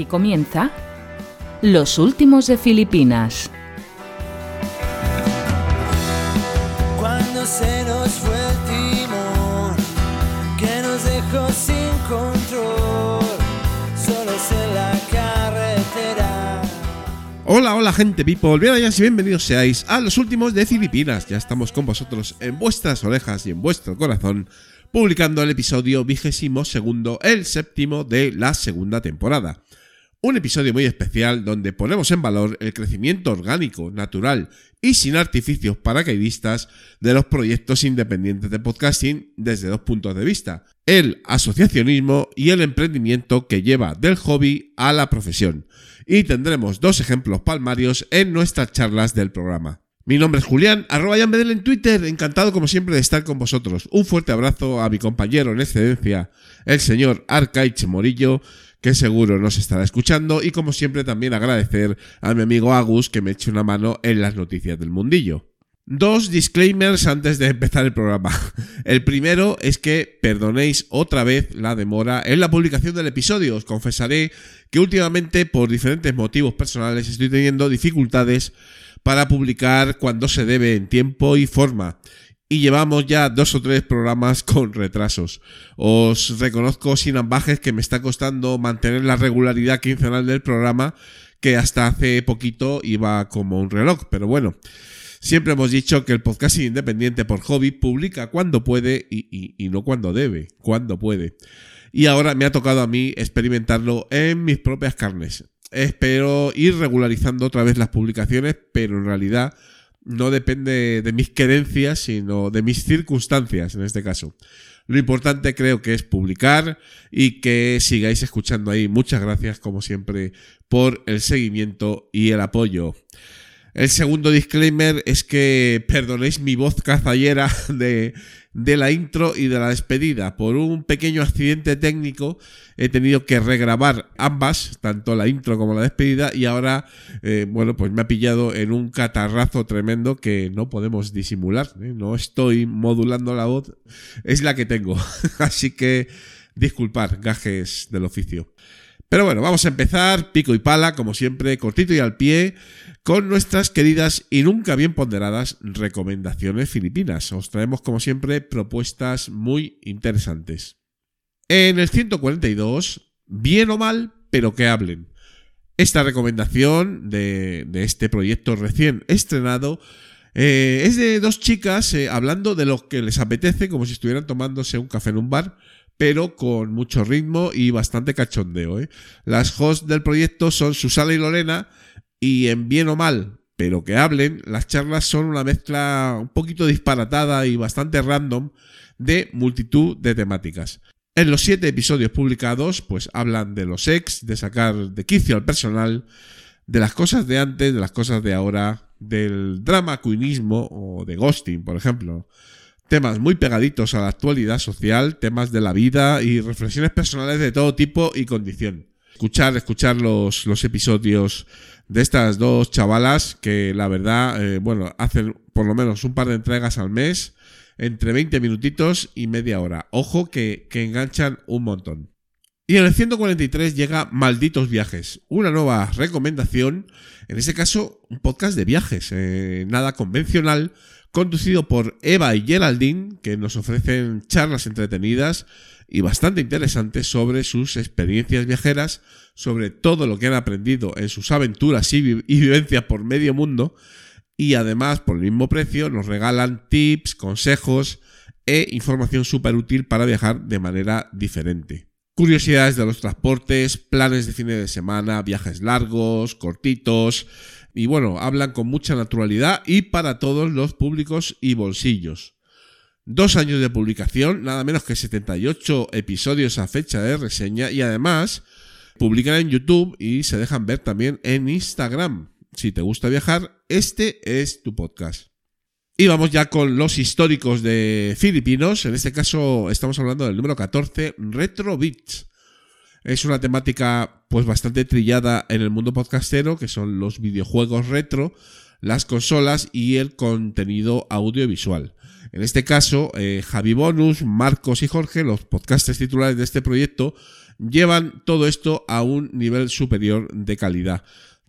Aquí comienza Los Últimos de Filipinas. Cuando se nos fue el timón, que nos dejó sin control, solos en la carretera. Hola, hola gente people, bienvenidos y bienvenidos seáis a los últimos de Filipinas. Ya estamos con vosotros en vuestras orejas y en vuestro corazón, publicando el episodio vigésimo segundo, el séptimo de la segunda temporada. Un episodio muy especial donde ponemos en valor el crecimiento orgánico, natural y sin artificios paracaidistas de los proyectos independientes de podcasting desde dos puntos de vista, el asociacionismo y el emprendimiento que lleva del hobby a la profesión. Y tendremos dos ejemplos palmarios en nuestras charlas del programa. Mi nombre es Julián, arroba Bedel en Twitter, encantado como siempre de estar con vosotros. Un fuerte abrazo a mi compañero en excedencia, el señor Arcaich Morillo, que seguro nos estará escuchando, y como siempre también agradecer a mi amigo Agus que me eche una mano en las noticias del mundillo. Dos disclaimers antes de empezar el programa. El primero es que perdonéis otra vez la demora en la publicación del episodio. Os confesaré que últimamente por diferentes motivos personales estoy teniendo dificultades para publicar cuando se debe en tiempo y forma. Y llevamos ya dos o tres programas con retrasos. Os reconozco sin ambajes que me está costando mantener la regularidad quincenal del programa, que hasta hace poquito iba como un reloj. Pero bueno, siempre hemos dicho que el podcasting independiente por hobby publica cuando puede y- y no cuando debe, cuando puede. Y ahora me ha tocado a mí experimentarlo en mis propias carnes. Espero ir regularizando otra vez las publicaciones, pero en realidad no depende de mis querencias, sino de mis circunstancias en este caso. Lo importante creo que es publicar y que sigáis escuchando ahí. Muchas gracias, como siempre, por el seguimiento y el apoyo. El segundo disclaimer es que perdonéis mi voz cazallera de, de la intro y de la despedida. Por un pequeño accidente técnico he tenido que regrabar ambas, tanto la intro como la despedida, y ahora, eh, bueno, pues me ha pillado en un catarrazo tremendo que no podemos disimular. ¿eh? No estoy modulando la voz, es la que tengo. Así que disculpar, gajes del oficio. Pero bueno, vamos a empezar, pico y pala, como siempre, cortito y al pie, con nuestras queridas y nunca bien ponderadas recomendaciones filipinas. Os traemos, como siempre, propuestas muy interesantes. En el 142, bien o mal, pero que hablen. Esta recomendación de, este proyecto recién estrenado eh, es de dos chicas eh, hablando de lo que les apetece, como si estuvieran tomándose un café en un bar, pero con mucho ritmo y bastante cachondeo. ¿eh? Las hosts del proyecto son Susana y Lorena, y en bien o mal, pero que hablen, las charlas son una mezcla un poquito disparatada y bastante random de multitud de temáticas. En los siete episodios publicados, pues hablan de los ex, de sacar de quicio al personal, de las cosas de antes, de las cosas de ahora, del drama queenismo o de ghosting, por ejemplo. Temas muy pegaditos a la actualidad social, temas de la vida y reflexiones personales de todo tipo y condición. Escuchar, escuchar los, los episodios de estas dos chavalas que la verdad, eh, bueno, hacen por lo menos un par de entregas al mes, entre 20 minutitos y media hora. Ojo que, que enganchan un montón. Y en el 143 llega Malditos Viajes, una nueva recomendación, en este caso un podcast de viajes, eh, nada convencional, conducido por Eva y Geraldine, que nos ofrecen charlas entretenidas y bastante interesantes sobre sus experiencias viajeras, sobre todo lo que han aprendido en sus aventuras y, vi- y vivencias por medio mundo, y además por el mismo precio nos regalan tips, consejos e información súper útil para viajar de manera diferente. Curiosidades de los transportes, planes de fines de semana, viajes largos, cortitos, y bueno, hablan con mucha naturalidad y para todos los públicos y bolsillos. Dos años de publicación, nada menos que 78 episodios a fecha de reseña y además publican en YouTube y se dejan ver también en Instagram. Si te gusta viajar, este es tu podcast. Y vamos ya con los históricos de filipinos. En este caso estamos hablando del número 14, Retro Beats. Es una temática pues bastante trillada en el mundo podcastero, que son los videojuegos retro, las consolas y el contenido audiovisual. En este caso, eh, Javi Bonus, Marcos y Jorge, los podcasters titulares de este proyecto, llevan todo esto a un nivel superior de calidad.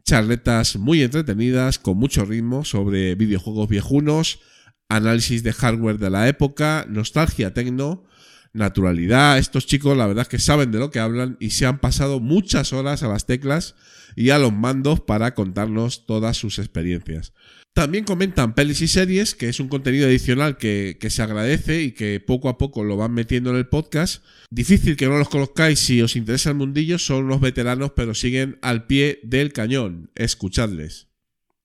Charletas muy entretenidas, con mucho ritmo, sobre videojuegos viejunos, análisis de hardware de la época, nostalgia tecno, naturalidad. Estos chicos la verdad es que saben de lo que hablan y se han pasado muchas horas a las teclas y a los mandos para contarnos todas sus experiencias. También comentan pelis y series, que es un contenido adicional que, que, se agradece y que poco a poco lo van metiendo en el podcast. Difícil que no los conozcáis si os interesa el mundillo, son unos veteranos pero siguen al pie del cañón. Escuchadles.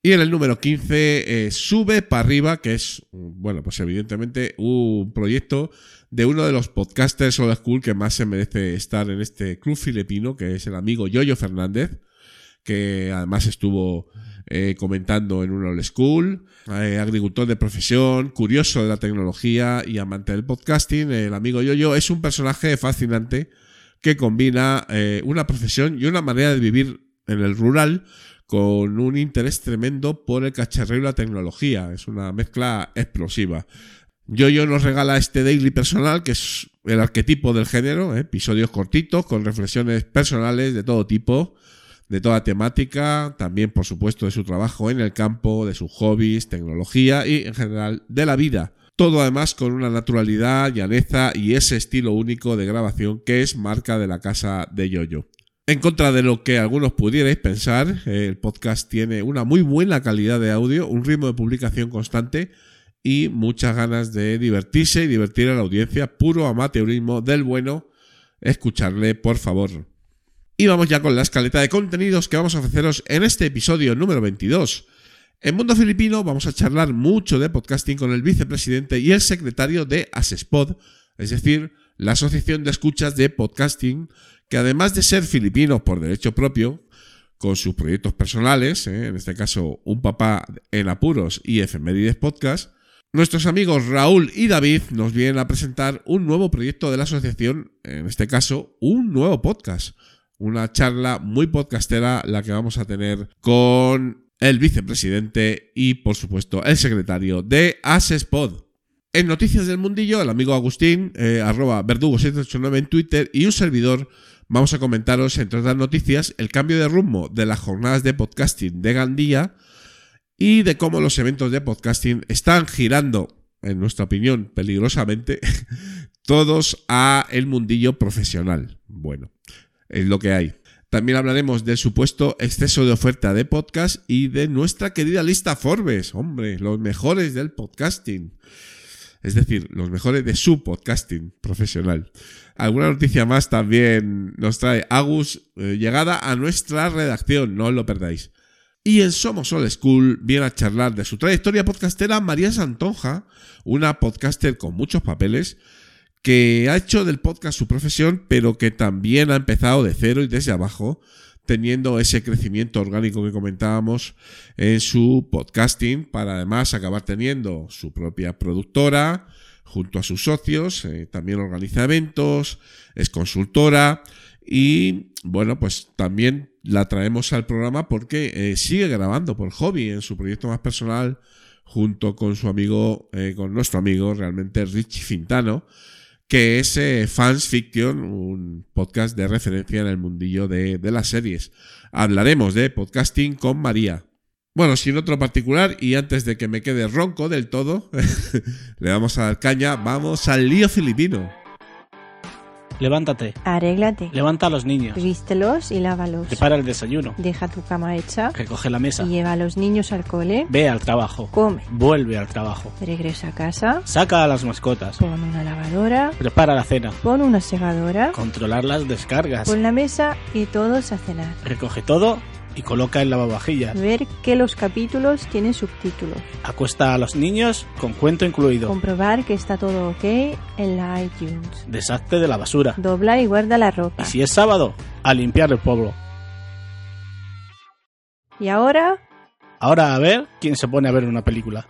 Y en el número 15, eh, Sube para arriba, que es, bueno, pues evidentemente un proyecto de uno de los podcasters old school que más se merece estar en este club filipino, que es el amigo Yoyo Fernández, que además estuvo eh, comentando en un old school, eh, agricultor de profesión, curioso de la tecnología y amante del podcasting. El amigo Yoyo es un personaje fascinante que combina eh, una profesión y una manera de vivir en el rural con un interés tremendo por el cacharreo y la tecnología. Es una mezcla explosiva. Yoyo nos regala este daily personal, que es el arquetipo del género, episodios cortitos con reflexiones personales de todo tipo de toda temática, también por supuesto de su trabajo en el campo, de sus hobbies, tecnología y en general de la vida. Todo además con una naturalidad, llaneza y ese estilo único de grabación que es marca de la casa de Yoyo. En contra de lo que algunos pudierais pensar, el podcast tiene una muy buena calidad de audio, un ritmo de publicación constante y muchas ganas de divertirse y divertir a la audiencia. Puro amateurismo del bueno. Escucharle, por favor. Y vamos ya con la escaleta de contenidos que vamos a ofreceros en este episodio número 22. En Mundo Filipino vamos a charlar mucho de podcasting con el vicepresidente y el secretario de Asespod, es decir, la asociación de escuchas de podcasting, que además de ser filipinos por derecho propio, con sus proyectos personales, ¿eh? en este caso Un Papá en Apuros y Efemérides Podcast, nuestros amigos Raúl y David nos vienen a presentar un nuevo proyecto de la asociación, en este caso un nuevo podcast una charla muy podcastera la que vamos a tener con el vicepresidente y por supuesto el secretario de Asespod. En Noticias del Mundillo, el amigo Agustín, eh, arroba verdugo789 en Twitter y un servidor, vamos a comentaros, entre otras noticias, el cambio de rumbo de las jornadas de podcasting de Gandía y de cómo los eventos de podcasting están girando, en nuestra opinión, peligrosamente, todos a el mundillo profesional. Bueno, es lo que hay. También hablaremos del supuesto exceso de oferta de podcast y de nuestra querida lista Forbes. Hombre, los mejores del podcasting. Es decir, los mejores de su podcasting profesional. Alguna noticia más también nos trae Agus, eh, llegada a nuestra redacción, no os lo perdáis. Y en Somos All School viene a charlar de su trayectoria podcastera María Santonja, una podcaster con muchos papeles, que ha hecho del podcast su profesión, pero que también ha empezado de cero y desde abajo, teniendo ese crecimiento orgánico que comentábamos en su podcasting, para además acabar teniendo su propia productora junto a sus socios, eh, también organiza eventos, es consultora y bueno, pues también la traemos al programa porque eh, sigue grabando por hobby en su proyecto más personal junto con su amigo, eh, con nuestro amigo realmente Richie Fintano, que es eh, Fans Fiction, un podcast de referencia en el mundillo de, de, las series. Hablaremos de podcasting con María. Bueno, sin otro particular, y antes de que me quede ronco del todo, le vamos a dar caña, vamos al lío filipino. Levántate. Arréglate. Levanta a los niños. Vístelos y lávalos. Prepara el desayuno. Deja tu cama hecha. Recoge la mesa. Lleva a los niños al cole. Ve al trabajo. Come. Vuelve al trabajo. Regresa a casa. Saca a las mascotas. Pon una lavadora. Prepara la cena. Pon una segadora. Controlar las descargas. Pon la mesa y todos a cenar. Recoge todo y coloca en lavavajillas. Ver que los capítulos tienen subtítulos. Acuesta a los niños con cuento incluido. Comprobar que está todo ok en la iTunes. Deshazte de la basura. Dobla y guarda la ropa. Y si es sábado, a limpiar el pueblo. ¿Y ahora? Ahora a ver quién se pone a ver una película.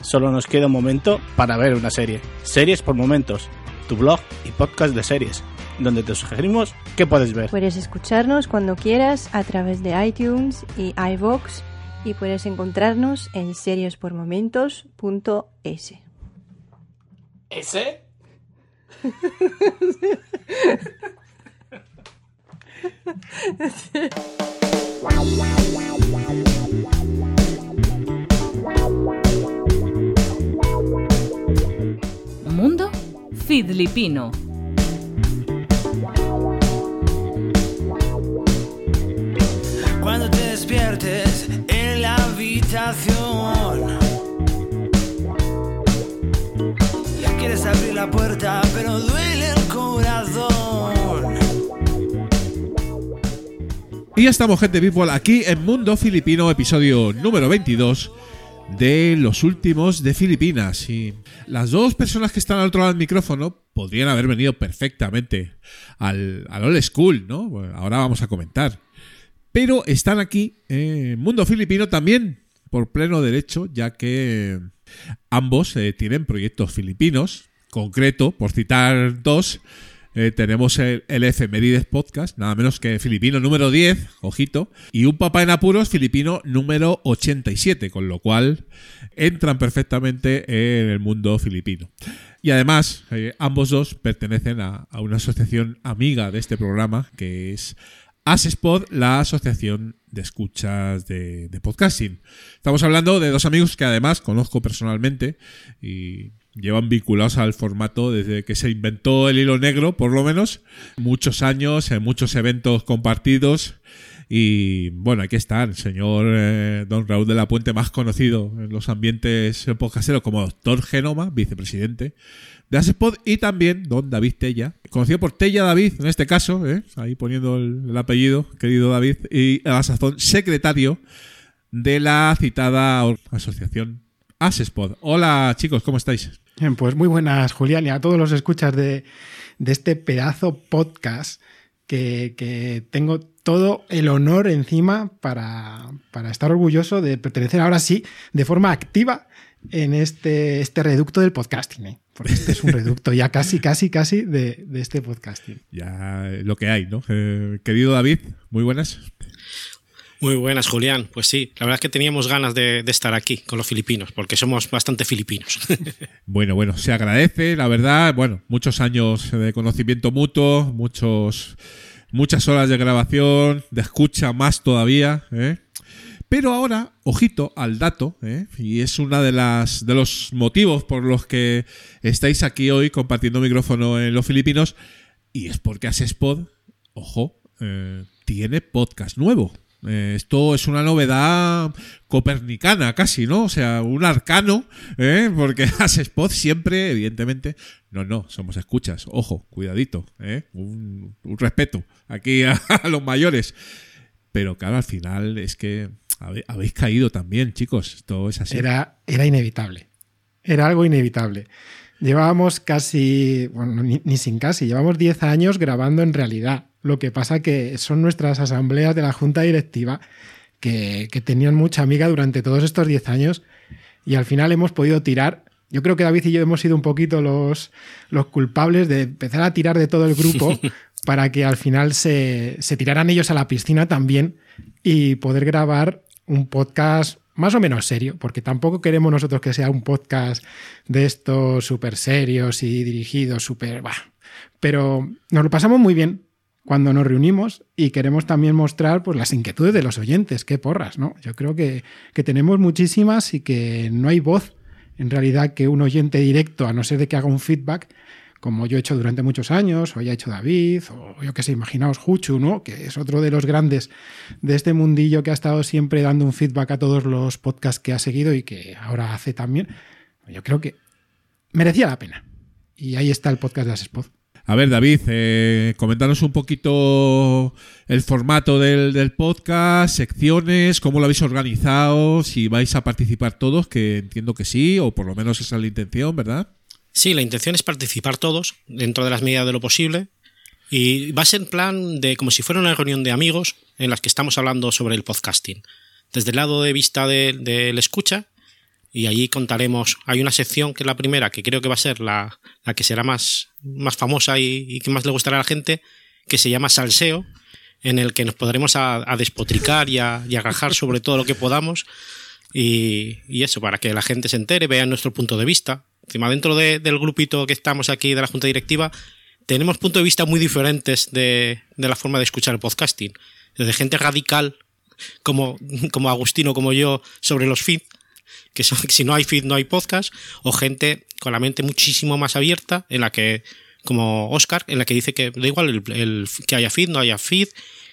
Solo nos queda un momento para ver una serie. Series por momentos. Tu blog y podcast de series donde te sugerimos qué puedes ver. Puedes escucharnos cuando quieras a través de iTunes y iVoox y puedes encontrarnos en seriospormomentos.es. ¿Ese? Mundo Filipino. Despiertes en la habitación. Quieres abrir la puerta, pero duele el corazón. Y ya estamos, gente people, aquí en Mundo Filipino, episodio número 22 de los últimos de Filipinas. Y las dos personas que están al otro lado del micrófono podrían haber venido perfectamente al, old school, ¿no? Ahora vamos a comentar. Pero están aquí en Mundo Filipino también por pleno derecho, ya que ambos eh, tienen proyectos filipinos. Concreto, por citar dos, eh, tenemos el, el Efemérides Podcast, nada menos que filipino número 10, ojito, y un papá en apuros filipino número 87, con lo cual entran perfectamente en el mundo filipino. Y además, eh, ambos dos pertenecen a, a una asociación amiga de este programa, que es Asespod, la asociación de escuchas de, podcasting. Estamos hablando de dos amigos que además conozco personalmente y llevan vinculados al formato desde que se inventó el hilo negro, por lo menos, muchos años, en muchos eventos compartidos. Y bueno, aquí está el señor eh, Don Raúl de la Puente, más conocido en los ambientes podcasteros como Doctor Genoma, vicepresidente de Asespod, y también Don David Tella, conocido por Tella David, en este caso, ¿eh? ahí poniendo el, el apellido, querido David, y a la sazón secretario de la citada asociación Asespod. Hola chicos, ¿cómo estáis? Pues muy buenas, Julián, y a todos los escuchas de, este pedazo podcast que, tengo todo el honor encima para estar orgulloso de pertenecer ahora sí de forma activa en este, este reducto del podcasting. ¿eh? Porque este es un reducto ya casi, casi, casi de, de este podcasting. Ya eh, lo que hay, ¿no? Eh, querido David, muy buenas. Muy buenas, Julián. Pues sí, la verdad es que teníamos ganas de, de estar aquí con los filipinos, porque somos bastante filipinos. Bueno, bueno, se agradece, la verdad. Bueno, muchos años de conocimiento mutuo, muchos, muchas horas de grabación, de escucha más todavía. ¿eh? Pero ahora, ojito al dato, ¿eh? y es uno de, las, de los motivos por los que estáis aquí hoy compartiendo micrófono en los Filipinos, y es porque Asespod, ojo, eh, tiene podcast nuevo. Eh, esto es una novedad copernicana casi, ¿no? O sea, un arcano, ¿eh? porque Asespod siempre, evidentemente, no, no, somos escuchas, ojo, cuidadito, un, respeto aquí a, los mayores. Pero claro, al final es que habéis caído también, chicos. Esto es así. Era, era inevitable. Era algo inevitable. Llevábamos casi, bueno, ni, ni sin casi, llevamos 10 años grabando en realidad. Lo que pasa que son nuestras asambleas de la junta directiva que, que tenían mucha amiga durante todos estos 10 años y al final hemos podido tirar. Yo creo que David y yo hemos sido un poquito los, los culpables de empezar a tirar de todo el grupo para que al final se, se tiraran ellos a la piscina también y poder grabar un podcast más o menos serio, porque tampoco queremos nosotros que sea un podcast de estos súper serios y dirigidos, súper... Pero nos lo pasamos muy bien cuando nos reunimos y queremos también mostrar pues, las inquietudes de los oyentes, qué porras, ¿no? Yo creo que, que tenemos muchísimas y que no hay voz en realidad que un oyente directo, a no ser de que haga un feedback, como yo he hecho durante muchos años, o ya ha hecho David, o yo que sé, imaginaos Juchu, ¿no? Que es otro de los grandes de este mundillo que ha estado siempre dando un feedback a todos los podcasts que ha seguido y que ahora hace también. Yo creo que merecía la pena. Y ahí está el podcast de Asespod. A ver, David, eh, comentanos un poquito el formato del, del podcast, secciones, cómo lo habéis organizado, si vais a participar todos, que entiendo que sí, o por lo menos esa es la intención, ¿verdad? Sí, la intención es participar todos dentro de las medidas de lo posible. Y va a ser plan de como si fuera una reunión de amigos en las que estamos hablando sobre el podcasting. Desde el lado de vista del de, del escucha, y allí contaremos. Hay una sección que es la primera, que creo que va a ser la, la que será más, más famosa y, y, que más le gustará a la gente, que se llama Salseo, en el que nos podremos a, a despotricar y a, y a rajar sobre todo lo que podamos. Y, y, eso, para que la gente se entere, vea nuestro punto de vista. Encima, dentro de, del grupito que estamos aquí de la Junta Directiva, tenemos puntos de vista muy diferentes de, la forma de escuchar el podcasting. Desde gente radical, como, como Agustino, como yo, sobre los feeds, que si no hay feed no hay podcast, o gente con la mente muchísimo más abierta, en la que, como Oscar, en la que dice que da igual que haya feed, no haya feed,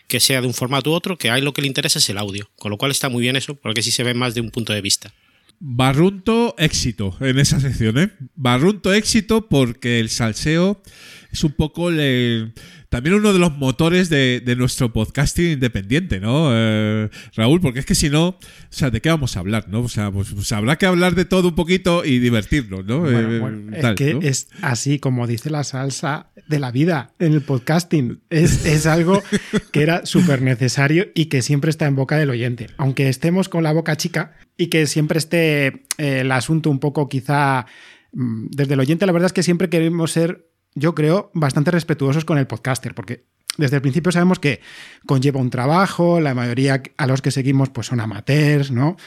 que sea de un formato u otro, que hay lo que le interesa es el audio. Con lo cual está muy bien eso, porque sí se ve más de un punto de vista. Barrunto éxito en esa sección, ¿eh? Barrunto éxito porque el salseo es un poco también uno de los motores de, de nuestro podcasting independiente, ¿no? Eh, Raúl, porque es que si no, o sea, ¿de qué vamos a hablar, no? O sea, pues, pues habrá que hablar de todo un poquito y divertirnos, ¿no? Bueno, Eh, tal, es que ¿no? es así como dice la salsa de la vida en el podcasting. Es, es algo que era súper necesario y que siempre está en boca del oyente. Aunque estemos con la boca chica y que siempre esté eh, el asunto un poco quizá mm, desde el oyente, la verdad es que siempre queremos ser, yo creo, bastante respetuosos con el podcaster, porque desde el principio sabemos que conlleva un trabajo, la mayoría a los que seguimos pues son amateurs, ¿no?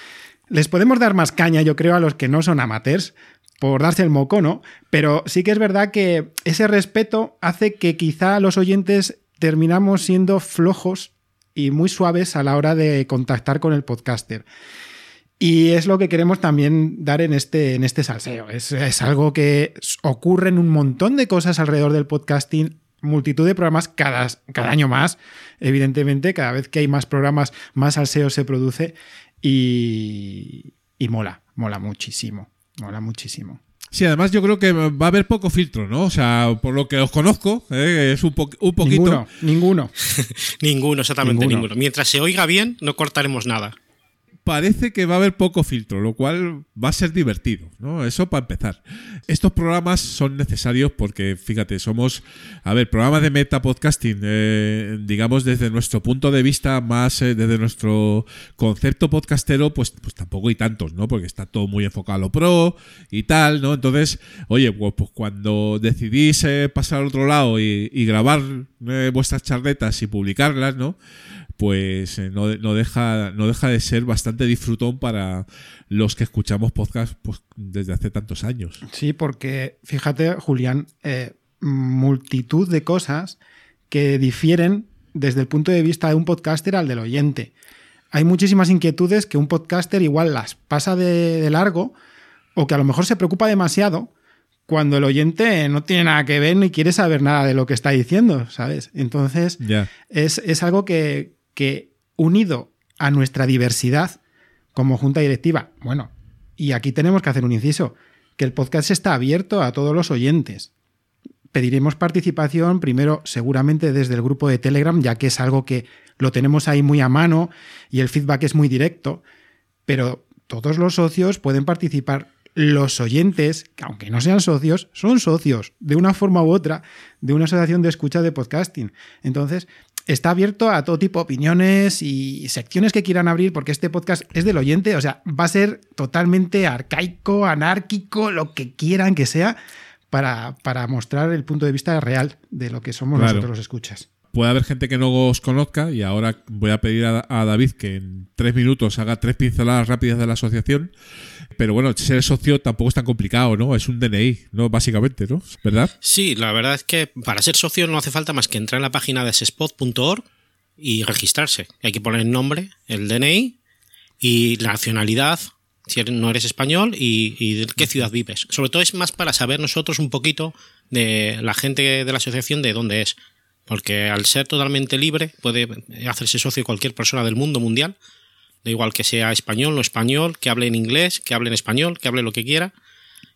Les podemos dar más caña, yo creo, a los que no son amateurs, por darse el moco, ¿no? Pero sí que es verdad que ese respeto hace que quizá los oyentes terminamos siendo flojos y muy suaves a la hora de contactar con el podcaster. Y es lo que queremos también dar en este, en este salseo. Es, es algo que ocurre en un montón de cosas alrededor del podcasting, multitud de programas cada, cada año más. Evidentemente, cada vez que hay más programas, más salseo se produce y, y mola, mola muchísimo. Mola muchísimo. Sí, además yo creo que va a haber poco filtro, ¿no? O sea, por lo que os conozco, ¿eh? es un, po- un poquito... Ninguno, ninguno. Ninguno, exactamente Ninguno. ninguno. Mientras se oiga bien, no cortaremos nada. Parece que va a haber poco filtro, lo cual va a ser divertido, ¿no? Eso para empezar. Estos programas son necesarios porque, fíjate, somos, a ver, programas de meta podcasting, eh, digamos desde nuestro punto de vista más, eh, desde nuestro concepto podcastero, pues, pues tampoco hay tantos, ¿no? Porque está todo muy enfocado a lo pro y tal, ¿no? Entonces, oye, pues, pues cuando decidís eh, pasar al otro lado y, y grabar eh, vuestras charletas y publicarlas, ¿no? Pues eh, no, no deja, no deja de ser bastante disfrutón para los que escuchamos podcast pues, desde hace tantos años. Sí, porque fíjate, Julián, eh, multitud de cosas que difieren desde el punto de vista de un podcaster al del oyente. Hay muchísimas inquietudes que un podcaster igual las pasa de, de largo o que a lo mejor se preocupa demasiado cuando el oyente no tiene nada que ver ni quiere saber nada de lo que está diciendo, ¿sabes? Entonces, es, es algo que, que unido a nuestra diversidad como junta directiva, bueno, y aquí tenemos que hacer un inciso, que el podcast está abierto a todos los oyentes. Pediremos participación primero seguramente desde el grupo de Telegram, ya que es algo que lo tenemos ahí muy a mano y el feedback es muy directo, pero todos los socios pueden participar. Los oyentes, que aunque no sean socios, son socios de una forma u otra de una asociación de escucha de podcasting. Entonces, está abierto a todo tipo de opiniones y secciones que quieran abrir, porque este podcast es del oyente, o sea, va a ser totalmente arcaico, anárquico, lo que quieran que sea, para, para mostrar el punto de vista real de lo que somos Claro. nosotros los escuchas. Puede haber gente que no os conozca y ahora voy a pedir a, David que en tres minutos haga tres pinceladas rápidas de la asociación. Pero bueno, ser socio tampoco es tan complicado, ¿no? Es un DNI, ¿no? Básicamente, ¿no? ¿Verdad? Sí, la verdad es que para ser socio no hace falta más que entrar en la página de sespot.org y registrarse. Hay que poner el nombre, el DNI y la nacionalidad, si no eres español, y, y de qué ciudad vives. Sobre todo es más para saber nosotros un poquito de la gente de la asociación de dónde es. Porque al ser totalmente libre, puede hacerse socio cualquier persona del mundo mundial. Da igual que sea español, no español, que hable en inglés, que hable en español, que hable lo que quiera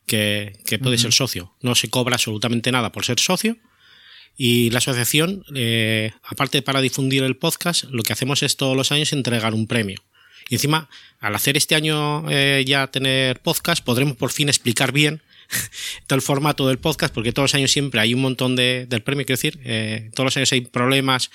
que, que puede ser socio. No se cobra absolutamente nada por ser socio. Y la asociación, eh, aparte para difundir el podcast, lo que hacemos es todos los años entregar un premio. Y encima, al hacer este año eh, ya tener podcast, podremos por fin explicar bien todo el formato del podcast, porque todos los años siempre hay un montón de, del premio, quiero decir, eh, todos los años hay problemas,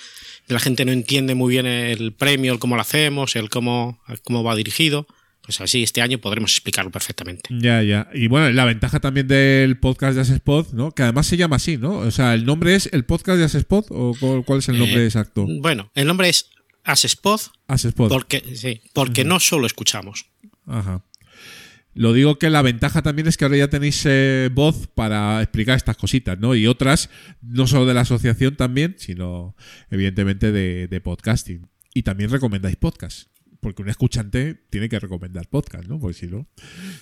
la gente no entiende muy bien el premio, el cómo lo hacemos, el cómo, el cómo va dirigido. Pues así este año podremos explicarlo perfectamente. Ya, ya. Y bueno, la ventaja también del podcast de Asespod, ¿no? Que además se llama así, ¿no? O sea, ¿el nombre es el podcast de Asespod o cuál cuál es el nombre Eh, exacto? Bueno, el nombre es Asespod Asespod. porque, sí, porque no solo escuchamos. Ajá. Lo digo que la ventaja también es que ahora ya tenéis eh, voz para explicar estas cositas, ¿no? Y otras, no solo de la asociación también, sino evidentemente de, de podcasting. Y también recomendáis podcast. Porque un escuchante tiene que recomendar podcast, ¿no? Porque si no.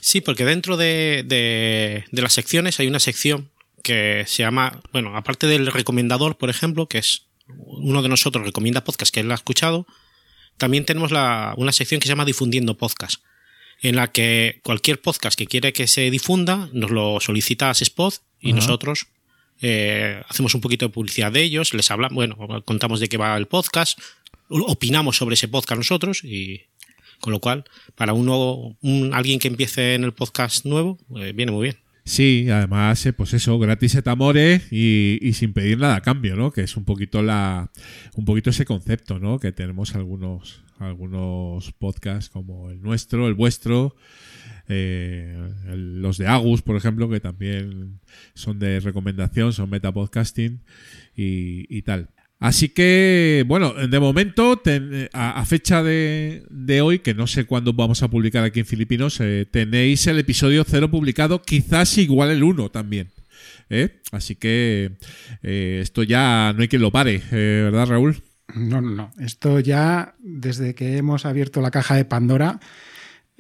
Sí, porque dentro de, de- las secciones hay una sección que se llama, bueno, aparte del recomendador, por ejemplo, que es uno de nosotros recomienda podcast que él ha escuchado, también tenemos la, una sección que se llama Difundiendo Podcast, en la que cualquier podcast que quiere que se difunda nos lo solicita a Spot y nosotros eh, hacemos un poquito de publicidad de ellos, les hablamos, bueno, contamos de qué va el podcast, opinamos sobre ese podcast nosotros y con lo cual para uno un, alguien que empiece en el podcast nuevo eh, viene muy bien. Sí, además, eh, pues eso, gratis et amore y, sin pedir nada a cambio, ¿no? Que es un poquito la, un poquito ese concepto, ¿no? Que tenemos algunos, algunos podcasts como el nuestro, el vuestro, eh, los de Agus, por ejemplo, que también son de recomendación, son metapodcasting y, y tal. Así que, bueno, de momento, a, fecha de, hoy, que no sé cuándo vamos a publicar aquí en Filipinos, eh, tenéis el episodio cero publicado, quizás igual el 1 también. ¿eh? Así que eh, esto ya no hay quien lo pare, ¿verdad, Raúl? No, no, no. Esto ya, desde que hemos abierto la caja de Pandora,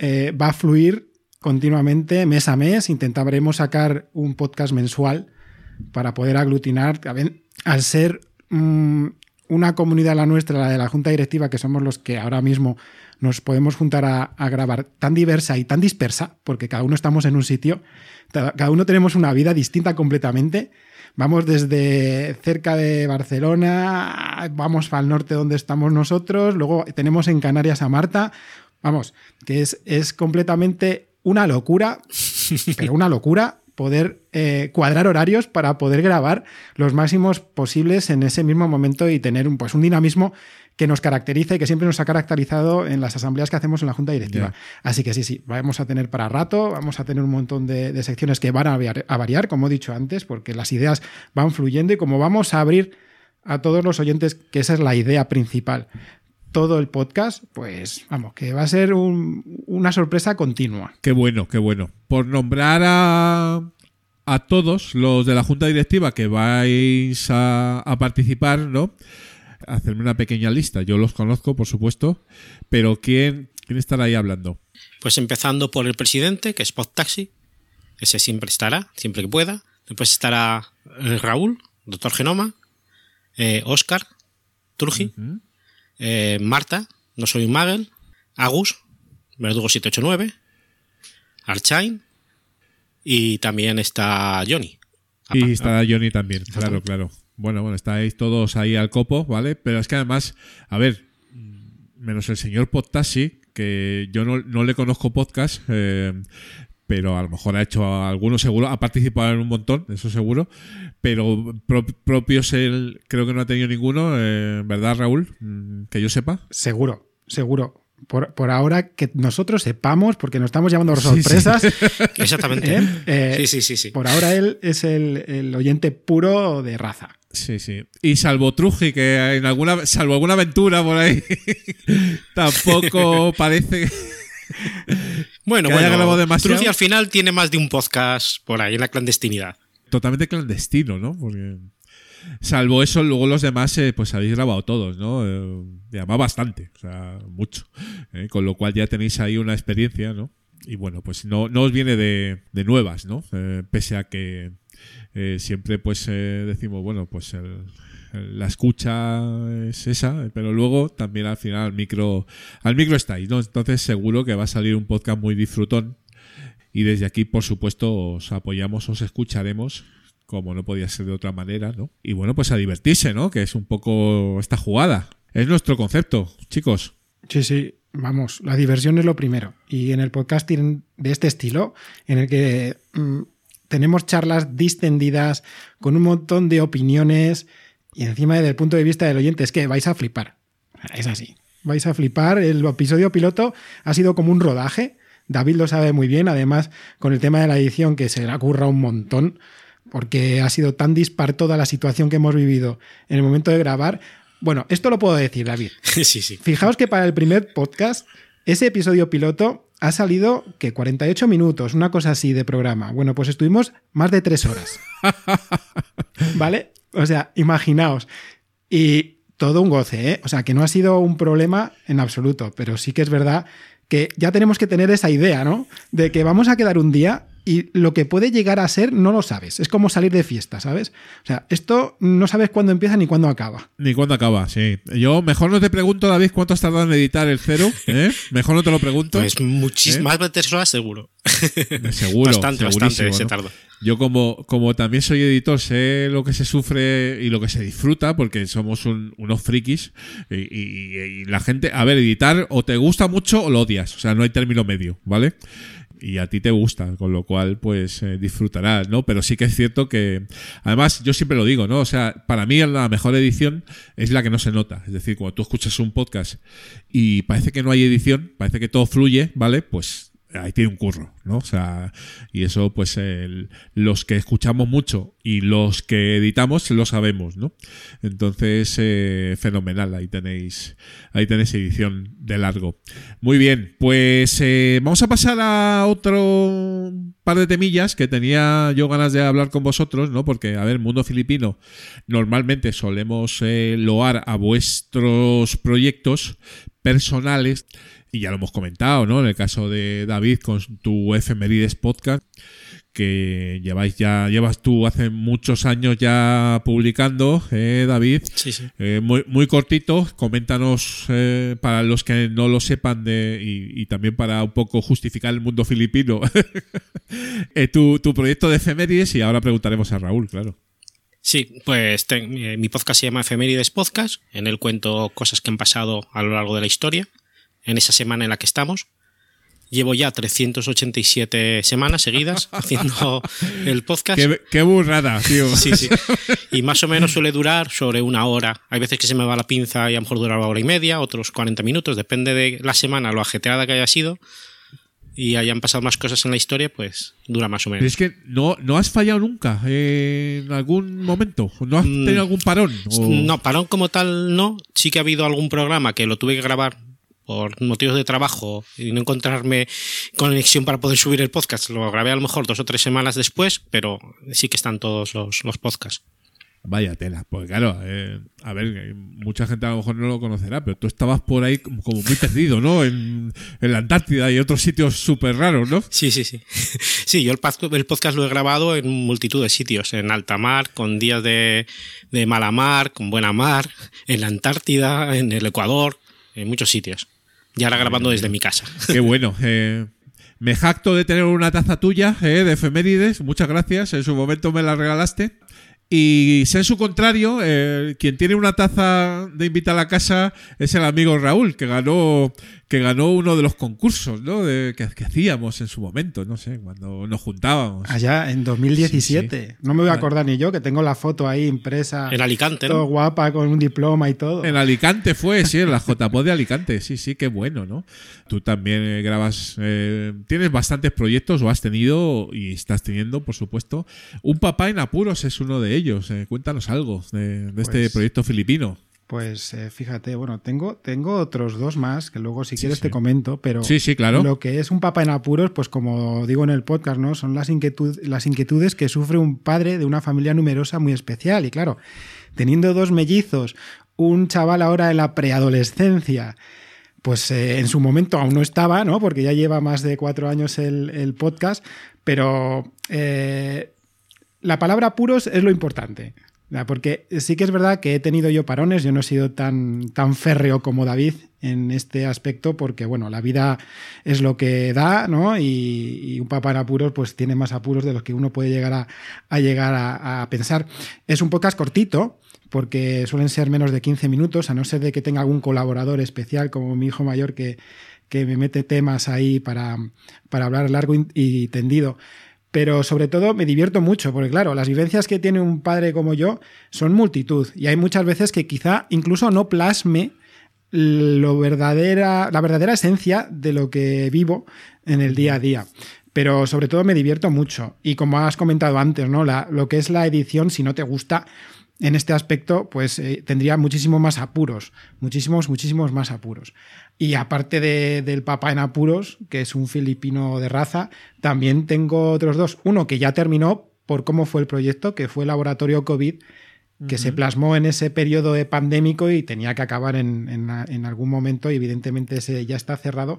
va a fluir continuamente, mes a mes. Intentaremos sacar un podcast mensual para poder aglutinar, al ser mm, una comunidad la nuestra, la de la Junta Directiva, que somos los que ahora mismo nos podemos juntar a, a grabar tan diversa y tan dispersa, porque cada uno estamos en un sitio, cada uno tenemos una vida distinta completamente. Vamos desde cerca de Barcelona, vamos al norte donde estamos nosotros, luego tenemos en Canarias a Marta, vamos, que es, es completamente una locura, pero una locura poder eh, cuadrar horarios para poder grabar los máximos posibles en ese mismo momento y tener un, pues, un dinamismo que nos caracteriza y que siempre nos ha caracterizado en las asambleas que hacemos en la Junta Directiva. Así que sí, sí, vamos a tener para rato, vamos a tener un montón de, de secciones que van a variar, a variar, como he dicho antes, porque las ideas van fluyendo y como vamos a abrir a todos los oyentes, que esa es la idea principal, todo el podcast, pues vamos, que va a ser un- una sorpresa continua. Qué bueno, qué bueno. Por nombrar a, a todos los de la Junta Directiva que vais a, a participar, ¿no? Hacerme una pequeña lista. Yo los conozco, por supuesto, pero ¿quién, quién estará ahí hablando? Pues empezando por el presidente, que es Pod Taxi, ese siempre estará, siempre que pueda. Después estará eh, Raúl, Doctor Genoma, eh, Oscar, Turgi, eh, Marta, No Soy un Magel, Agus, Verdugo 789, Archain y también está Johnny. Y estará Johnny también, claro, claro. Bueno, bueno, estáis todos ahí al copo, ¿vale? Pero es que además, a ver, menos el señor Podtashi, que yo no, no le conozco podcast, eh, pero a lo mejor ha hecho algunos seguro, ha participado en un montón, eso seguro, pero pro- propios él creo que no ha tenido ninguno, eh, ¿verdad, Raúl? Mm, Que yo sepa. Seguro, seguro. Por, por ahora que nosotros sepamos, porque nos estamos llamando Sí, sí. sorpresas, Exactamente. ¿eh? Eh, Sí, sí, sí, sí. por ahora él es el, el oyente puro de raza. Sí, sí. Y salvo Truji, que en alguna, salvo alguna aventura por ahí, tampoco parece. Bueno, que bueno. Truji al final tiene más de un podcast por ahí en la clandestinidad. totalmente clandestino, ¿no? Porque salvo eso, luego los demás, eh, pues habéis grabado todos, ¿no? Eh, bastante, o sea, mucho. ¿eh? Con lo cual ya tenéis ahí una experiencia, ¿no? Y bueno, pues no, no os viene de, de nuevas, ¿no? Eh, pese a que eh, siempre pues eh, decimos, bueno, pues el- la escucha es esa, pero luego también al final al micro, al micro estáis, ¿no? Entonces seguro que va a salir un podcast muy disfrutón y desde aquí, por supuesto, os apoyamos, os escucharemos, como no podía ser de otra manera, ¿no? Y bueno, pues a divertirse, ¿no? Que es un poco esta jugada. Es nuestro concepto, chicos. Sí, sí, vamos, la diversión es lo primero. Y en el podcasting de este estilo, en el que mm, tenemos charlas distendidas, con un montón de opiniones, y encima desde el punto de vista del oyente, es que vais a flipar. Es así. Vais a flipar. El episodio piloto ha sido como un rodaje. David lo sabe muy bien, además, con el tema de la edición, que se le ocurra un montón, porque ha sido tan dispar toda la situación que hemos vivido en el momento de grabar. Bueno, esto lo puedo decir, David. sí, sí. Fijaos que para el primer podcast, ese episodio piloto ha salido que 48 minutos, una cosa así de programa. Bueno, pues estuvimos más de tres horas. ¿Vale? O sea, imaginaos. Y todo un goce, ¿eh? O sea, que no ha sido un problema en absoluto, pero sí que es verdad que ya tenemos que tener esa idea, ¿no? De que vamos a quedar un día y lo que puede llegar a ser no lo sabes. Es como salir de fiesta, ¿sabes? O sea, esto no sabes cuándo empieza ni cuándo acaba. Ni cuándo acaba, sí. Yo mejor no te pregunto, David, cuánto has tardado en editar el cero. ¿eh? Mejor no te lo pregunto. Pues muchísimas más de tres horas seguro. Seguro. bastante, bastante se ¿no? tardó. Yo como, como también soy editor, sé lo que se sufre y lo que se disfruta, porque somos un- unos frikis. Y, y- y la gente, a ver, editar o te gusta mucho o lo odias. O sea, no hay término medio, ¿vale? Y a ti te gusta, con lo cual, pues eh, disfrutarás, ¿no? Pero sí que es cierto que, además, yo siempre lo digo, ¿no? O sea, para mí la mejor edición es la que no se nota. Es decir, cuando tú escuchas un podcast y parece que no hay edición, parece que todo fluye, ¿vale? Pues ahí tiene un curro, ¿no? O sea, y eso pues los que escuchamos mucho y los que editamos lo sabemos, ¿no? Entonces, eh, fenomenal, ahí tenéis, ahí tenéis edición de largo. Muy bien, pues eh, vamos a pasar a otro par de temillas que tenía yo ganas de hablar con vosotros, ¿no? Porque, a ver, mundo filipino, normalmente solemos eh, loar a vuestros proyectos personales y ya lo hemos comentado, ¿no? En el caso de David con tu efemérides podcast, que lleváis ya, llevas tú hace muchos años ya publicando, ¿eh, David? Sí, sí. Eh, muy, muy cortito, coméntanos eh, para los que no lo sepan de, y, y también para un poco justificar el mundo filipino tu, tu proyecto de efemérides y ahora preguntaremos a Raúl, claro. Sí, pues mi podcast se llama Efemérides Podcast. En él cuento cosas que han pasado a lo largo de la historia, en esa semana en la que estamos. Llevo ya 387 semanas seguidas haciendo el podcast. Qué, qué burrada, tío. Sí, sí. Y más o menos suele durar sobre una hora. Hay veces que se me va la pinza y a lo mejor dura una hora y media, otros 40 minutos, depende de la semana, lo ajetreada que haya sido. Y hayan pasado más cosas en la historia, pues dura más o menos. es que no, no has fallado nunca eh, en algún momento. ¿No has Mm, tenido algún parón? O- No, parón como tal no. Sí que ha habido algún programa que lo tuve que grabar por motivos de trabajo y no encontrarme conexión para poder subir el podcast. Lo grabé a lo mejor dos o tres semanas después, pero sí que están todos los, los podcasts. Vaya tela. Porque claro, eh, a ver, mucha gente a lo mejor no lo conocerá, pero tú estabas por ahí como, muy perdido, ¿no? En, en la Antártida y otros sitios súper raros, ¿no? Sí, sí, sí. Sí, yo el podcast lo he grabado en multitud de sitios, en alta mar, con días de, de mala mar, con buena mar, en la Antártida, en el Ecuador, en muchos sitios. Y ahora grabando desde mi casa. Qué bueno. eh, me jacto de tener una taza tuya eh, de efemérides. Muchas gracias. En su momento me la regalaste. Y sé en su contrario, eh, quien tiene una taza de invitar a la casa es el amigo Raúl, que ganó, que ganó uno de los concursos ¿no? de, que, que hacíamos en su momento, no sé, cuando nos juntábamos. Allá en 2017. No me voy a acordar ni yo, que tengo la foto ahí impresa. En Alicante, todo ¿no? guapa, con un diploma y todo. En Alicante fue, sí, en la JPO de Alicante. Sí, sí, qué bueno, ¿no? Tú también eh, grabas, eh, tienes bastantes proyectos o has tenido y estás teniendo, por supuesto. Un papá en apuros es uno de ellos. Eh, cuéntanos algo de, de este Pues- proyecto filipino. Pues eh, fíjate, bueno, tengo, tengo otros dos más que luego si Sí, quieres sí. te comento, pero Sí, sí, claro. lo que es un papá en apuros, pues como digo en el podcast, ¿no? Son las, inquietud- las inquietudes que sufre un padre de una familia numerosa muy especial. Y claro, teniendo dos mellizos, un chaval ahora en la preadolescencia, pues eh, en su momento aún no estaba, ¿no? Porque ya lleva más de cuatro años el, el podcast, pero eh, la palabra apuros es lo importante. Porque sí que es verdad que he tenido yo parones, yo no he sido tan, tan férreo como David en este aspecto, porque bueno, la vida es lo que da, ¿no? Y, un papá en apuros, pues tiene más apuros de los que uno puede llegar a, a llegar a, a pensar. Es un podcast cortito, porque suelen ser menos de 15 minutos, a no ser de que tenga algún colaborador especial, como mi hijo mayor, que, que me mete temas ahí para, para hablar largo y tendido pero sobre todo me divierto mucho, porque claro, las vivencias que tiene un padre como yo son multitud y hay muchas veces que quizá incluso no plasme lo verdadera, la verdadera esencia de lo que vivo en el día a día. Pero sobre todo me divierto mucho. Y como has comentado antes, ¿no? La- lo que es la edición, si no te gusta, en este aspecto, pues eh, tendría muchísimos más apuros, muchísimos, muchísimos más apuros. Y aparte de- del papá en apuros, que es un filipino de raza, también tengo otros dos. Uno que ya terminó por cómo fue el proyecto, que fue el laboratorio COVID, que se plasmó en ese periodo de pandémico y tenía que acabar en, en- en algún momento, y evidentemente ese ya está cerrado.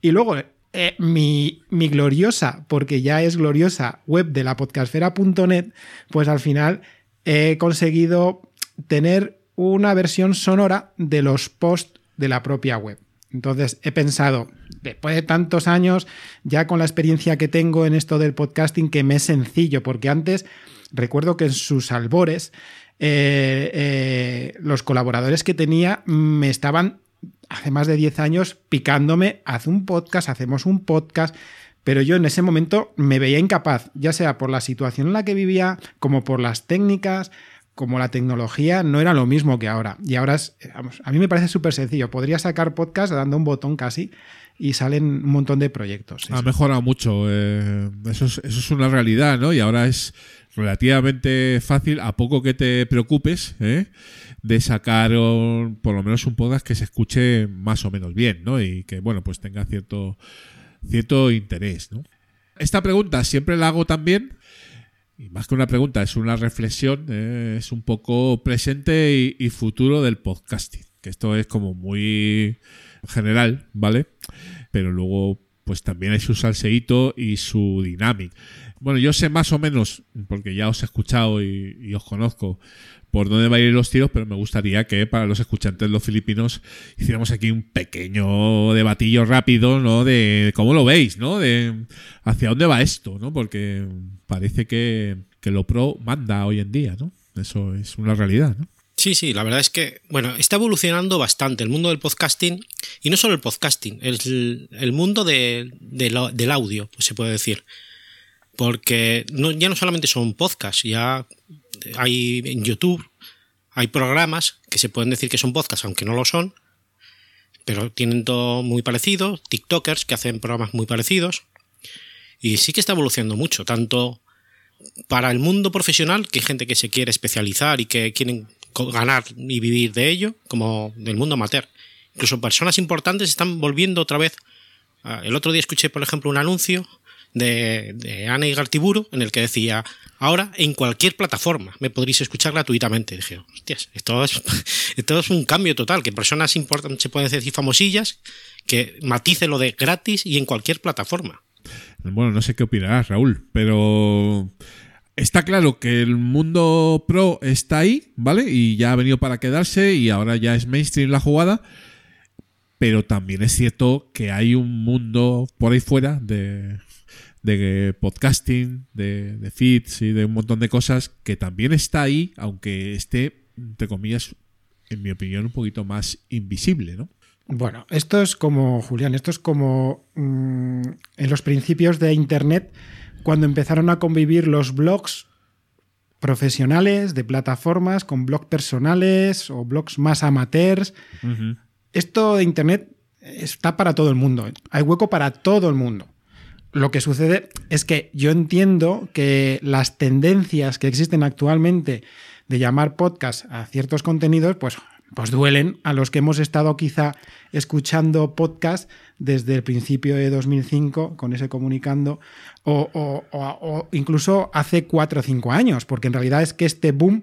Y luego, eh, mi, mi gloriosa, porque ya es gloriosa, web de la podcastfera.net, pues al final he conseguido tener una versión sonora de los posts de la propia web. Entonces he pensado, después de tantos años, ya con la experiencia que tengo en esto del podcasting, que me es sencillo, porque antes recuerdo que en sus albores eh, eh, los colaboradores que tenía me estaban hace más de 10 años picándome, haz un podcast, hacemos un podcast, pero yo en ese momento me veía incapaz, ya sea por la situación en la que vivía, como por las técnicas, como la tecnología, no era lo mismo que ahora. Y ahora es, vamos, a mí me parece súper sencillo, podría sacar podcast dando un botón casi y salen un montón de proyectos. Ha mejorado mucho. eh, eso, es, eso es una realidad, ¿no? Y ahora es relativamente fácil, a poco que te preocupes, ¿eh? de sacar por lo menos un podcast que se escuche más o menos bien, ¿no? Y que, bueno, pues tenga cierto, cierto interés, ¿no? Esta pregunta siempre la hago también, y más que una pregunta, es una reflexión, ¿eh? es un poco presente y, futuro del podcasting, que esto es como muy general, ¿vale? Pero luego, pues también hay su salseíto y su dinámica. Bueno, yo sé más o menos, porque ya os he escuchado y os conozco, por dónde va a ir los tiros, pero me gustaría que para los escuchantes los filipinos hiciéramos aquí un pequeño debatillo rápido, ¿no? De cómo lo veis, ¿no? De hacia dónde va esto, ¿no? Porque parece que, que lo pro manda hoy en día, ¿no? Eso es una realidad, ¿no? Sí, sí, la verdad es que, bueno, está evolucionando bastante el mundo del podcasting, y no solo el podcasting, el, el mundo de, del audio, pues se puede decir. Porque ya no solamente son podcasts, ya hay en YouTube, hay programas que se pueden decir que son podcasts, aunque no lo son, pero tienen todo muy parecido, TikTokers que hacen programas muy parecidos, y sí que está evolucionando mucho, tanto para el mundo profesional, que hay gente que se quiere especializar y que quieren ganar y vivir de ello, como del mundo amateur. Incluso personas importantes están volviendo otra vez. Ah, El otro día escuché, por ejemplo, un anuncio de, de Ana Igartiburu en el que decía, ahora en cualquier plataforma me podréis escuchar gratuitamente. Dije, hostias, esto es, esto es un cambio total, que personas importantes, se pueden decir famosillas, que matice lo de gratis y en cualquier plataforma. Bueno, no sé qué opinarás, Raúl, pero está claro que el mundo pro está ahí, ¿vale? Y ya ha venido para quedarse y ahora ya es mainstream la jugada. Pero también es cierto que hay un mundo por ahí fuera de, de podcasting, de, de feeds y de un montón de cosas que también está ahí, aunque esté, entre comillas, en mi opinión, un poquito más invisible, ¿no? Bueno, esto es como, Julián, esto es como mm, en los principios de Internet, cuando empezaron a convivir los blogs profesionales de plataformas con blogs personales o blogs más amateurs. Esto de Internet está para todo el mundo, hay hueco para todo el mundo. Lo que sucede es que yo entiendo que las tendencias que existen actualmente de llamar podcast a ciertos contenidos, pues, pues duelen a los que hemos estado quizá escuchando podcast desde el principio de 2005 con ese comunicando o, o- o- incluso hace cuatro o cinco años, porque en realidad es que este boom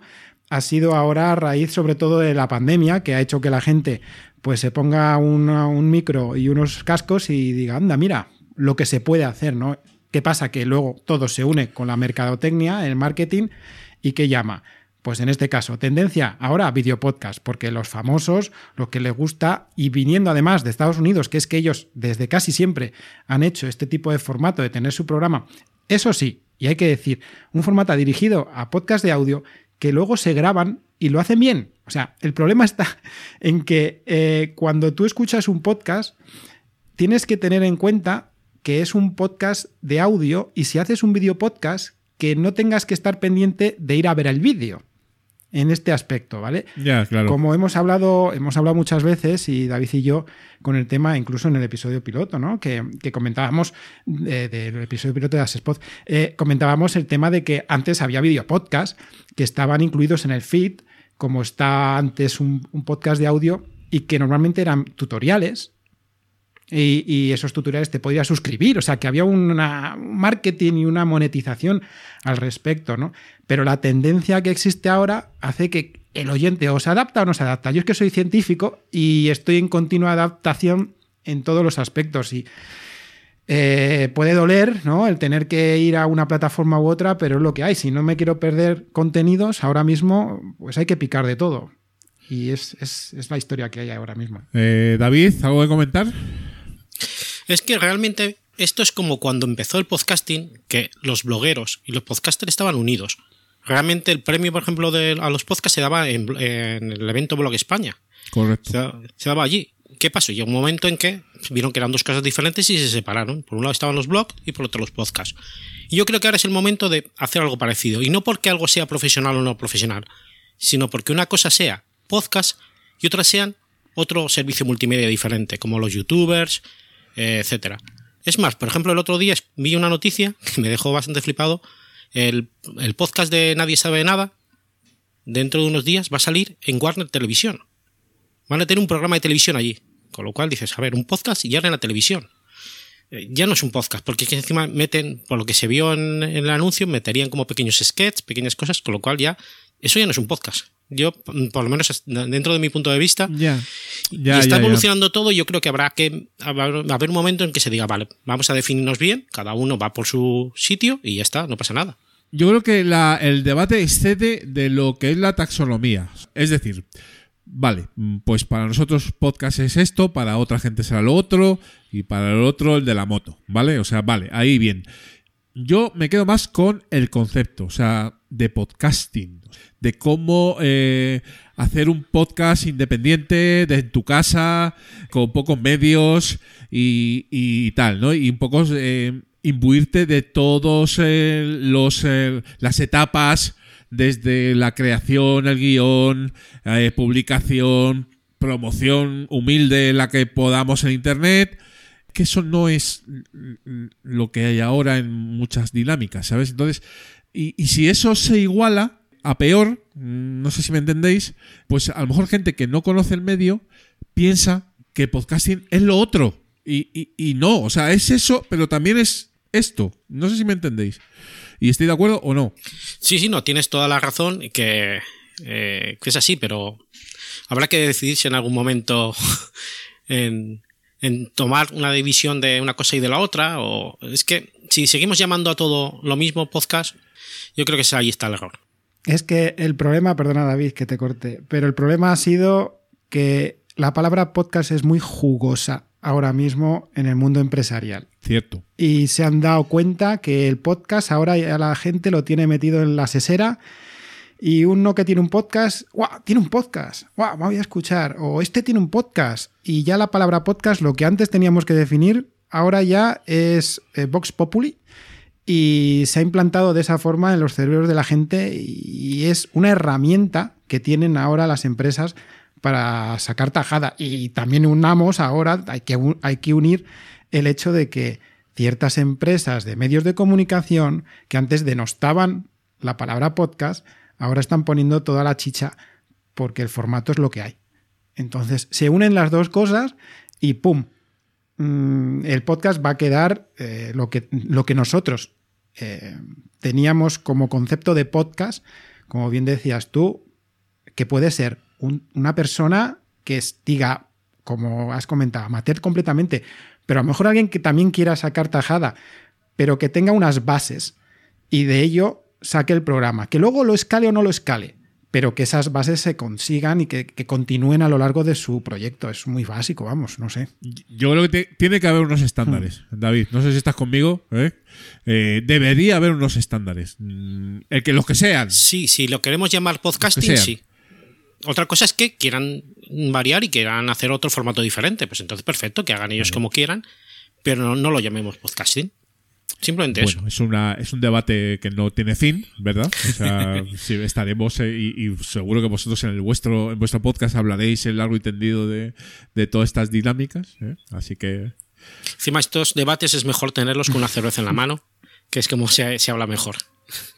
ha sido ahora a raíz sobre todo de la pandemia que ha hecho que la gente pues se ponga un micro y unos cascos y diga, anda, mira, lo que se puede hacer, ¿no? ¿Qué pasa? Que luego todo se une con la mercadotecnia, el marketing, y ¿qué llama? Pues en este caso, tendencia ahora a videopodcast, porque los famosos, lo que les gusta, y viniendo además de Estados Unidos, que es que ellos desde casi siempre han hecho este tipo de formato de tener su programa, eso sí, y hay que decir, un formato dirigido a podcast de audio que luego se graban y lo hacen bien. O sea, el problema está en que eh, cuando tú escuchas un podcast, tienes que tener en cuenta que es un podcast de audio y si haces un video podcast, que no tengas que estar pendiente de ir a ver el vídeo. en este aspecto, ¿vale? Ya, claro. Como hemos hablado, hemos hablado muchas veces, y David y yo, con el tema, incluso en el episodio piloto, ¿no? Que, que comentábamos eh, del episodio piloto de Asespod, eh, comentábamos el tema de que antes había videopodcast que estaban incluidos en el feed, como está antes un, un podcast de audio, y que normalmente eran tutoriales. Y, esos tutoriales te podías suscribir, o sea que había un marketing y una monetización al respecto, ¿no? Pero la tendencia que existe ahora hace que el oyente o se adapta o no se adapta. Yo es que soy científico y estoy en continua adaptación en todos los aspectos y eh, puede doler, ¿no? El tener que ir a una plataforma u otra, pero es lo que hay. Si no me quiero perder contenidos ahora mismo, pues hay que picar de todo. Y es, es- es la historia que hay ahora mismo. Eh, David, ¿algo que comentar? Es que realmente esto es como cuando empezó el podcasting, que los blogueros y los podcasters estaban unidos. Realmente el premio, por ejemplo, de, a los podcasts se daba en, en el evento Blog España. Correcto. Se, da- se daba allí. ¿Qué pasó? Llegó un momento en que vieron que eran dos cosas diferentes y se separaron. Por un lado estaban los blogs y por otro los podcasts. Y yo creo que ahora es el momento de hacer algo parecido. Y no porque algo sea profesional o no profesional, sino porque una cosa sea podcast y otra sean otro servicio multimedia diferente, como los youtubers, etcétera. Es más, por ejemplo, el otro día vi una noticia que me dejó bastante flipado. El, podcast de Nadie sabe nada, dentro de unos días, va a salir en Warner Televisión. Van a tener un programa de televisión allí. Con lo cual dices, a ver, un podcast y ahora en la televisión. Eh, Ya no es un podcast, porque que encima meten, por lo que se vio en, en el anuncio, meterían como pequeños sketches, pequeñas cosas, con lo cual ya, eso ya no es un podcast. Yo, por lo menos dentro de mi punto de vista, Ya. y está ya, evolucionando todo. Yo creo que habrá que a haber un momento en que se diga, vale, vamos a definirnos bien, cada uno va por su sitio y ya está, no pasa nada. Yo creo que la- el debate excede de lo que es la taxonomía. Es decir, vale, pues para nosotros podcast es esto, para otra gente será lo otro, y para el otro el de la moto, ¿vale? O sea, vale, ahí bien. Yo me quedo más con el concepto, o sea, de podcasting, de cómo eh, hacer un podcast independiente de tu casa, con pocos medios y, y tal, ¿no? Y un poco eh, imbuirte de todos eh, los eh, las etapas desde la creación, el guion, eh, publicación, promoción humilde la que podamos en internet que eso no es lo que hay ahora en muchas dinámicas, ¿sabes? Entonces, y, y si eso se iguala a peor, no sé si me entendéis, pues a lo mejor gente que no conoce el medio piensa que podcasting es lo otro. Y, y- y no, o sea, es eso, pero también es esto. No sé si me entendéis. ¿Y estoy de acuerdo o no? Sí, sí, no, tienes toda la razón que, eh, que es así, pero habrá que decidirse en algún momento en, en tomar una división de una cosa y de la otra. O es que si seguimos llamando a todo lo mismo podcast, yo creo que ahí está el error. Es que el problema, perdona David que te corte, pero el problema ha sido que la palabra podcast es muy jugosa ahora mismo en el mundo empresarial. Cierto. Y se han dado cuenta que el podcast ahora ya la gente lo tiene metido en la sesera y uno que tiene un podcast, ¡guau! Tiene un podcast, ¡guau! Me voy a escuchar. O este tiene un podcast. Y ya la palabra podcast, lo que antes teníamos que definir, ahora ya es eh, Vox Populi y se ha implantado de esa forma en los cerebros de la gente y es una herramienta que tienen ahora las empresas para sacar tajada. Y también unamos ahora, hay que, hay que unir el hecho de que ciertas empresas de medios de comunicación que antes denostaban la palabra podcast, ahora están poniendo toda la chicha porque el formato es lo que hay. Entonces se unen las dos cosas y ¡pum! Mm, el podcast va a quedar eh, lo, que, lo que nosotros eh, teníamos como concepto de podcast, como bien decías tú, que puede ser un- una persona que diga, como has comentado, amateur completamente, pero a lo mejor alguien que también quiera sacar tajada, pero que tenga unas bases y de ello saque el programa. Que luego lo escale o no lo escale, pero que esas bases se consigan y que, que continúen a lo largo de su proyecto. Es muy básico, vamos, no sé. Yo creo que te- tiene que haber unos estándares, David. No sé si estás conmigo. ¿eh? Eh, debería haber unos estándares. Mm, El que los que sean. Sí, si lo queremos llamar podcasting, sí. Otra cosa es que quieran variar y quieran hacer otro formato diferente. Pues entonces, perfecto, que hagan ellos como quieran, pero no, no lo llamemos podcasting. Simplemente eso. Bueno, es, una, es un debate que no tiene fin, ¿verdad? O sea, sí, estaremos eh, y, y seguro que vosotros en el vuestro en vuestro podcast hablaréis el largo y tendido de, de todas estas dinámicas. ¿eh? Así que Encima, estos debates es mejor tenerlos con una cerveza en la mano, que es como se, se habla mejor.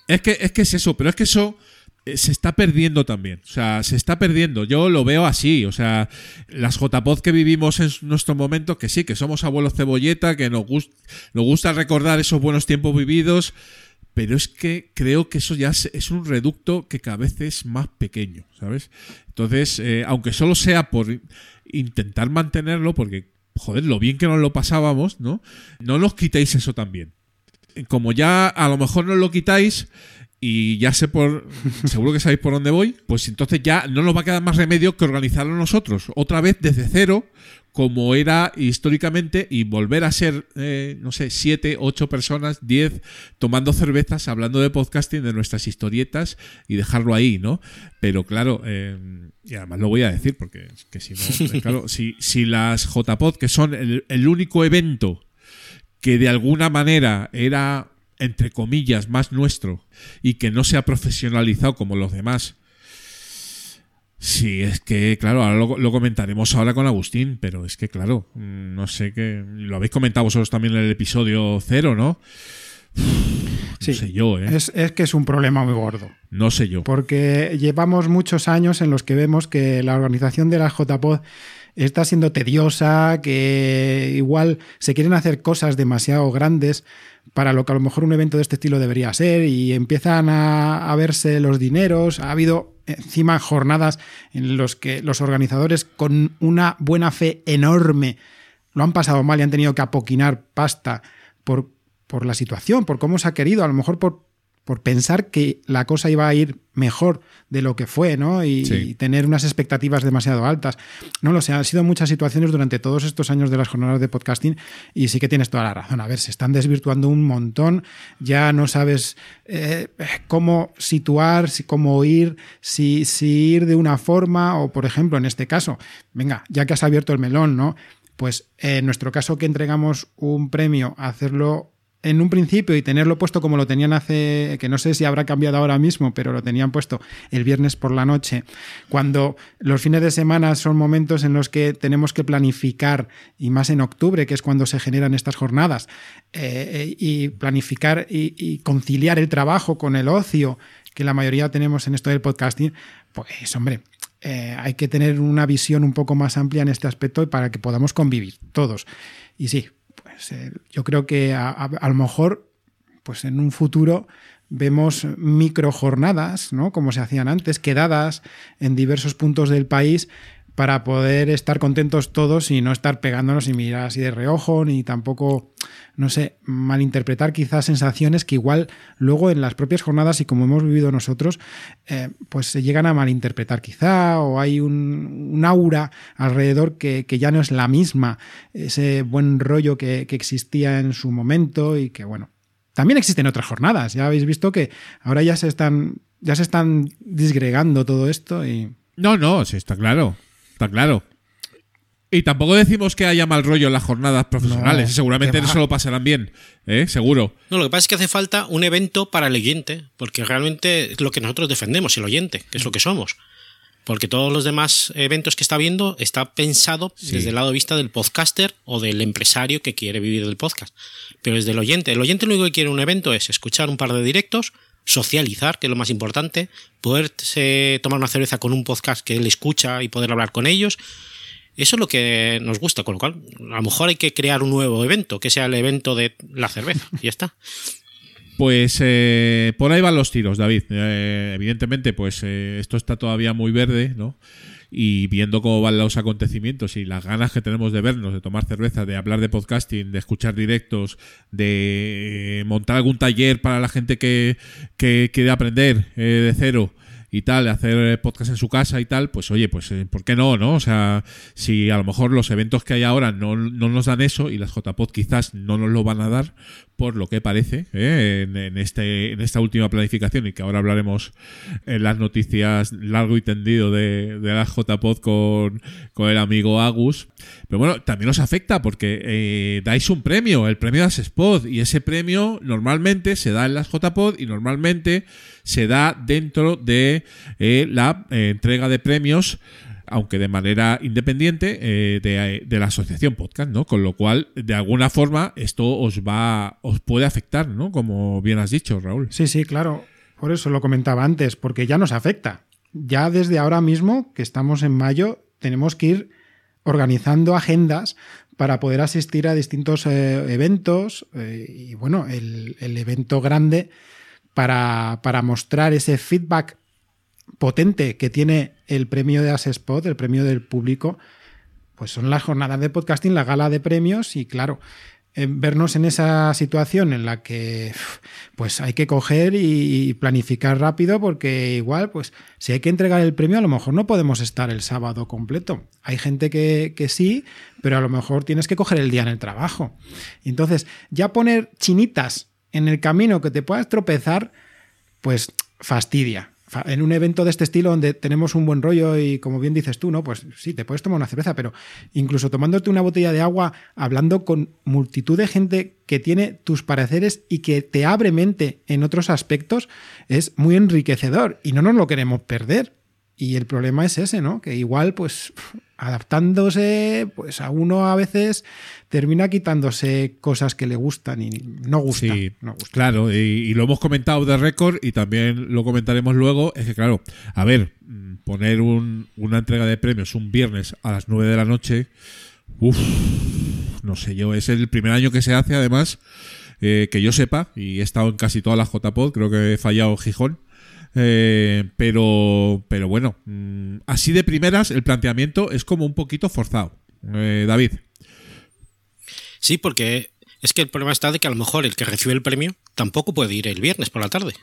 Es que, es que es eso, pero es que eso se está perdiendo también. O sea, se está perdiendo. Yo lo veo así. O sea, las JPod que vivimos en nuestro momento, que sí, que somos abuelos cebolleta, que nos, nos gusta recordar esos buenos tiempos vividos. Pero es que creo que eso ya es, es un reducto que cada vez es más pequeño, ¿sabes? Entonces, eh, aunque solo sea por intentar mantenerlo, porque, joder, lo bien que nos lo pasábamos, ¿no? No nos quitéis eso también como ya a lo mejor no lo quitáis y ya sé por seguro que sabéis por dónde voy, pues entonces ya no nos va a quedar más remedio que organizarlo nosotros otra vez desde cero como era históricamente y volver a ser, eh, no sé, siete, ocho personas, diez, tomando cervezas, hablando de podcasting, de nuestras historietas y dejarlo ahí, ¿no? Pero claro, eh, y además lo voy a decir porque es que si no, claro, si, si las JPod, que son el, el único evento que de alguna manera era, entre comillas, más nuestro y que no se ha profesionalizado como los demás. Sí, es que, claro, ahora lo, lo comentaremos ahora con Agustín, pero es que, claro, mm, no sé qué. Lo habéis comentado vosotros también en el episodio cero, ¿no? Sí, no sé yo, ¿eh? es, es que es un problema muy gordo. No sé yo. Porque llevamos muchos años en los que vemos que la organización de la JPod está siendo tediosa, que igual se quieren hacer cosas demasiado grandes para lo que a lo mejor un evento de este estilo debería ser y empiezan a, a verse los dineros. Ha habido encima jornadas en los que los organizadores con una buena fe enorme lo han pasado mal y han tenido que apoquinar pasta por, por la situación, por cómo se ha querido, a lo mejor por, por pensar que la cosa iba a ir mejor de lo que fue, ¿no? Y, Sí. y tener unas expectativas demasiado altas. No lo sé, han sido muchas situaciones durante todos estos años de las jornadas de podcasting y sí que tienes toda la razón. A ver, se están desvirtuando un montón, ya no sabes eh, cómo situar, si, cómo ir, si, si ir de una forma o, por ejemplo, en este caso, venga, ya que has abierto el melón, ¿no? Pues eh, en nuestro caso que entregamos un premio, hacerlo en un principio y tenerlo puesto como lo tenían hace, que no sé si habrá cambiado ahora mismo, pero lo tenían puesto el viernes por la noche, cuando los fines de semana son momentos en los que tenemos que planificar, y más en octubre, que es cuando se generan estas jornadas, eh, y planificar y, conciliar el trabajo con el ocio, que la mayoría tenemos en esto del podcasting, pues hombre, eh, hay que tener una visión un poco más amplia en este aspecto para que podamos convivir todos. Y sí, pues yo creo que a- a lo mejor, pues en un futuro vemos micro jornadas, ¿no? Como se hacían antes, quedadas en diversos puntos del país para poder estar contentos todos y no estar pegándonos y mirar así de reojo, ni tampoco, no sé, malinterpretar quizás sensaciones que igual luego en las propias jornadas y como hemos vivido nosotros, eh, pues se llegan a malinterpretar quizá, o hay un, aura alrededor que, que ya no es la misma, ese buen rollo que, que existía en su momento y que bueno, también existen otras jornadas. Ya habéis visto que ahora ya se están, ya se están disgregando todo esto y No, no, sí, está claro. Está claro. Y tampoco decimos que haya mal rollo en las jornadas profesionales. No, Seguramente eso lo pasarán bien. ¿eh? Seguro. No, lo que pasa es que hace falta un evento para el oyente, porque realmente es lo que nosotros defendemos, el oyente, que es lo que somos. Porque todos los demás eventos que está viendo está pensado desde el lado de vista del podcaster o del empresario que quiere vivir del podcast. Pero desde el oyente, el oyente lo único que quiere un evento es escuchar un par de directos, socializar, que es lo más importante, poderse tomar una cerveza con un podcast que él escucha y poder hablar con ellos. Eso es lo que nos gusta, con lo cual a lo mejor hay que crear un nuevo evento, que sea el evento de la cerveza, y ya está. Pues eh, por ahí van los tiros, David. Eh, evidentemente, pues eh, esto está todavía muy verde, ¿no? Y viendo cómo van los acontecimientos y las ganas que tenemos de vernos, de tomar cerveza, de hablar de podcasting, de escuchar directos, de montar algún taller para la gente que, que quiere aprender eh, de cero y tal, hacer podcast en su casa y tal, pues oye, pues eh, ¿por qué no, no? O sea, si a lo mejor los eventos que hay ahora no, no nos dan eso y las JPod quizás no nos lo van a dar, por lo que parece, ¿eh? en, este, en esta última planificación y que ahora hablaremos en las noticias largo y tendido de, de la JPod con, con el amigo Agus. Pero bueno, también os afecta porque eh, dais un premio, el premio de Spot, y ese premio normalmente se da en las JPod y normalmente se da dentro de eh, la eh, entrega de premios aunque de manera independiente eh, de, la asociación podcast, ¿no? Con lo cual, de alguna forma, esto os va, os puede afectar, ¿no? Como bien has dicho, Raúl. Sí, sí, claro. Por eso lo comentaba antes, porque ya nos afecta. Ya desde ahora mismo, que estamos en mayo, tenemos que ir organizando agendas para poder asistir a distintos eh, eventos eh, y bueno, el, evento grande para mostrar ese feedback potente que tiene el premio de Spot, el premio del público, pues son las jornadas de podcasting, la gala de premios y claro, en vernos en esa situación en la que pues hay que coger y planificar rápido porque igual pues si hay que entregar el premio a lo mejor no podemos estar el sábado completo. Hay gente que, que sí, pero a lo mejor tienes que coger el día en el trabajo. Entonces ya poner chinitas en el camino que te puedas tropezar pues fastidia en un evento de este estilo donde tenemos un buen rollo y como bien dices tú, ¿no? Pues sí, te puedes tomar una cerveza, pero incluso tomándote una botella de agua, hablando con multitud de gente que tiene tus pareceres y que te abre mente en otros aspectos, es muy enriquecedor y no nos lo queremos perder. Y el problema es ese, ¿no? Que igual, pues, adaptándose, pues a uno a veces termina quitándose cosas que le gustan y no gusta. Sí, no gusta. claro, y, y lo hemos comentado de récord y también lo comentaremos luego. Es que, claro, a ver, poner un- una entrega de premios un viernes a las 9 de la noche, uff, no sé yo, es el primer año que se hace, además, eh, que yo sepa, y he estado en casi todas las JPod, creo que he fallado Gijón. Eh, pero, pero bueno, mm, así de primeras el planteamiento es como un poquito forzado. Eh, David. Sí, porque es que el problema está de que a lo mejor el que recibe el premio tampoco puede ir el viernes por la tarde,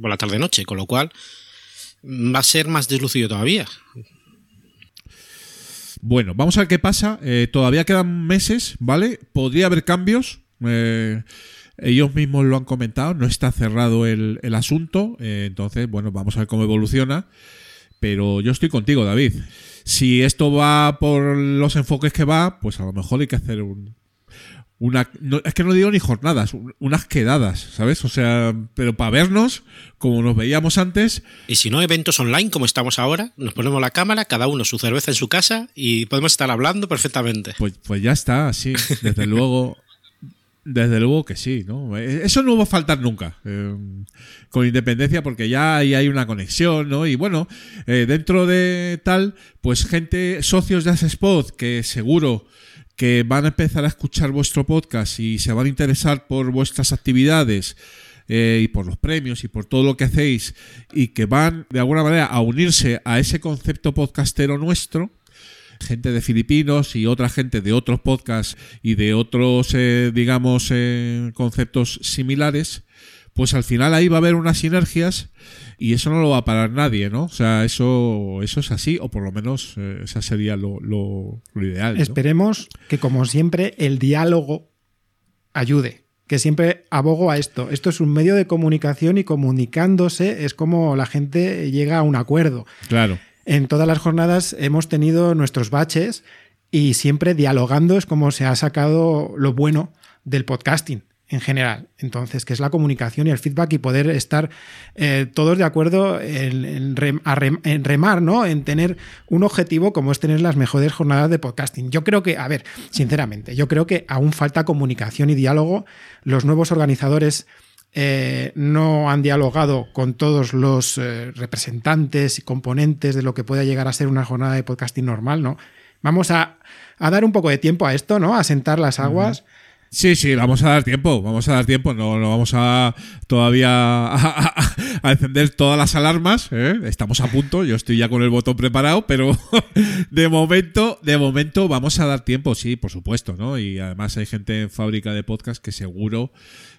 por la tarde-noche, con lo cual mm, va a ser más deslucido todavía. Bueno, vamos a ver qué pasa. Eh, todavía quedan meses, ¿vale? Podría haber cambios. Eh, ellos mismos lo han comentado, no está cerrado el, el asunto. eh, entonces, bueno, vamos a ver cómo evoluciona. Pero yo estoy contigo, David. Si esto va por los enfoques que va, pues a lo mejor hay que hacer un. Una, no, es que no digo ni jornadas, un- unas quedadas, ¿sabes? O sea, pero para vernos, como nos veíamos antes, Y si no, eventos online como estamos ahora, nos ponemos la cámara, cada uno su cerveza en su casa y podemos estar hablando perfectamente. Pues, pues ya está, sí, desde luego. Desde luego que sí, ¿no? Eh, Eso no va a faltar nunca. eh, con independencia, porque ya ahí hay una conexión, ¿no? Y bueno, eh, dentro de tal, pues gente, socios de Spot, que seguro que van a empezar a escuchar vuestro podcast y se van a interesar por vuestras actividades y por los premios y por todo lo que hacéis y que van de alguna manera a unirse a ese concepto podcastero nuestro, gente de Filipinos y otra gente de otros podcasts y de otros, eh, digamos, eh, conceptos similares, pues al final ahí va a haber unas sinergias y eso no lo va a parar nadie, ¿no? O sea, eso, eso es así, o por lo menos eh, esa sería lo, lo- lo ideal. ¿no? Esperemos que, como siempre, el diálogo ayude. Que siempre abogo a esto. Esto es un medio de comunicación y comunicándose es como la gente llega a un acuerdo. Claro. En todas las jornadas hemos tenido nuestros baches y siempre dialogando es como se ha sacado lo bueno del podcasting en general. Entonces, que es la comunicación y el feedback y poder estar eh, todos de acuerdo en, en remar, ¿no? En tener un objetivo como es tener las mejores jornadas de podcasting. Yo creo que, a ver, sinceramente, yo creo que aún falta comunicación y diálogo. Los nuevos organizadores eh, no han dialogado con todos los eh, representantes y componentes de lo que pueda llegar a ser una jornada de podcasting normal, ¿no? Vamos a, a dar un poco de tiempo a esto, ¿no? A sentar las aguas. Sí, sí, vamos a dar tiempo, vamos a dar tiempo, no, no vamos a todavía a, encender todas las alarmas, ¿eh? estamos a punto, yo estoy ya con el botón preparado, pero de momento, de momento vamos a dar tiempo, sí, por supuesto, ¿no? Y además hay gente en fábrica de podcast que seguro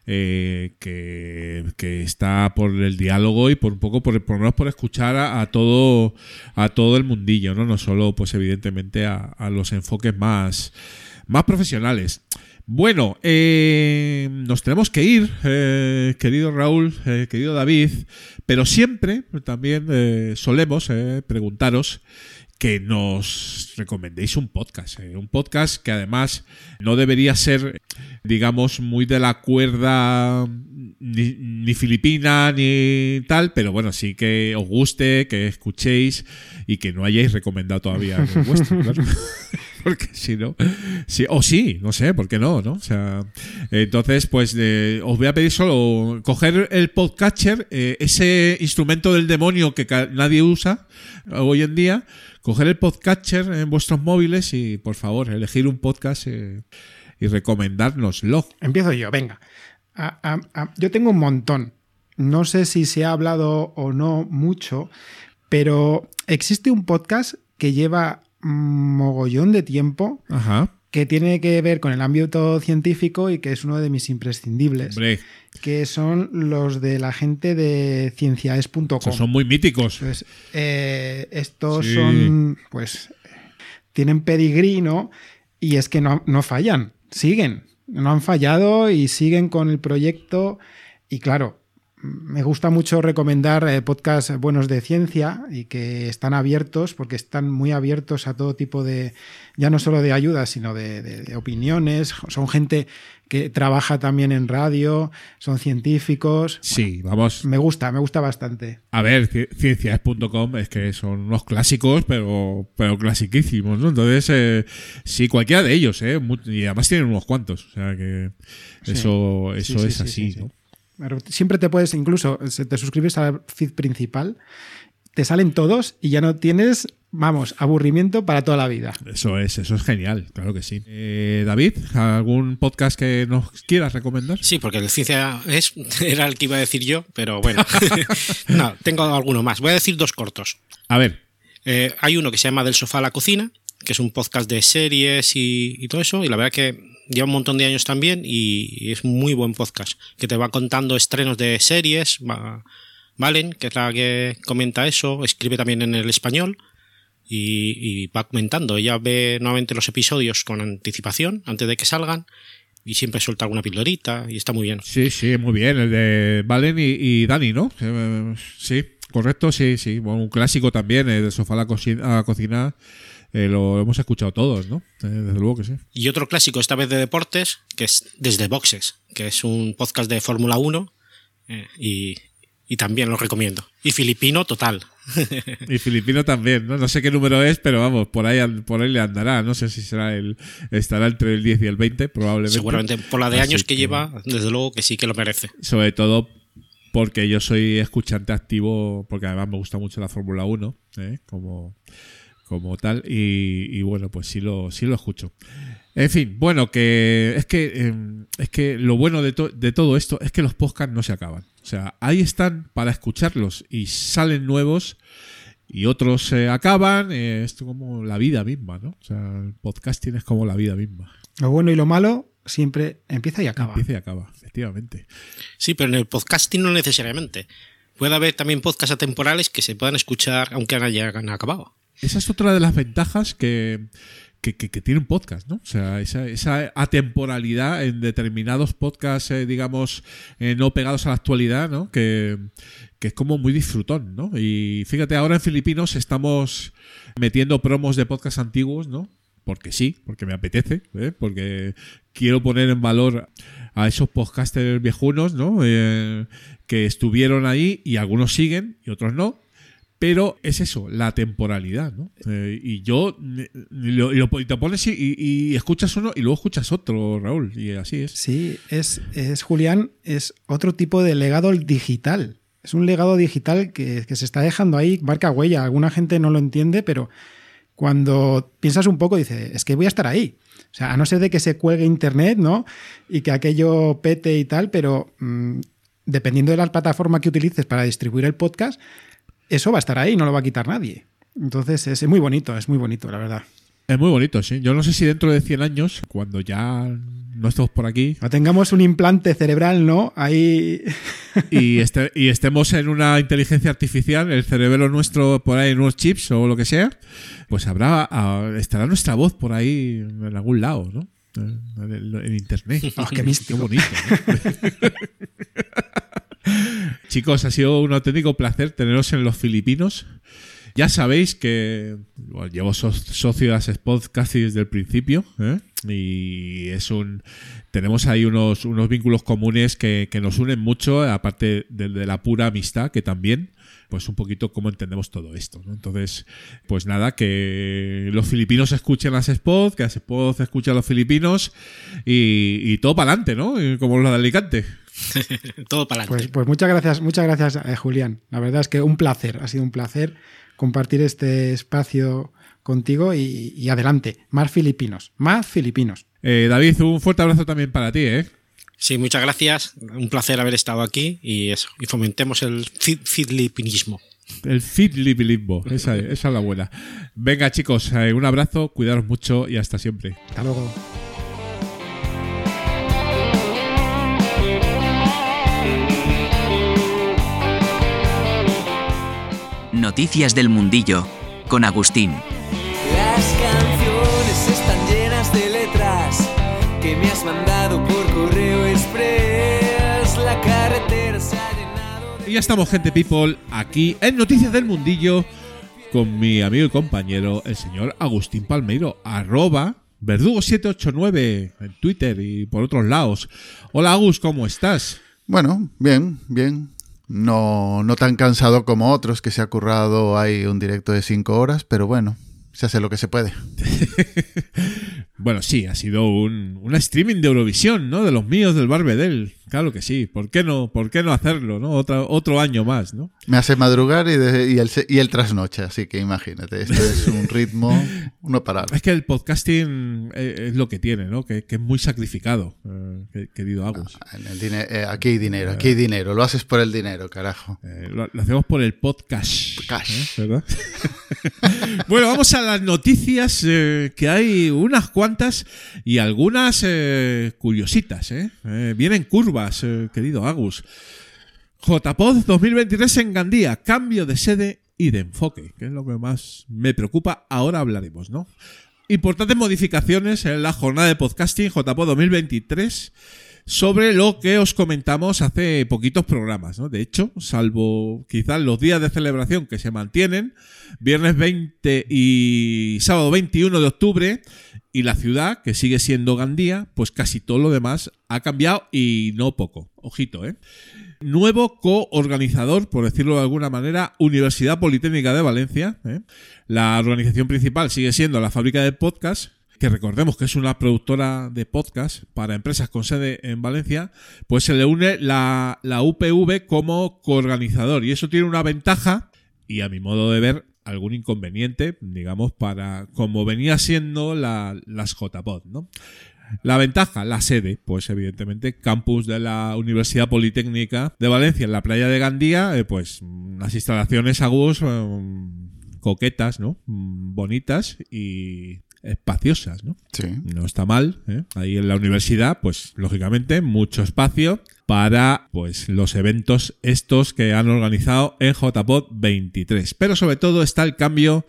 eh, que, que está por el diálogo y por un poco, por, por lo menos por escuchar a, a todo, a todo el mundillo, ¿no? No solo, pues evidentemente, a, a los enfoques más, más profesionales. Bueno, eh, nos tenemos que ir, eh, querido Raúl, eh, querido David, pero siempre también solemos preguntaros que nos recomendéis un podcast, eh, un podcast que además no debería ser, digamos, muy de la cuerda ni, ni filipina ni tal, pero bueno, sí que os guste, que escuchéis y que no hayáis recomendado todavía el vuestro, claro. Porque si no, sí, o sí, no sé, ¿por qué no? ¿no? O sea, entonces, pues eh, os voy a pedir solo coger el podcatcher, eh, ese instrumento del demonio que nadie usa hoy en día, coger el podcatcher en vuestros móviles y, por favor, elegir un podcast eh, y recomendárnoslo. Empiezo yo, venga. A- a- a- yo tengo un montón. No sé si se ha hablado o no mucho, pero existe un podcast que lleva mogollón de tiempo Ajá. que tiene que ver con el ámbito científico y que es uno de mis imprescindibles, Hombre, que son los de la gente de cienciaes.com. son muy míticos. Entonces, eh, estos Sí. son, pues, tienen pedigrí, ¿no? Y es que no, no fallan, siguen, no han fallado y siguen con el proyecto. Y claro, me gusta mucho recomendar eh, podcasts buenos de ciencia y que están abiertos, porque están muy abiertos a todo tipo de, ya no solo de ayudas, sino de, de- de opiniones. Son gente que trabaja también en radio, son científicos. Sí, vamos. Me gusta, me gusta bastante. A ver, ci- ciencias.com es que son unos clásicos, pero, pero clasiquísimos, ¿no? Entonces, eh, sí, cualquiera de ellos, ¿eh? Y además tienen unos cuantos, o sea que eso, Sí, eso sí, es sí, así, sí, sí. ¿no? Siempre te puedes, incluso, te suscribes al feed principal, te salen todos y ya no tienes, vamos, aburrimiento para toda la vida. Eso es, eso es genial, claro que sí. Eh, David, ¿algún podcast que nos quieras recomendar? Sí, porque el ciencia es, era el que iba a decir yo, pero bueno. no, tengo alguno más. Voy a decir dos cortos. A ver, Eh, hay uno que se llama Del sofá a la cocina, que es un podcast de series y, y todo eso, y la verdad que lleva un montón de años también y, es muy buen podcast, que te va contando estrenos de series, va- Valen, que es la que comenta eso, escribe también en el español y, va comentando. Ella ve nuevamente los episodios con anticipación, antes de que salgan, y siempre suelta alguna pildorita y está muy bien. sí, sí, muy bien, el de Valen y, Dani, ¿no? Eh, sí, correcto, sí, sí. Bueno, un clásico también, eh, del sofá a la cocina, eh, lo hemos escuchado todos, ¿no? Eh, desde luego que sí. Y otro clásico, esta vez de deportes, que es Desde Boxes, que es un podcast de Fórmula 1 eh, y, y también lo recomiendo. Y filipino total. Y filipino también, ¿no? No sé qué número es, pero vamos, por ahí, por ahí le andará. No sé si será el, estará entre el 10 y el 20, probablemente. Seguramente por la de Así años que, lleva, desde luego que sí que lo merece. Sobre todo porque yo soy escuchante activo, porque además me gusta mucho la Fórmula 1, ¿eh? como, como tal, y, y bueno, pues sí lo, sí lo escucho. En fin, bueno, que es que eh, es que lo bueno de, to- de todo esto es que los podcasts no se acaban. O sea, ahí están para escucharlos y salen nuevos y otros se acaban. eh, esto como la vida misma, ¿no? O sea, el podcasting es como la vida misma. Lo bueno y lo malo siempre empieza y acaba. Empieza y acaba, efectivamente. Sí, pero en el podcasting no necesariamente. Puede haber también podcasts atemporales que se puedan escuchar aunque no hayan acabado. Esa es otra de las ventajas que, que, tiene un podcast, ¿no? O sea, esa, esa atemporalidad en determinados podcasts, eh, digamos, eh, no pegados a la actualidad, ¿no? Que, que es como muy disfrutón, ¿no? Y fíjate, ahora en Filipinos estamos metiendo promos de podcasts antiguos, ¿no? Porque sí, porque me apetece, ¿eh? porque quiero poner en valor a esos podcasters viejunos, ¿no? Eh, que estuvieron ahí y algunos siguen y otros no. Pero es eso, la temporalidad, ¿no? Eh, y yo, mm, lo, lo- y te pones y, y- y escuchas uno y luego escuchas otro, Raúl, y así es. Sí, es, es Julián, es otro tipo de legado digital. Es un legado digital que, que se está dejando ahí, marca huella. Alguna gente no lo entiende, pero cuando piensas un poco, dices, es que voy a estar ahí. O sea, a no ser de que se cuelgue internet, ¿no? Y que aquello pete y tal, pero mm, dependiendo de la plataforma que utilices para distribuir el podcast, eso va a estar ahí, no lo va a quitar nadie. Entonces es muy bonito, es muy bonito, la verdad. Es muy bonito, sí. Yo no sé si dentro de 100 años, cuando ya no estemos por aquí No tengamos un implante cerebral, ¿no? Ahí. y, este- y estemos en una inteligencia artificial, el cerebro nuestro por ahí en unos chips o lo que sea, pues habrá ah, estará nuestra voz por ahí en algún lado, ¿no? en, internet. Oh, qué místico. bonito. ¿no? Chicos, ha sido un auténtico placer teneros en los Filipinos. Ya sabéis que bueno, llevo so- socio de las casi desde el principio ¿eh? y es un tenemos ahí unos, unos vínculos comunes que, que nos unen mucho, aparte de, de la pura amistad, que también, pues un poquito cómo entendemos todo esto. ¿no? Entonces, pues nada, que los filipinos escuchen las Spots, que las Spots escuchen a los filipinos y, y todo para adelante, ¿no? Como lo de Alicante. Todo para Pues, adelante. pues muchas gracias, muchas gracias, eh, Julián. La verdad es que un placer, ha sido un placer compartir este espacio contigo y, y adelante, más filipinos, más filipinos. Eh, David, un fuerte abrazo también para ti, ¿eh? Sí, muchas gracias. Un placer haber estado aquí y eso. Y fomentemos el fi- filipinismo. El filipinismo, esa, esa es la buena. Venga, chicos, eh, un abrazo, cuidaros mucho y hasta siempre. Hasta luego. Noticias del Mundillo con Agustín. Las canciones están llenas de letras que me has mandado por correo express. La carretera se ha llenado de... Y ya estamos, gente people, aquí en Noticias del Mundillo con mi amigo y compañero, el señor Agustín Palmeiro, arroba verdugo789 en Twitter y por otros lados. Hola, Agus, ¿cómo estás? Bueno, bien, bien. No, no tan cansado como otros que se ha currado ahí un directo de cinco horas, pero bueno, se hace lo que se puede. Bueno, sí, ha sido un, un streaming de Eurovisión, ¿no? De los míos del Barbedel. Claro que sí. ¿Por qué no, por qué no hacerlo, no? Otra, otro año más, ¿no? Me hace madrugar y, de- y el, y el trasnoche, así que imagínate, esto es un ritmo no parable. Es que el podcasting eh, es lo que tiene, ¿no? Que, que es muy sacrificado, eh, que- querido Agus. Dine- eh, aquí hay dinero, aquí hay dinero, lo haces por el dinero, carajo. Eh, lo, lo hacemos por el podcast. Cash. ¿eh? ¿Verdad? bueno, vamos a las noticias, eh, que hay unas cuantas y algunas eh, curiositas. ¿eh? Eh, vienen curvas, eh, querido Agus. JPod 2023 en Gandía, cambio de sede y de enfoque, que es lo que más me preocupa. Ahora hablaremos, ¿no? Importantes modificaciones en la jornada de podcasting JPod 2023 sobre lo que os comentamos hace poquitos programas, ¿no? De hecho, salvo quizás los días de celebración que se mantienen, viernes 20 y sábado 21 de octubre, y la ciudad, que sigue siendo Gandía, pues casi todo lo demás ha cambiado y no poco. Ojito, ¿eh? Nuevo coorganizador, por decirlo de alguna manera, Universidad Politécnica de Valencia. ¿eh? La organización principal sigue siendo la fábrica de podcast, que recordemos que es una productora de podcast para empresas con sede en Valencia, pues se le une la, UPV como coorganizador. Y eso tiene una ventaja, y a mi modo de ver, algún inconveniente, digamos, para como venía siendo la- las JPod, ¿no? La ventaja, la sede, pues evidentemente campus de la Universidad Politécnica de Valencia en la playa de Gandía, eh, pues unas instalaciones agus eh, coquetas, ¿no? Mm, Bonitas y espaciosas, ¿no? Sí. No está mal, ¿eh? Ahí en la universidad, pues lógicamente mucho espacio para pues los eventos estos que han organizado en JPod 23. Pero sobre todo está el cambio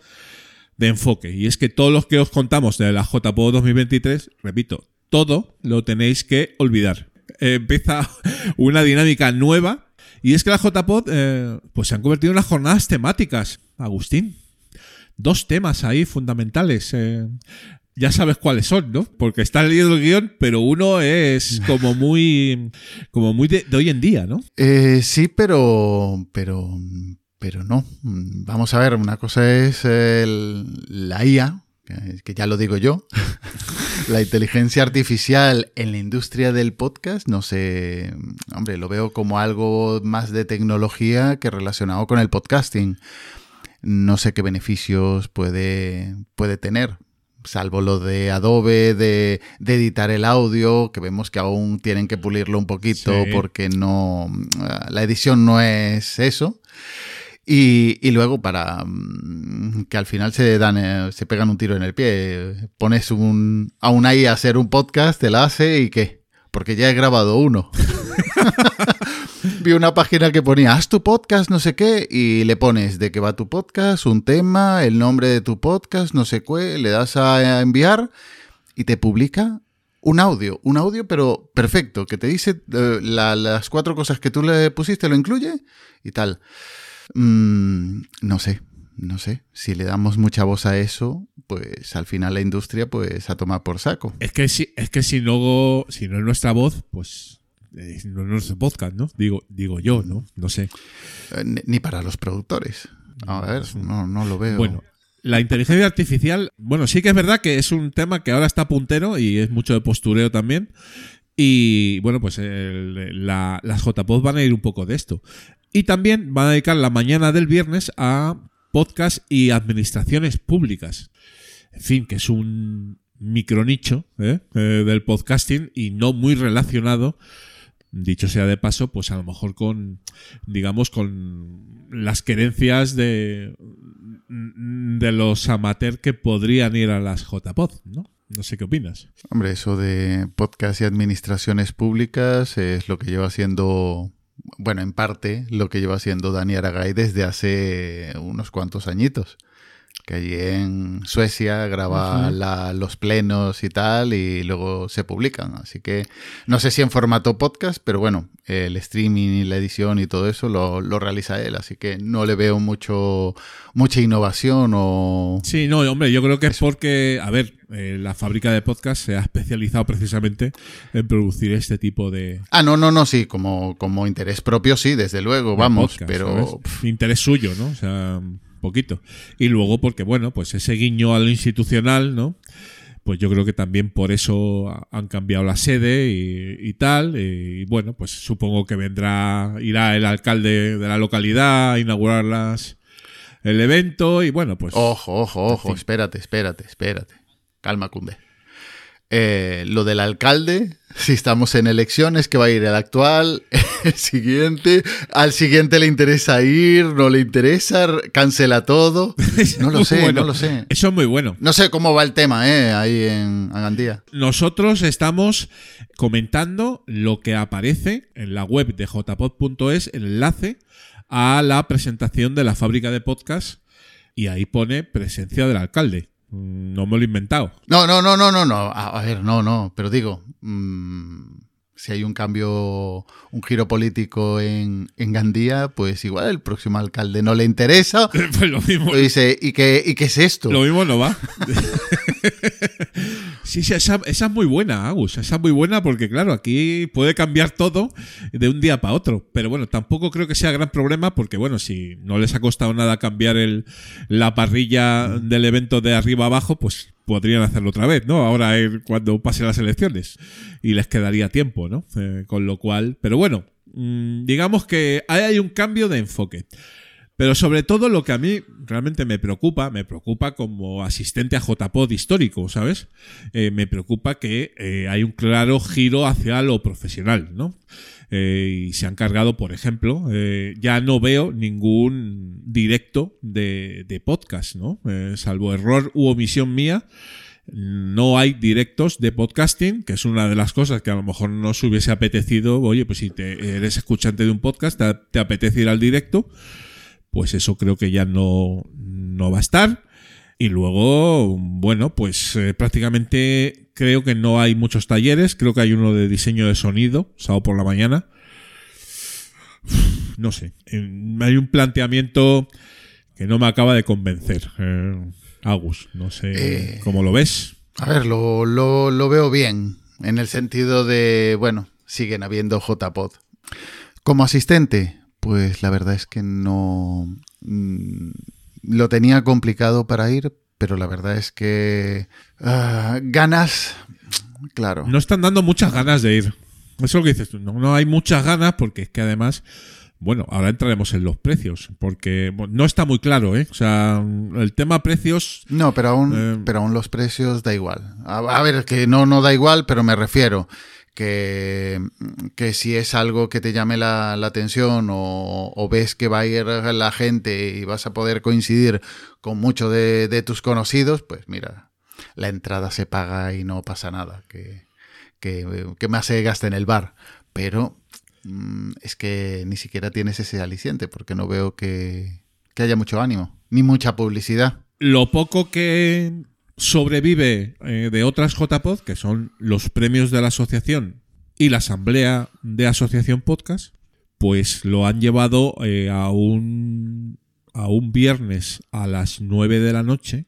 de enfoque. Y es que todos los que os contamos de la JPO 2023, repito, todo lo tenéis que olvidar. Eh, empieza una dinámica nueva. Y es que la JPod eh, pues se han convertido en unas jornadas temáticas. Agustín. Dos temas ahí fundamentales. eh, ya sabes cuáles son, ¿no? Porque estás leyendo el guion, pero uno es como muy. como muy de, hoy en día, ¿no? Eh, sí, pero, pero, pero no. Vamos a ver, una cosa es el- la IA, que ya lo digo yo, la inteligencia artificial en la industria del podcast, no sé, hombre, lo veo como algo más de tecnología que relacionado con el podcasting. No sé qué beneficios puede, puede tener. Salvo lo de Adobe, de, de editar el audio, que vemos que aún tienen que pulirlo un poquito Sí. porque no. La edición no es eso. Y, y luego para mm, que al final se dan eh, se pegan un tiro en el pie. Pones un, a IA a hacer un podcast, te la hace y qué. Porque ya he grabado uno. Vi una página que ponía, haz tu podcast, no sé qué, y le pones de qué va tu podcast, un tema, el nombre de tu podcast, no sé qué, le das a enviar y te publica un audio, un audio, pero perfecto, que te dice eh, la- las cuatro cosas que tú le pusiste, lo incluye y tal. Mm, no sé, no sé. Si le damos mucha voz a eso, pues al final la industria, pues a tomar por saco. Es que si, es que si no, si no es nuestra voz, pues eh, no es nuestro podcast, ¿no? Digo, digo yo, ¿no? No sé. Eh, Ni, ni para los productores. A ver, no, no lo veo. Bueno, la inteligencia artificial, bueno, sí que es verdad que es un tema que ahora está puntero y es mucho de postureo también. Y bueno, pues el- la- las JPod van a ir un poco de esto. Y también van a dedicar la mañana del viernes a podcast y administraciones públicas. En fin, que es un micronicho ¿eh? Eh, del podcasting y no muy relacionado, dicho sea de paso, pues a lo mejor con, digamos, con las querencias de, de los amateurs que podrían ir a las JPod, ¿no? No sé qué opinas. Hombre, eso de podcast y administraciones públicas es lo que lleva haciendo, bueno, en parte lo que lleva haciendo Dani Aragay desde hace unos cuantos añitos. Que allí en Suecia graba la- los plenos y tal y luego se publican. Así que no sé si en formato podcast, pero bueno, el streaming y la edición y todo eso lo, lo realiza él. Así que no le veo mucho mucha innovación o... Sí, no, hombre, yo creo que es porque, a ver, eh, la fábrica de podcast se ha especializado precisamente en producir este tipo de, Ah, no, no, no, sí, como, como interés propio, sí, desde luego, vamos, podcast, pero interés suyo, ¿no? O sea, poquito. Y luego porque, bueno, pues ese guiño a lo institucional, ¿no? Pues yo creo que también por eso ha- han cambiado la sede y, y tal. Y bueno, pues supongo que vendrá, irá el alcalde de la localidad a inaugurar las, el evento y bueno, pues... ojo, ojo, ojo, fin. espérate, espérate, espérate. Calma, Cunde. Eh, lo del alcalde, si estamos en elecciones, que va a ir el actual, el siguiente, al siguiente le interesa ir, no le interesa, cancela todo. No lo sé, bueno. no lo sé. Eso es muy bueno. No sé cómo va el tema, ¿eh? Ahí en Agandía. Nosotros estamos comentando lo que aparece en la web de jpod.es, el enlace a la presentación de la fábrica de podcast y ahí pone presencia del alcalde. No me lo he inventado. No, no, no, no, no, no. A, ver, no, no. Pero digo, mm, si hay un cambio, un giro político en, en Gandía, pues igual el próximo alcalde no le interesa. Pues lo mismo, Pues dice, ¿y qué, ¿y qué es esto? lo mismo no va. Sí, sí, esa, esa es muy buena, Agus. Esa es muy buena porque, claro, aquí puede cambiar todo de un día para otro. Pero bueno, tampoco creo que sea gran problema porque, bueno, si no les ha costado nada cambiar el, la parrilla del evento de arriba abajo, pues podrían hacerlo otra vez, ¿no? Ahora eh, cuando pasen las elecciones. Y les quedaría tiempo, ¿no? Eh, con lo cual, pero bueno, mm, digamos que ahí hay un cambio de enfoque. Pero sobre todo lo que a mí realmente me preocupa, me preocupa como asistente a JPod histórico, ¿sabes? Eh, me preocupa que eh, hay un claro giro hacia lo profesional, ¿no? Eh, y se han cargado, por ejemplo, eh, ya no veo ningún directo de, de podcast, ¿no? Eh, salvo error u omisión mía, no hay directos de podcasting, que es una de las cosas que a lo mejor nos hubiese apetecido. Oye, pues si eres escuchante de un podcast, te, te apetece ir al directo, pues eso creo que ya no, no va a estar. Y luego, bueno, pues prácticamente creo que no hay muchos talleres. Creo que hay uno de diseño de sonido, sábado por la mañana. No sé. Hay un planteamiento que no me acaba de convencer. Eh, Agus, no sé Eh, cómo lo ves. A ver, lo, lo, lo veo bien, en el sentido de, bueno, siguen habiendo JPod. Como asistente, pues la verdad es que no... mm, lo tenía complicado para ir, pero la verdad es que... ah, ganas... Claro. No están dando muchas ganas de ir. Eso es lo que dices tú. No, no hay muchas ganas porque es que además, bueno, ahora entraremos en los precios, porque bueno, no está muy claro, ¿eh? O sea, el tema precios, No, pero aún, Eh. pero aún los precios da igual. A, a ver, que no, no da igual, pero me refiero que, que si es algo que te llame la, la atención o, o ves que va a ir la gente y vas a poder coincidir con muchos de, de tus conocidos, pues mira, la entrada se paga y no pasa nada. Que, que, que más se gasta en el bar. Pero mm, es que ni siquiera tienes ese aliciente porque no veo que, que haya mucho ánimo, ni mucha publicidad. lo poco que, sobrevive eh, de otras JPod, que son los premios de la asociación y la asamblea de Asociación Podcast, pues lo han llevado eh, a un a un viernes a las 9 de la noche,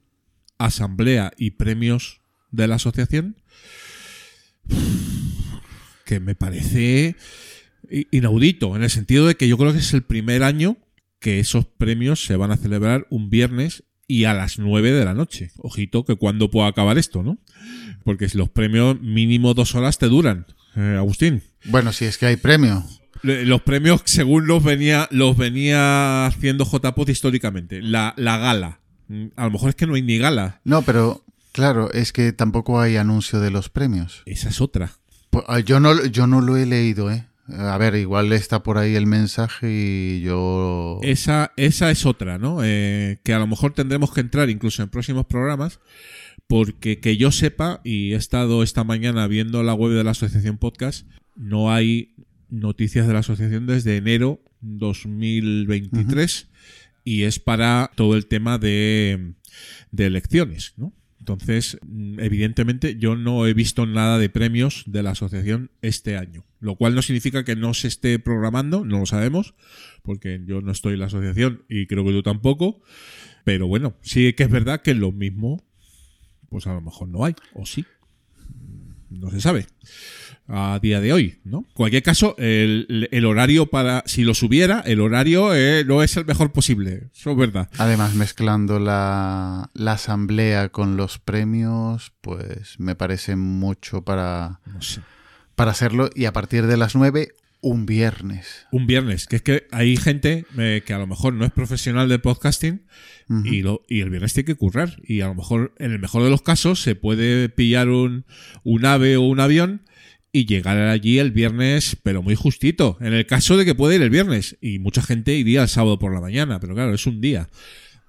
asamblea y premios de la asociación, que me parece inaudito, en el sentido de que yo creo que es el primer año que esos premios se van a celebrar un viernes y a las 9 de la noche. Ojito que cuando pueda acabar esto, ¿no? Porque si los premios mínimo dos horas te duran, eh, Agustín. Bueno, si es que hay premio. Los premios, según los venía, los venía haciendo JPOT históricamente. La, la gala. A lo mejor es que no hay ni gala. No, pero claro, es que tampoco hay anuncio de los premios. Esa es otra. Pues, ah, yo, no, yo no lo he leído, ¿eh? A ver, igual está por ahí el mensaje y yo... Esa, esa es otra, ¿no? Eh, que a lo mejor tendremos que entrar incluso en próximos programas. Porque que yo sepa, y he estado esta mañana viendo la web de la Asociación Podcast, no hay noticias de la asociación desde enero 2023 y es para todo el tema de, de elecciones, ¿no? Entonces, mm, evidentemente, yo no he visto nada de premios de la asociación este año. Lo cual no significa que no se esté programando, no lo sabemos, porque yo no estoy en la asociación y creo que tú tampoco. Pero bueno, sí que es verdad que lo mismo, pues a lo mejor no hay, o sí. No se sabe. A día de hoy, ¿no? En cualquier caso, el, el horario para. Si lo subiera, el horario eh, no es el mejor posible. Eso es verdad. Además, mezclando la, la asamblea con los premios, pues me parece mucho para, No sé. para hacerlo. Y a partir de las 9, un viernes. Un viernes, que es que hay gente eh, que a lo mejor no es profesional del podcasting y, lo, y el viernes tiene que currar. Y a lo mejor, en el mejor de los casos, se puede pillar un, un ave o un avión y llegar allí el viernes, pero muy justito. En el caso de que pueda ir el viernes. Y mucha gente iría el sábado por la mañana, pero claro, es un día.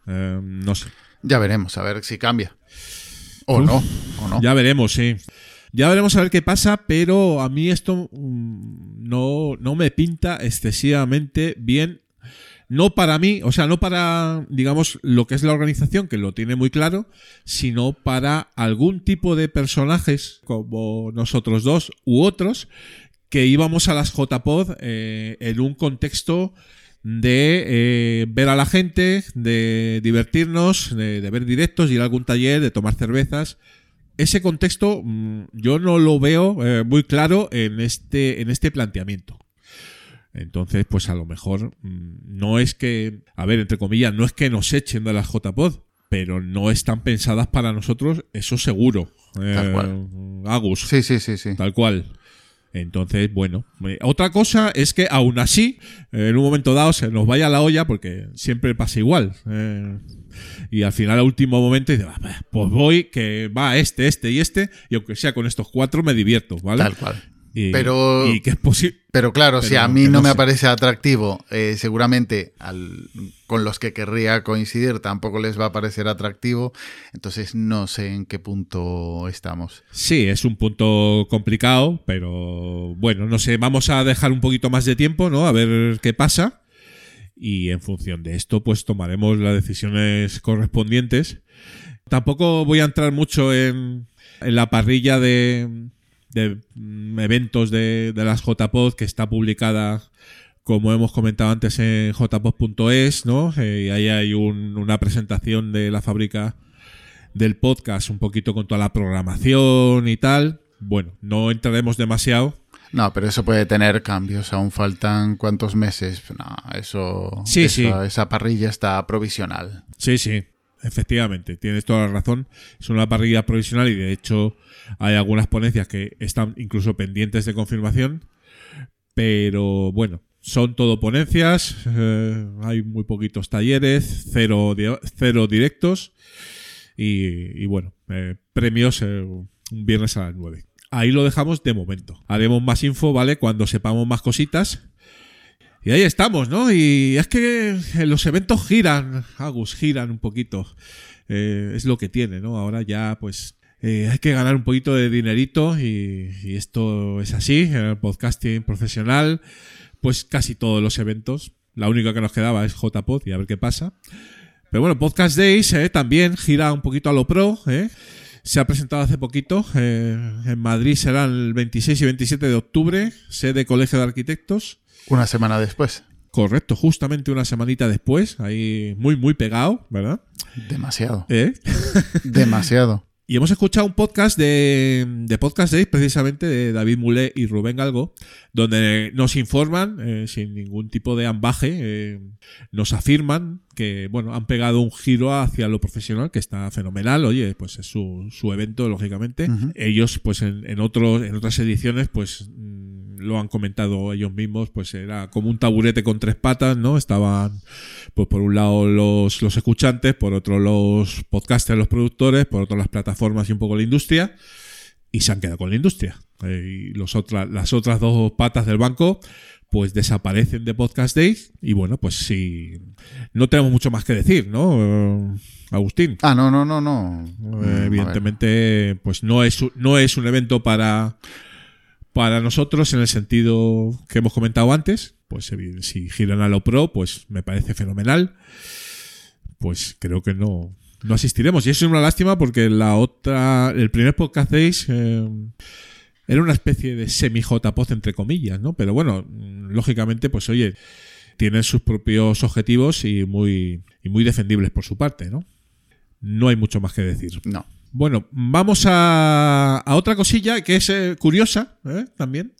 Eh, no sé. Ya veremos, a ver si cambia. O Uf. no, o no. Ya veremos, sí. Ya veremos a ver qué pasa, pero a mí esto mm, no, no me pinta excesivamente bien. No para mí, o sea, no para, digamos, lo que es la organización, que lo tiene muy claro, sino para algún tipo de personajes, como nosotros dos u otros, que íbamos a las JPod eh, en un contexto de eh, ver a la gente, de divertirnos, de, ver directos, ir a algún taller, de tomar cervezas. Ese contexto mm, yo no lo veo eh, muy claro en este, en este planteamiento. Entonces, pues a lo mejor mm, no es que, a ver, entre comillas, no es que nos echen de las JPod, pero no están pensadas para nosotros, eso seguro. Tal Eh, cual. Agus. Sí, sí, sí, sí. Tal cual. Entonces, bueno. eh, Otra cosa es que aún así, eh, en un momento dado se nos vaya la olla, porque siempre pasa igual. eh, y al final, al último momento, dice, "Va, va, pues voy, que va este, este y este, y aunque sea con estos cuatro, me divierto, ¿vale? Tal cual. Y, Pero- y que es posible. Pero claro, si a mí no, no me parece atractivo, eh, seguramente al- con los que querría coincidir tampoco les va a parecer atractivo, entonces no sé en qué punto estamos. Sí, es un punto complicado, pero bueno, no sé, vamos a dejar un poquito más de tiempo, ¿no? A ver qué pasa. Y en función de esto, pues tomaremos las decisiones correspondientes. Tampoco voy a entrar mucho en, en la parrilla de, de, mm, eventos de, de las JPod que está publicada, como hemos comentado antes, en jpod.es, ¿no? Eh, y ahí hay un- una presentación de la fábrica del podcast, un poquito con toda la programación y tal. Bueno, no entraremos demasiado. No, pero eso puede tener cambios, aún faltan cuántos meses. No, eso, Sí, eso- sí. esa parrilla está provisional. Sí, sí, efectivamente, tienes toda la razón. Es una parrilla provisional y de hecho hay algunas ponencias que están incluso pendientes de confirmación. Pero bueno, son todo ponencias, eh, hay muy poquitos talleres, cero, cero directos y, bueno, eh, premios eh, un viernes a las 9. Ahí lo dejamos de momento. Haremos más info, ¿vale? Cuando sepamos más cositas. Y ahí estamos, ¿no? Y es que los eventos giran, Agus, giran un poquito. Es lo que tiene, ¿no? Ahora ya, pues, eh, hay que ganar un poquito de dinerito y, y esto es así. En el podcasting profesional, pues casi todos los eventos. La única que nos quedaba es JPod y a ver qué pasa. Pero bueno, Podcast Days eh, también gira un poquito a lo pro. eh. Se ha presentado hace poquito. eh, en Madrid será el 26 y 27 de octubre, sede Colegio de Arquitectos. Una semana después. Correcto, justamente una semanita después, ahí muy, muy pegado, ¿verdad? Demasiado. Demasiado. Y hemos escuchado un podcast de, de Podcast Days, precisamente de David Mulé y Rubén Galgo, donde nos informan, eh, sin ningún tipo de ambaje, eh, nos afirman que, bueno, han pegado un giro hacia lo profesional, que está fenomenal. Oye, pues es su, su evento, lógicamente. Ellos, pues en, en, otros, en otras ediciones, pues lo han comentado ellos mismos, pues era como un taburete con tres patas, ¿no? Estaban, pues por un lado los, los escuchantes, por otro los podcasters, los productores, por otro las plataformas y un poco la industria, y se han quedado con la industria. Eh, y los otras, las otras dos patas del banco, pues desaparecen de Podcast Days, y bueno, pues sí, no tenemos mucho más que decir, ¿no? Eh, Agustín. Ah, no, no, no, no. Eh, evidentemente, pues no es, no es un evento para, para nosotros en el sentido que hemos comentado antes. Pues evi- si giran a lo pro, pues me parece fenomenal. Pues creo que no, no asistiremos. Y eso es una lástima porque la otra, el primer podcast Days, eh, era una especie de semi-JPod entre comillas, ¿no? Pero bueno, mm, lógicamente, pues oye, tienen sus propios objetivos y muy, y muy defendibles por su parte, ¿no? No hay mucho más que decir. No. Bueno, vamos a, otra cosilla que es eh, curiosa ¿eh? también.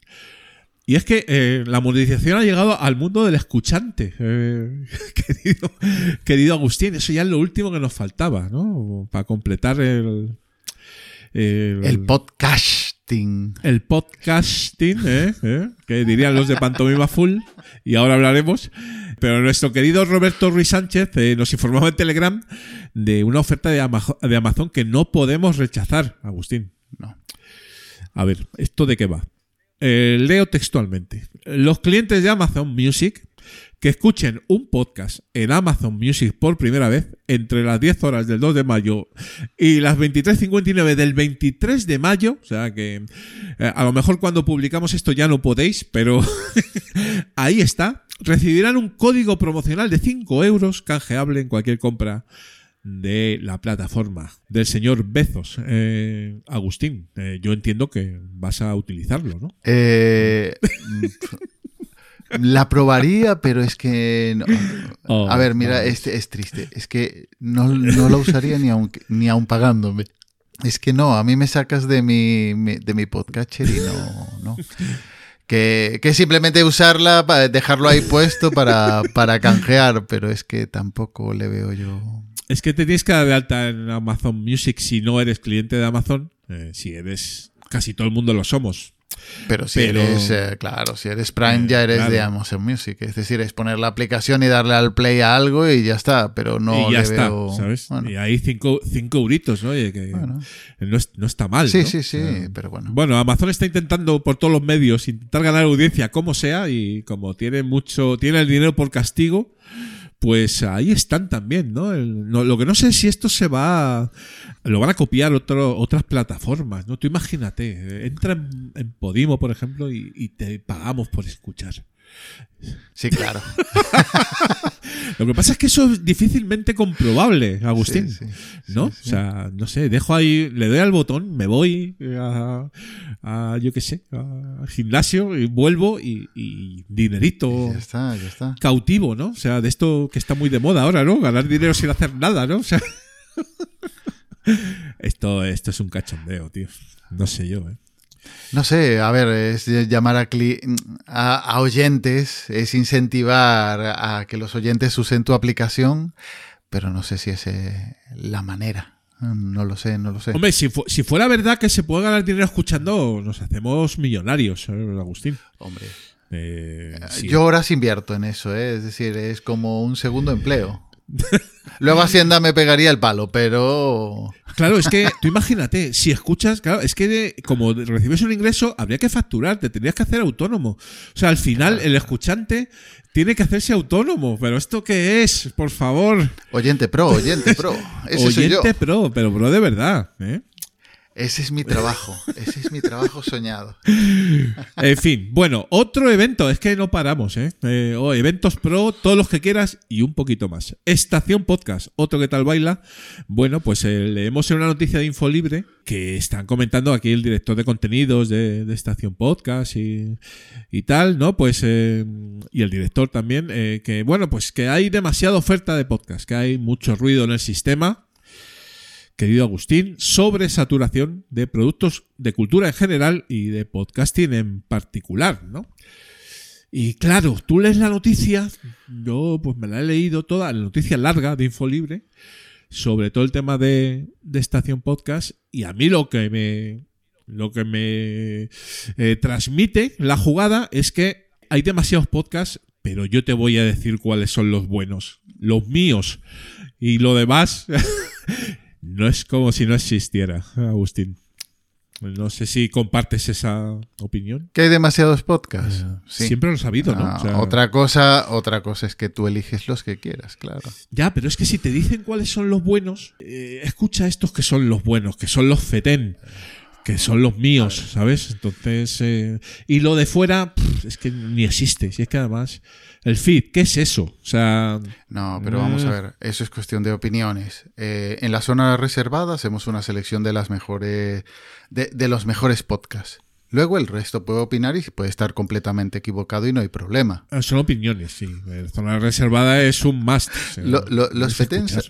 Y es que eh, la monetización ha llegado al mundo del escuchante, querido, Agustín. Eso ya es lo último que nos faltaba, ¿no? Para completar el, el, podcasting. El podcasting, ¿eh? ¿Eh? que dirían los de Pantomima Full, y ahora hablaremos. Pero nuestro querido Roberto Ruiz Sánchez eh, nos informaba en Telegram de una oferta de, Ama- de Amazon que no podemos rechazar, Agustín. No. A ver, ¿esto de qué va? Eh, leo textualmente. Los clientes de Amazon Music que escuchen un podcast en Amazon Music por primera vez entre las 10 horas del 2 de mayo y las 23.59 del 23 de mayo, o sea que eh, a lo mejor cuando publicamos esto ya no podéis, pero ahí está, recibirán un código promocional de 5 euros canjeable en cualquier compra de la plataforma del señor Bezos. Eh, Agustín, eh, yo entiendo que vas a utilizarlo, ¿no? Eh, la probaría, pero es que. no. Oh, a ver, mira, oh. es, es triste. Es que no, no la usaría ni aun, ni aun pagándome. Es que no, a mí me sacas de mi, de mi podcatcher y no. no. Que, que simplemente usarla, dejarlo ahí puesto para, para canjear, pero es que tampoco le veo yo. Es que te tienes que dar de alta en Amazon Music si no eres cliente de Amazon. Eh, si eres. Casi todo el mundo lo somos. Pero si Pero- eres, eh, claro, si eres Prime ya eres claro. de Amazon Music. Es decir, es poner la aplicación y darle al play a algo y ya está. Pero no y ya le está, veo- ¿sabes? Bueno, Y ahí cinco, cinco euritos, ¿no? Oye, que Bueno. no, es- no está mal. sí, ¿no? sí, sí, Eh, pero bueno. Bueno, Amazon está intentando por todos los medios intentar ganar audiencia como sea y como tiene mucho, tiene el dinero por castigo, pues ahí están también, ¿no? El- no- lo que no sé es si esto se va, lo van a copiar otro- otras plataformas, ¿no? Tú imagínate, entra en, en Podimo, por ejemplo, y, y te pagamos por escuchar. Sí, claro. Lo que pasa es que eso es difícilmente comprobable, Agustín. Sí, sí, ¿No? sí. O sea, no sé, dejo ahí, le doy al botón, me voy a, a, yo qué sé, al gimnasio y vuelvo y, y dinerito Ya está, ya está. cautivo, ¿no? O sea, de esto que está muy de moda ahora, ¿no? Ganar dinero sin hacer nada, ¿no? O sea, esto, esto es un cachondeo, tío. No sé yo, ¿eh? No sé, a ver, es llamar a, a, a oyentes, es incentivar a que los oyentes usen tu aplicación, pero no sé si es eh, la manera. No lo sé, no lo sé. Hombre, si, fu- si fuera verdad que se puede ganar dinero escuchando, nos hacemos millonarios, ¿eh, Agustín. Hombre. Eh, sí. Yo horas invierto en eso, ¿eh? es decir, es como un segundo empleo. Luego Hacienda me pegaría el palo, pero... Claro, es que tú imagínate, si escuchas, claro, es que de- como recibes un ingreso, habría que facturar, te tendrías que hacer autónomo. O sea, al final el escuchante tiene que hacerse autónomo. Pero ¿esto qué es? Por favor. Oyente pro, oyente pro. Ese soy yo. Oyente pro, pero pro de verdad. ¿eh? Ese es mi trabajo, ese es mi trabajo soñado. En fin, bueno, otro evento, es que no paramos, ¿eh? Eh, o eventos pro, todos los que quieras y un poquito más. Estación Podcast, otro que tal baila. Bueno, pues eh, leemos en una noticia de Infolibre que están comentando aquí el director de contenidos de, Estación Podcast y, tal, ¿no? Pues, eh, y el director también, que bueno, pues que hay demasiada oferta de podcast, que hay mucho ruido en el sistema querido Agustín, sobre saturación de productos de cultura en general y de podcasting en particular, ¿no? Y claro, tú lees la noticia, yo pues me la he leído toda, la noticia larga de Infolibre, sobre todo el tema de, Estación Podcast, y a mí lo que me, lo que me eh, transmite la jugada es que hay demasiados podcasts, pero yo te voy a decir cuáles son los buenos, los míos, y lo demás... No es como si no existiera, Agustín. No sé si compartes esa opinión. Que hay demasiados podcasts. Eh, Sí. Siempre lo he sabido, ¿no? Ah, O sea, otra cosa, otra cosa es que tú eliges los que quieras, claro. Ya, pero es que si te dicen cuáles son los buenos, eh, escucha estos que son los buenos, que son los fetén, que son los míos, ¿sabes? Entonces, eh, y lo de fuera, pff, es que ni existe. Si es que además, el feed, ¿qué es eso? O sea, No, pero vamos a eh, ver, eso es cuestión de opiniones. Eh, en la zona reservada hacemos una selección de las mejores, de, de los mejores podcasts. Luego el resto puede opinar y puede estar completamente equivocado y no hay problema. eh, son opiniones, sí. La zona reservada es un must. Lo- lo- los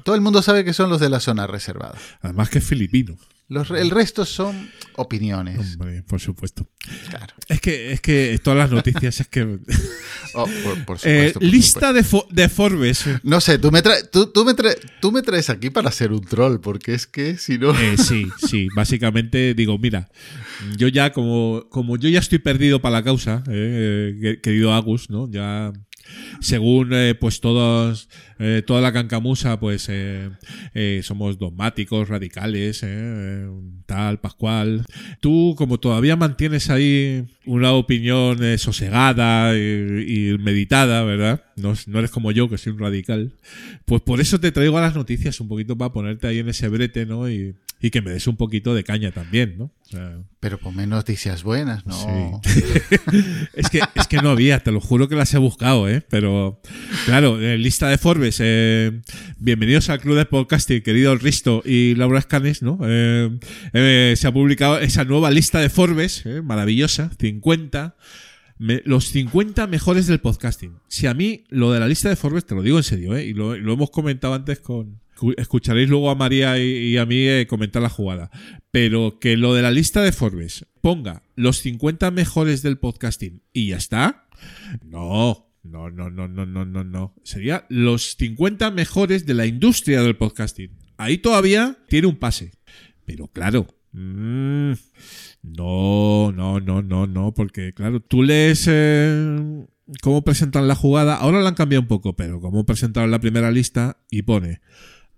todo el mundo sabe que son los de la zona reservada. Además que es filipino. Los, el resto son opiniones. Hombre, por supuesto. Claro. Es que, es que todas las noticias es que. Oh, por, por Eh, supuesto, por lista de, fo- de Forbes. No sé, tú me, traes, tú, tú me tú me traes aquí para ser un troll, porque es que si no... Eh, sí, sí. Básicamente digo, mira, yo ya como, como yo ya estoy perdido para la causa, eh, querido Agus, ¿no? Ya según eh, pues todos eh, toda la cancamusa pues eh, somos dogmáticos radicales tal pascual. Tú como todavía mantienes ahí una opinión sosegada y, meditada verdad no, no eres como yo que soy un radical. Pues por eso te traigo a las noticias un poquito para ponerte ahí en ese brete no y que me des un poquito de caña también no O sea, Pero ponme noticias buenas, ¿no? Sí. es, que, es que no había, te lo juro que las he buscado, ¿eh? Pero, claro, eh, lista de Forbes. eh, bienvenidos al Club de Podcasting, querido Risto y Laura Escanes, ¿no? Eh, se ha publicado esa nueva lista de Forbes, maravillosa, 50. me- los 50 mejores del podcasting. Si a mí lo de la lista de Forbes, te lo digo en serio, ¿eh? y lo, lo hemos comentado antes con... escu- Escucharéis luego a María y, a mí eh, comentar la jugada. Pero que lo de la lista de Forbes ponga los 50 mejores del podcasting y ya está. No, no, no, no, no, no, no, no. Sería los 50 mejores de la industria del podcasting. Ahí todavía tiene un pase. Pero claro, mm, no, no, no, no, no, porque claro, tú lees eh, cómo presentan la jugada, ahora la han cambiado un poco, pero cómo presentaron la primera lista y pone,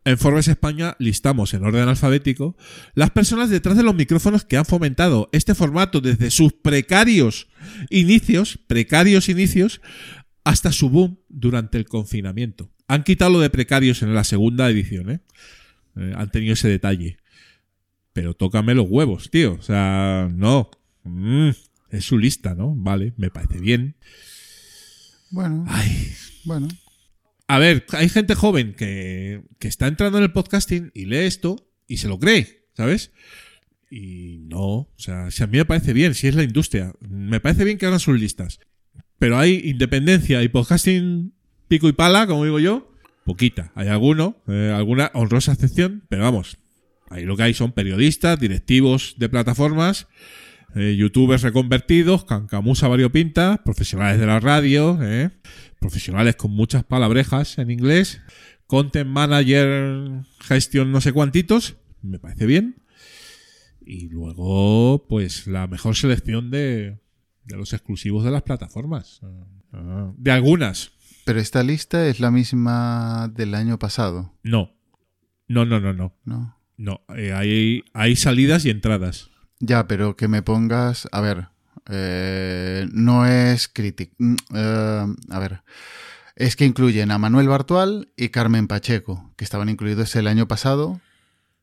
en Forbes España listamos en orden alfabético las personas detrás de los micrófonos que han fomentado este formato desde sus precarios inicios, precarios inicios, hasta su boom durante el confinamiento. Han quitado lo de precarios en la segunda edición, ¿eh? Eh, han tenido ese detalle. Pero tócame los huevos, tío. O sea, no. Mm, es su lista, ¿no? Vale, me parece bien. Bueno, Ay. bueno. A ver, hay gente joven que, que está entrando en el podcasting y lee esto y se lo cree, ¿sabes? Y no, o sea, si a mí me parece bien, si es la industria, me parece bien que hagan sus listas. Pero hay independencia y podcasting pico y pala, como digo yo, poquita. Hay alguno, eh, alguna honrosa excepción, pero vamos, ahí lo que hay son periodistas, directivos de plataformas, eh, youtubers reconvertidos, cancamusa variopinta, profesionales de la radio, eh, profesionales con muchas palabrejas en inglés, content manager, gestión no sé cuantitos, me parece bien. Y luego, pues la mejor selección de, de los exclusivos de las plataformas. Ah, De algunas, Pero esta lista es la misma del año pasado, no. No, no, no, no. ¿no? No, eh, hay, hay salidas y entradas. Ya, pero que me pongas. A ver. eh, no es crítico. a ver. Es que incluyen a Manuel Bartual y Carmen Pacheco, que estaban incluidos el año pasado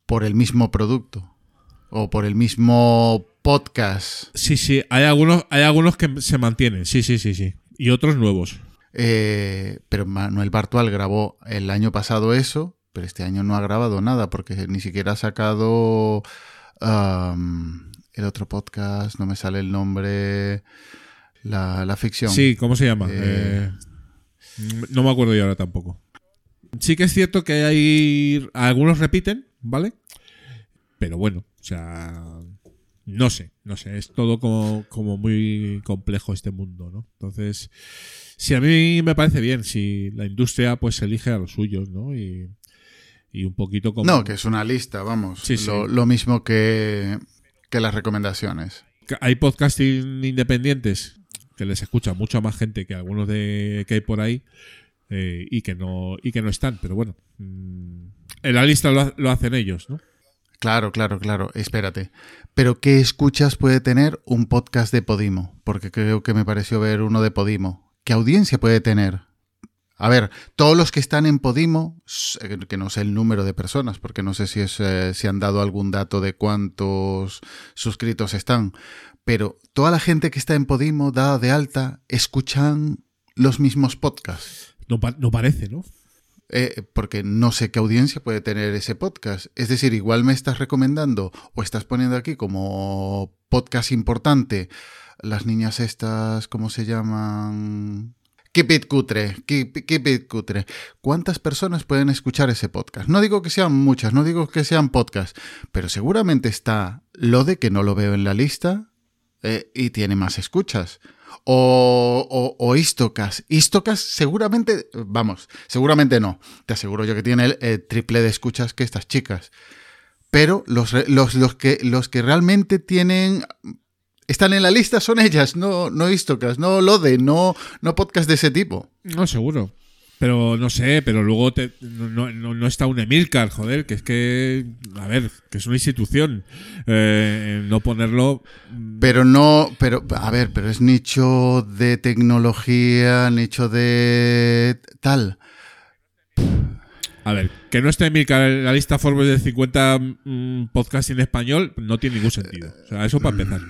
por el mismo producto. o por el mismo podcast. Sí, sí, hay algunos, hay algunos que se mantienen, sí, sí, sí, sí. Y otros nuevos. Eh, pero Manuel Bartual grabó el año pasado eso, pero este año no ha grabado nada porque ni siquiera ha sacado um, el otro podcast, no me sale el nombre, la, la ficción. Sí, ¿cómo se llama? Eh, Eh, no me acuerdo yo ahora tampoco. Sí que es cierto que hay algunos repiten, ¿vale? Pero bueno, o sea, no sé, no sé, es todo como, como muy complejo este mundo, ¿no? Entonces, si a mí me parece bien, si la industria pues elige a los suyos, ¿no? Y, y un poquito como... No, que es una lista, vamos. Sí, sí. Lo, lo mismo que, que las recomendaciones. Hay podcasting independientes que les escucha mucha más gente que algunos de que hay por ahí eh, y que no y que no están, pero bueno, mm, en la lista lo, ha- lo hacen ellos, ¿no? Claro, claro, claro. Espérate. Pero ¿qué escuchas puede tener un podcast de Podimo? Porque creo que me pareció ver uno de Podimo. ¿Qué audiencia puede tener? A ver, todos los que están en Podimo, eh, que no sé el número de personas, porque no sé si, es, eh, si han dado algún dato de cuántos suscritos están, pero toda la gente que está en Podimo, dada de alta, escuchan los mismos podcasts. No, pa- no parece, ¿no? Eh, porque no sé qué audiencia puede tener ese podcast. Es decir, igual me estás recomendando o estás poniendo aquí como podcast importante las niñas estas, ¿cómo se llaman? Keep it cutre, keep, keep it cutre. ¿Cuántas personas pueden escuchar ese podcast? No digo que sean muchas, no digo que sean podcasts, pero seguramente está lo de que no lo veo en la lista eh, y tiene más escuchas. O, o, o Istocas. Istocas seguramente, vamos, seguramente no. Te aseguro yo que tiene el, eh, triple de escuchas que estas chicas. Pero los, los, los, que, los que realmente tienen... Están en la lista son ellas, no, no Istocas, no Lode, no, no podcast de ese tipo. No, seguro. Pero no sé, pero luego te- no, no- no está un Emilcar, joder, que es que, a ver, que es una institución. Eh, no ponerlo... mm, Pero no, pero, a ver, pero es nicho de tecnología, nicho de tal. A ver, que no esté Emilcar en la lista Forbes de 50 mm, podcasts en español no tiene ningún sentido. O sea, eso para empezar.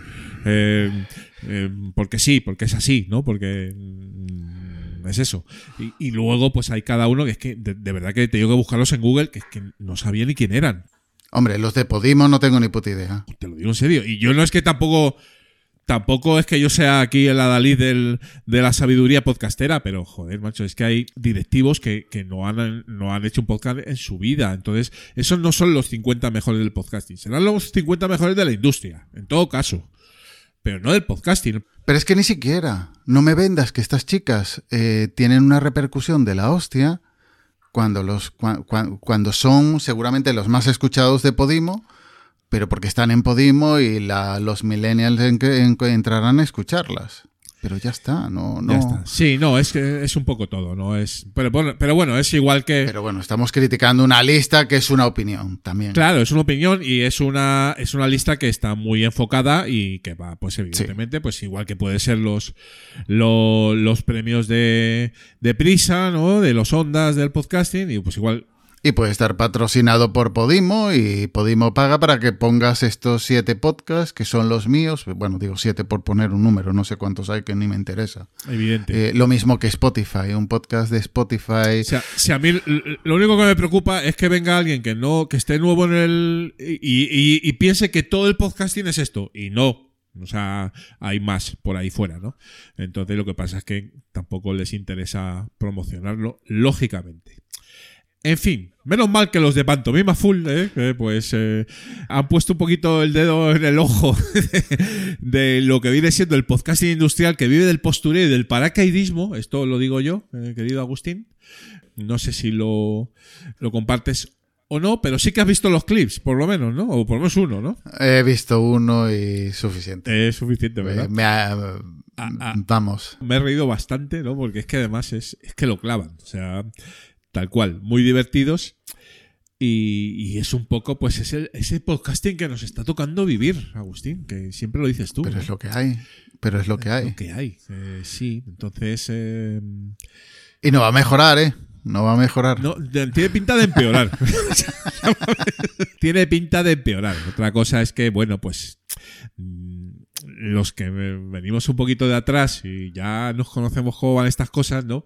Eh, eh, porque sí, porque es así, ¿no? Porque mm, es eso. Y, y luego, pues hay cada uno que es que, de, de verdad que te digo que buscarlos en Google, que es que no sabía ni quién eran. Hombre, los de Podimo no tengo ni puta idea. Te lo digo en serio. Y yo no es que tampoco. Tampoco es que yo sea aquí el adalid del, de la sabiduría podcastera, pero joder, macho, es que hay directivos que, que no, han, no han hecho un podcast en su vida. Entonces, esos no son los 50 mejores del podcasting. Serán los 50 mejores de la industria, en todo caso. Pero no del podcasting. Pero es que ni siquiera, no me vendas que estas chicas eh, tienen una repercusión de la hostia cuando, los, cua- cua- cuando son seguramente los más escuchados de Podimo, pero porque están en Podimo y la- los millennials en que entrarán a escucharlas. Pero ya está, no, no. Ya está. Sí, no, es que es un poco todo, ¿no? Es, pero, bueno, pero bueno, es igual que. Pero bueno, estamos criticando una lista que es una opinión también. Claro, es una opinión y es una, es una lista que está muy enfocada y que va, pues evidentemente, pues igual que puede ser los, lo- los premios de, de prisa, ¿no? De los ondas del podcasting y pues igual. Y puede estar patrocinado por Podimo y Podimo paga para que pongas estos siete podcasts que son los míos. Bueno, digo siete por poner un número, no sé cuántos hay que ni me interesa. Evidente. Eh, lo mismo que Spotify, un podcast de Spotify. O sea, si a mí lo único que me preocupa es que venga alguien que no, que esté nuevo en el y, y- y piense que todo el podcasting es esto y no. O sea, hay más por ahí fuera, ¿no? Entonces lo que pasa es que tampoco les interesa promocionarlo, lógicamente. En fin, menos mal que los de Pantomima Full, ¿eh? Pues eh, han puesto un poquito el dedo en el ojo de, de lo que viene siendo el podcasting industrial que vive del postureo y del paracaidismo. Esto lo digo yo, eh, querido Agustín. No sé si lo, lo compartes o no, pero sí que has visto los clips, por lo menos, ¿no? O por lo menos uno, ¿no? He visto uno y suficiente. Es suficiente, ¿verdad? Eh, me ha- ah. Vamos. Me he reído bastante, ¿no? Porque es que además es, es que lo clavan. O sea, tal cual. Muy divertidos. Y, y es un poco, pues, es el- ese podcasting que nos está tocando vivir, Agustín, que siempre lo dices tú. Pero ¿no? es lo que hay. Pero es lo que hay. Lo que hay. Eh, sí, entonces. eh, Y no va a mejorar, ¿eh? no va a mejorar. No, tiene pinta de empeorar. tiene pinta de empeorar. Otra cosa es que, bueno, pues mm, los que venimos un poquito de atrás y ya nos conocemos cómo van estas cosas, ¿no?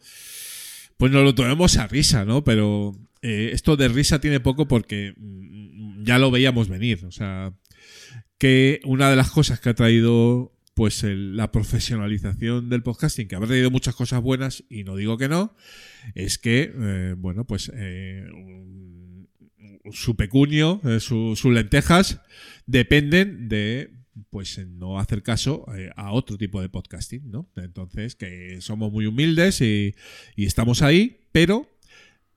Pues nos lo tomemos a risa, ¿no? Pero eh, esto de risa tiene poco porque mm, ya lo veíamos venir. O sea, que una de las cosas que ha traído pues la profesionalización del podcasting, que ha traído muchas cosas buenas y no digo que no, es que, eh, bueno, pues eh, su pecunio, su- sus lentejas, dependen de pues en no hacer caso eh, a otro tipo de podcasting, ¿no? Entonces, que somos muy humildes y, y estamos ahí, pero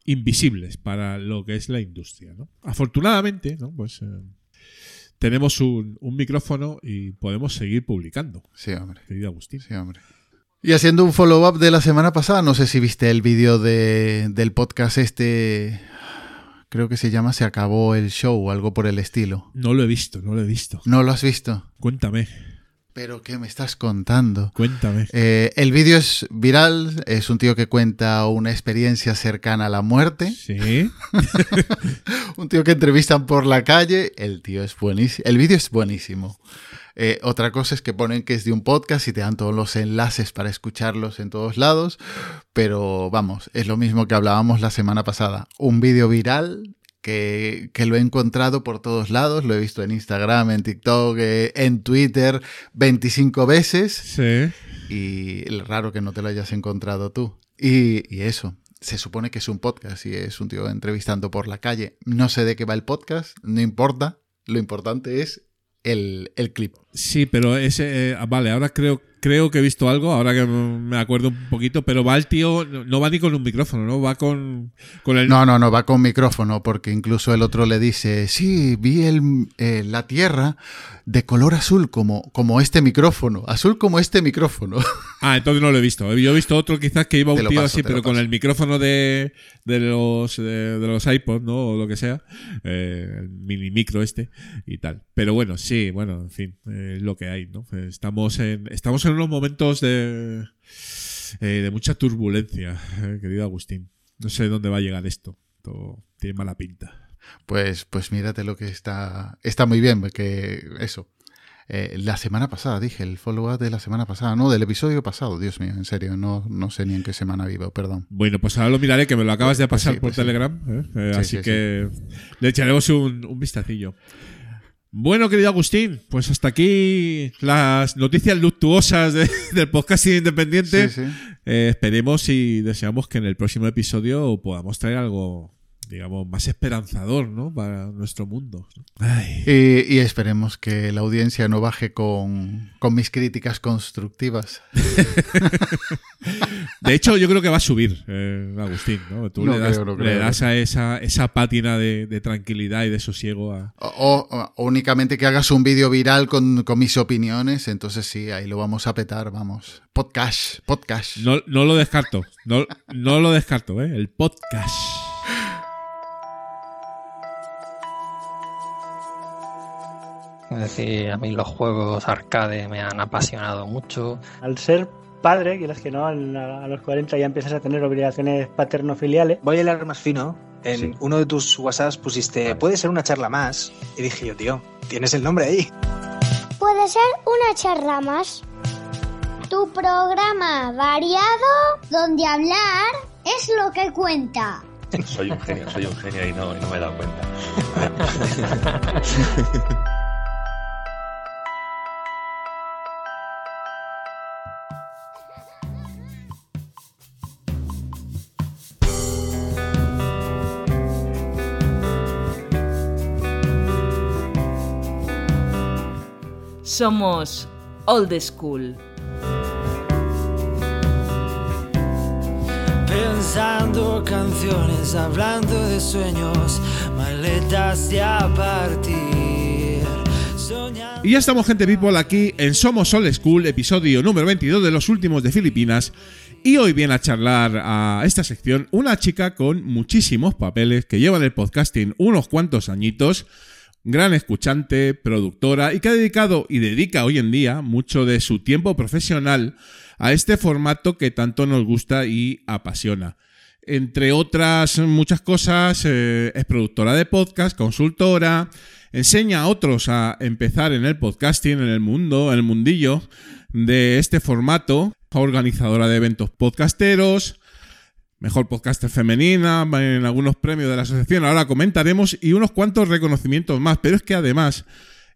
invisibles para lo que es la industria, ¿no? Afortunadamente, ¿no? Pues eh, tenemos un, un micrófono y podemos seguir publicando, Sí, hombre. querido Agustín. Sí, hombre. Y haciendo un follow-up de la semana pasada, no sé si viste el vídeo de- del podcast este, creo que se llama Se acabó el show o algo por el estilo. No lo he visto, no lo he visto. ¿No lo has visto? Cuéntame, ¿Pero qué me estás contando? cuéntame. Eh, el vídeo es viral, es un tío que cuenta una experiencia cercana a la muerte, Sí. un tío que entrevistan por la calle, el tío es buenísimo, el vídeo es buenísimo. Eh, otra cosa es que ponen que es de un podcast y te dan todos los enlaces para escucharlos en todos lados, pero vamos, es lo mismo que hablábamos la semana pasada. Un vídeo viral que, que lo he encontrado por todos lados, lo he visto en Instagram, en TikTok, eh, en Twitter 25 veces Sí. y raro que no te lo hayas encontrado tú. Y, y eso, se supone que es un podcast y es un tío entrevistando por la calle. No sé de qué va el podcast, no importa, lo importante es el, el clip. Sí, pero ese. eh, vale, ahora creo, creo que he visto algo, ahora que me acuerdo un poquito, pero va el tío, no no va ni con un micrófono, ¿no? Va con, con el. No, no, no, va con micrófono, porque incluso el otro le dice, sí, vi el, eh, la Tierra de color azul como, como este micrófono, azul como este micrófono. Ah, entonces no lo he visto. Yo he visto otro quizás que iba un tío paso, así, pero con el micrófono de, de los de, de los iPods, ¿no? O lo que sea. eh, el mini micro este y tal. Pero bueno, sí, bueno, en fin, eh, es lo que hay, ¿no? Estamos en, estamos en unos momentos de, eh, de mucha turbulencia, eh, querido Agustín. No sé dónde va a llegar esto. Todo tiene mala pinta. Pues, pues mírate lo que está, está muy bien, porque eso. eh, la semana pasada, dije, el follow-up de la semana pasada, no, del episodio pasado, Dios mío, en serio, no, no sé ni en qué semana vivo, perdón. Bueno, pues ahora lo miraré, que me lo acabas de Pues pasar por sí. Telegram. ¿eh? Eh, Sí, así sí, que le echaremos un, un vistacillo. Bueno, querido Agustín, pues hasta aquí las noticias luctuosas de- del podcasting independiente. Sí, sí. Eh, esperemos y deseamos que en el próximo episodio podamos traer algo, digamos, más esperanzador, ¿no? Para nuestro mundo. Ay. Y, y esperemos que la audiencia no baje con, con mis críticas constructivas. De hecho, yo creo que va a subir, eh, Agustín, ¿no? Tú No le das, creo, le das a esa, esa pátina de, de tranquilidad y de sosiego a, O, o- o únicamente que hagas un vídeo viral con, con mis opiniones, entonces sí, ahí lo vamos a petar, vamos. Podcast, podcast. No, no lo descarto. No, no lo descarto, ¿eh? El podcast. Es decir, a mí los juegos arcade me han apasionado mucho. Al ser padre, quieras que no, a los 40 ya empiezas a tener obligaciones paterno-filiales. Voy a hilar más fino. En Sí. uno de tus WhatsApps pusiste, puede ser una charla más. Y dije yo, tío, tienes el nombre ahí. Puede ser una charla más. Tu programa variado donde hablar es lo que cuenta. Soy un genio, soy un genio y no, y no me he dado cuenta. Somos Old School. Pensando canciones, hablando de sueños, maletas y a partir. Soñando. Y ya estamos, gente people, aquí en Somos Old School, episodio número 22 de los últimos de Filipinas. Y hoy viene a charlar a esta sección una chica con muchísimos papeles que lleva en el podcasting unos cuantos añitos, gran escuchante, productora y que ha dedicado y dedica hoy en día mucho de su tiempo profesional a este formato que tanto nos gusta y apasiona. Entre otras muchas cosas, eh, es productora de podcast, consultora, enseña a otros a empezar en el podcasting, en el mundo, en el mundillo de este formato, organizadora de eventos podcasteros, mejor podcaster femenina, en algunos premios de la asociación, ahora comentaremos, y unos cuantos reconocimientos más, pero es que además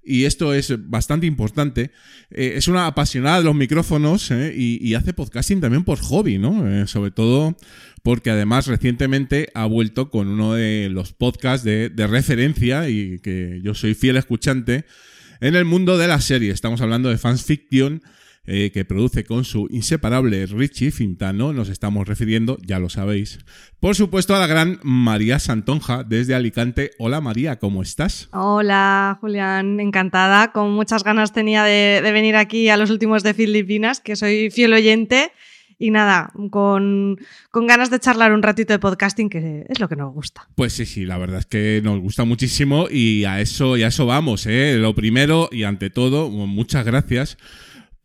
y esto es bastante importante, eh, es una apasionada de los micrófonos eh, y, hace podcasting también por hobby, ¿no? Eh, sobre todo porque además recientemente ha vuelto con uno de los podcasts de, de, referencia y que yo soy fiel escuchante en el mundo de la serie. Estamos hablando de Fans Fiction eh, que produce con su inseparable Richie Fintano, nos estamos refiriendo, ya lo sabéis, por supuesto a la gran María Santonja desde Alicante. Hola María, ¿cómo estás? Hola Julián, encantada, con muchas ganas tenía de, de venir aquí a los últimos de Filipinas, que soy fiel oyente. Y nada, con, con, ganas de charlar un ratito de podcasting, que es lo que nos gusta. Pues sí, sí, la verdad es que nos gusta muchísimo y a eso, y a eso vamos. ¿eh? Lo primero y ante todo, muchas gracias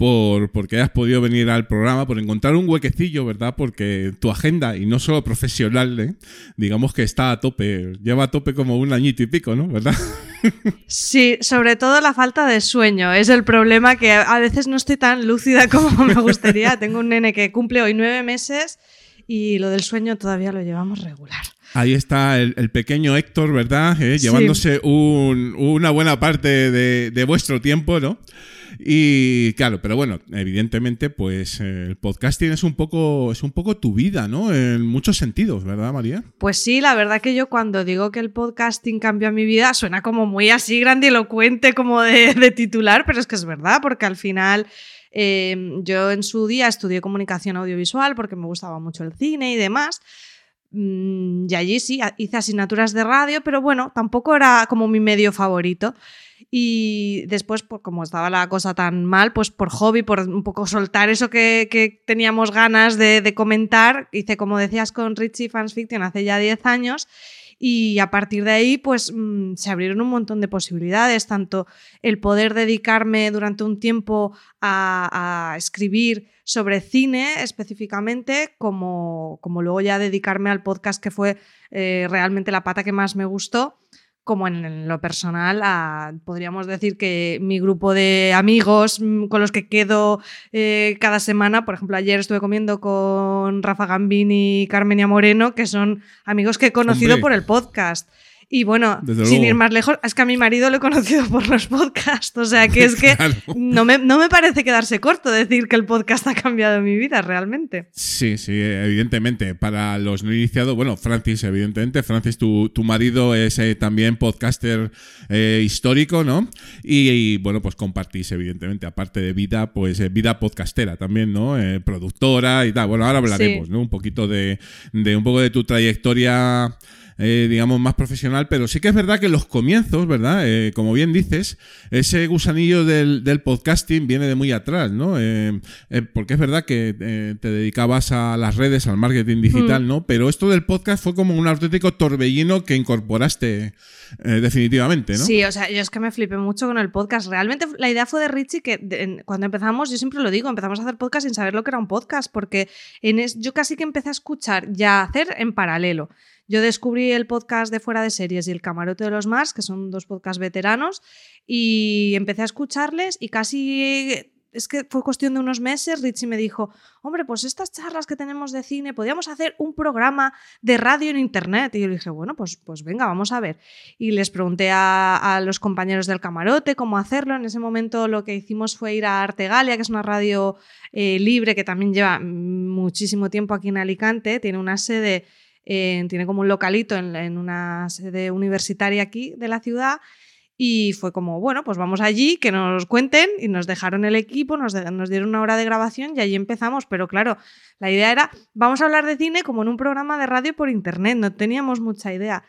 por porque hayas podido venir al programa, por encontrar un huequecillo, ¿verdad? Porque tu agenda, y no solo profesional, ¿eh? digamos que está a tope, lleva a tope como un añito y pico, ¿no? ¿Verdad? Sí, sobre todo la falta de sueño. Es el problema que a veces no estoy tan lúcida como me gustaría. Tengo un nene que cumple hoy nueve meses y lo del sueño todavía lo llevamos regular. Ahí está el, el pequeño Héctor, ¿verdad? ¿Eh? Llevándose sí. un, una buena parte de, de vuestro tiempo, ¿no? Y claro, pero bueno, evidentemente, pues eh, el podcasting es un poco, es un poco tu vida, ¿no? En muchos sentidos, ¿verdad, María? Pues sí, la verdad que yo cuando digo que el podcasting cambió mi vida, suena como muy así grandilocuente, como de, de titular, pero es que es verdad, porque al final. Eh, yo en su día estudié comunicación audiovisual porque me gustaba mucho el cine y demás. Mm, y allí sí, hice asignaturas de radio, pero bueno, tampoco era como mi medio favorito. Y después, pues, como estaba la cosa tan mal, pues por hobby, por un poco soltar eso que, que teníamos ganas de, comentar, hice, como decías, con Richie Fans Fiction hace ya 10 años. Y a partir de ahí, pues mmm, se abrieron un montón de posibilidades, tanto el poder dedicarme durante un tiempo a, a escribir sobre cine específicamente, como, como, luego ya dedicarme al podcast que fue eh, realmente la pata que más me gustó como en, lo personal, a, podríamos decir que mi grupo de amigos mm, con los que quedo eh, cada semana, por ejemplo, ayer estuve comiendo con Rafa Gambini y Carmenia Moreno, que son amigos que he conocido Hombre. por el podcast. Y bueno, Desde sin luego. ir más lejos, es que a mi marido lo he conocido por los podcasts. O sea que es que claro. no, me, no me parece quedarse corto decir que el podcast ha cambiado mi vida realmente. Sí, sí, evidentemente. Para los no iniciados, bueno, Francis, evidentemente. Francis, tu, tu marido es eh, también podcaster eh, histórico, ¿no? Y, y, bueno, pues compartís, evidentemente, aparte de vida, pues eh, vida podcastera también, ¿no? Productora y tal. Bueno, ahora hablaremos, sí. ¿no? Un poquito de, de un poco de tu trayectoria eh, digamos, más profesional, pero sí que es verdad que los comienzos, ¿verdad? Eh, como bien dices, ese gusanillo del, del, podcasting viene de muy atrás, ¿no? Eh, eh porque es verdad que te dedicabas a las redes, al marketing digital, mm. ¿no? Pero esto del podcast fue como un auténtico torbellino que incorporaste definitivamente, ¿no? Sí, o sea, yo es que me flipé mucho con el podcast. Realmente la idea fue de Richie que de, cuando empezamos, yo siempre lo digo, empezamos a hacer podcast sin saber lo que era un podcast, porque en es, yo casi que empecé a escuchar y a hacer en paralelo. Yo descubrí el podcast de Fuera de Series y el Camarote de los Mars, que son dos podcasts veteranos, y empecé a escucharles y casi es que fue cuestión de unos meses, Richie me dijo, hombre, pues estas charlas que tenemos de cine, podríamos hacer un programa de radio en Internet. Y yo le dije, bueno, pues, pues venga, vamos a ver. Y les pregunté a, los compañeros del camarote cómo hacerlo. En ese momento lo que hicimos fue ir a Artegalia, que es una radio eh, libre que también lleva muchísimo tiempo aquí en Alicante, tiene una sede eh, tiene como un localito en, una sede universitaria aquí de la ciudad. Y fue como, bueno, pues vamos allí, que nos cuenten, y nos dejaron el equipo, nos dieron una hora de grabación y allí empezamos. Pero claro, la idea era, vamos a hablar de cine como en un programa de radio por internet, no teníamos mucha idea.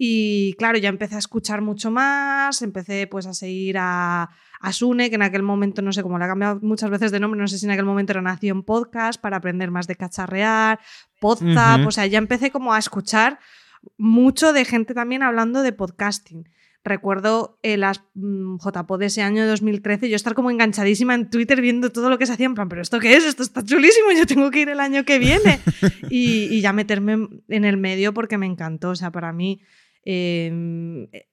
Y claro, ya empecé a escuchar mucho más, empecé pues a seguir a, a Sune, que en aquel momento, no sé cómo le ha cambiado muchas veces de nombre, no sé si en aquel momento era Nación Podcast, para aprender más de cacharrear, Podzap, uh -huh. o sea, ya empecé como a escuchar mucho de gente también hablando de podcasting. Recuerdo en las mm, JPod de ese año de 2013, yo estar como enganchadísima en Twitter viendo todo lo que se hacía, en plan, pero ¿esto qué es? Esto está chulísimo, yo tengo que ir el año que viene. y, y ya meterme en el medio porque me encantó. O sea, para mí eh,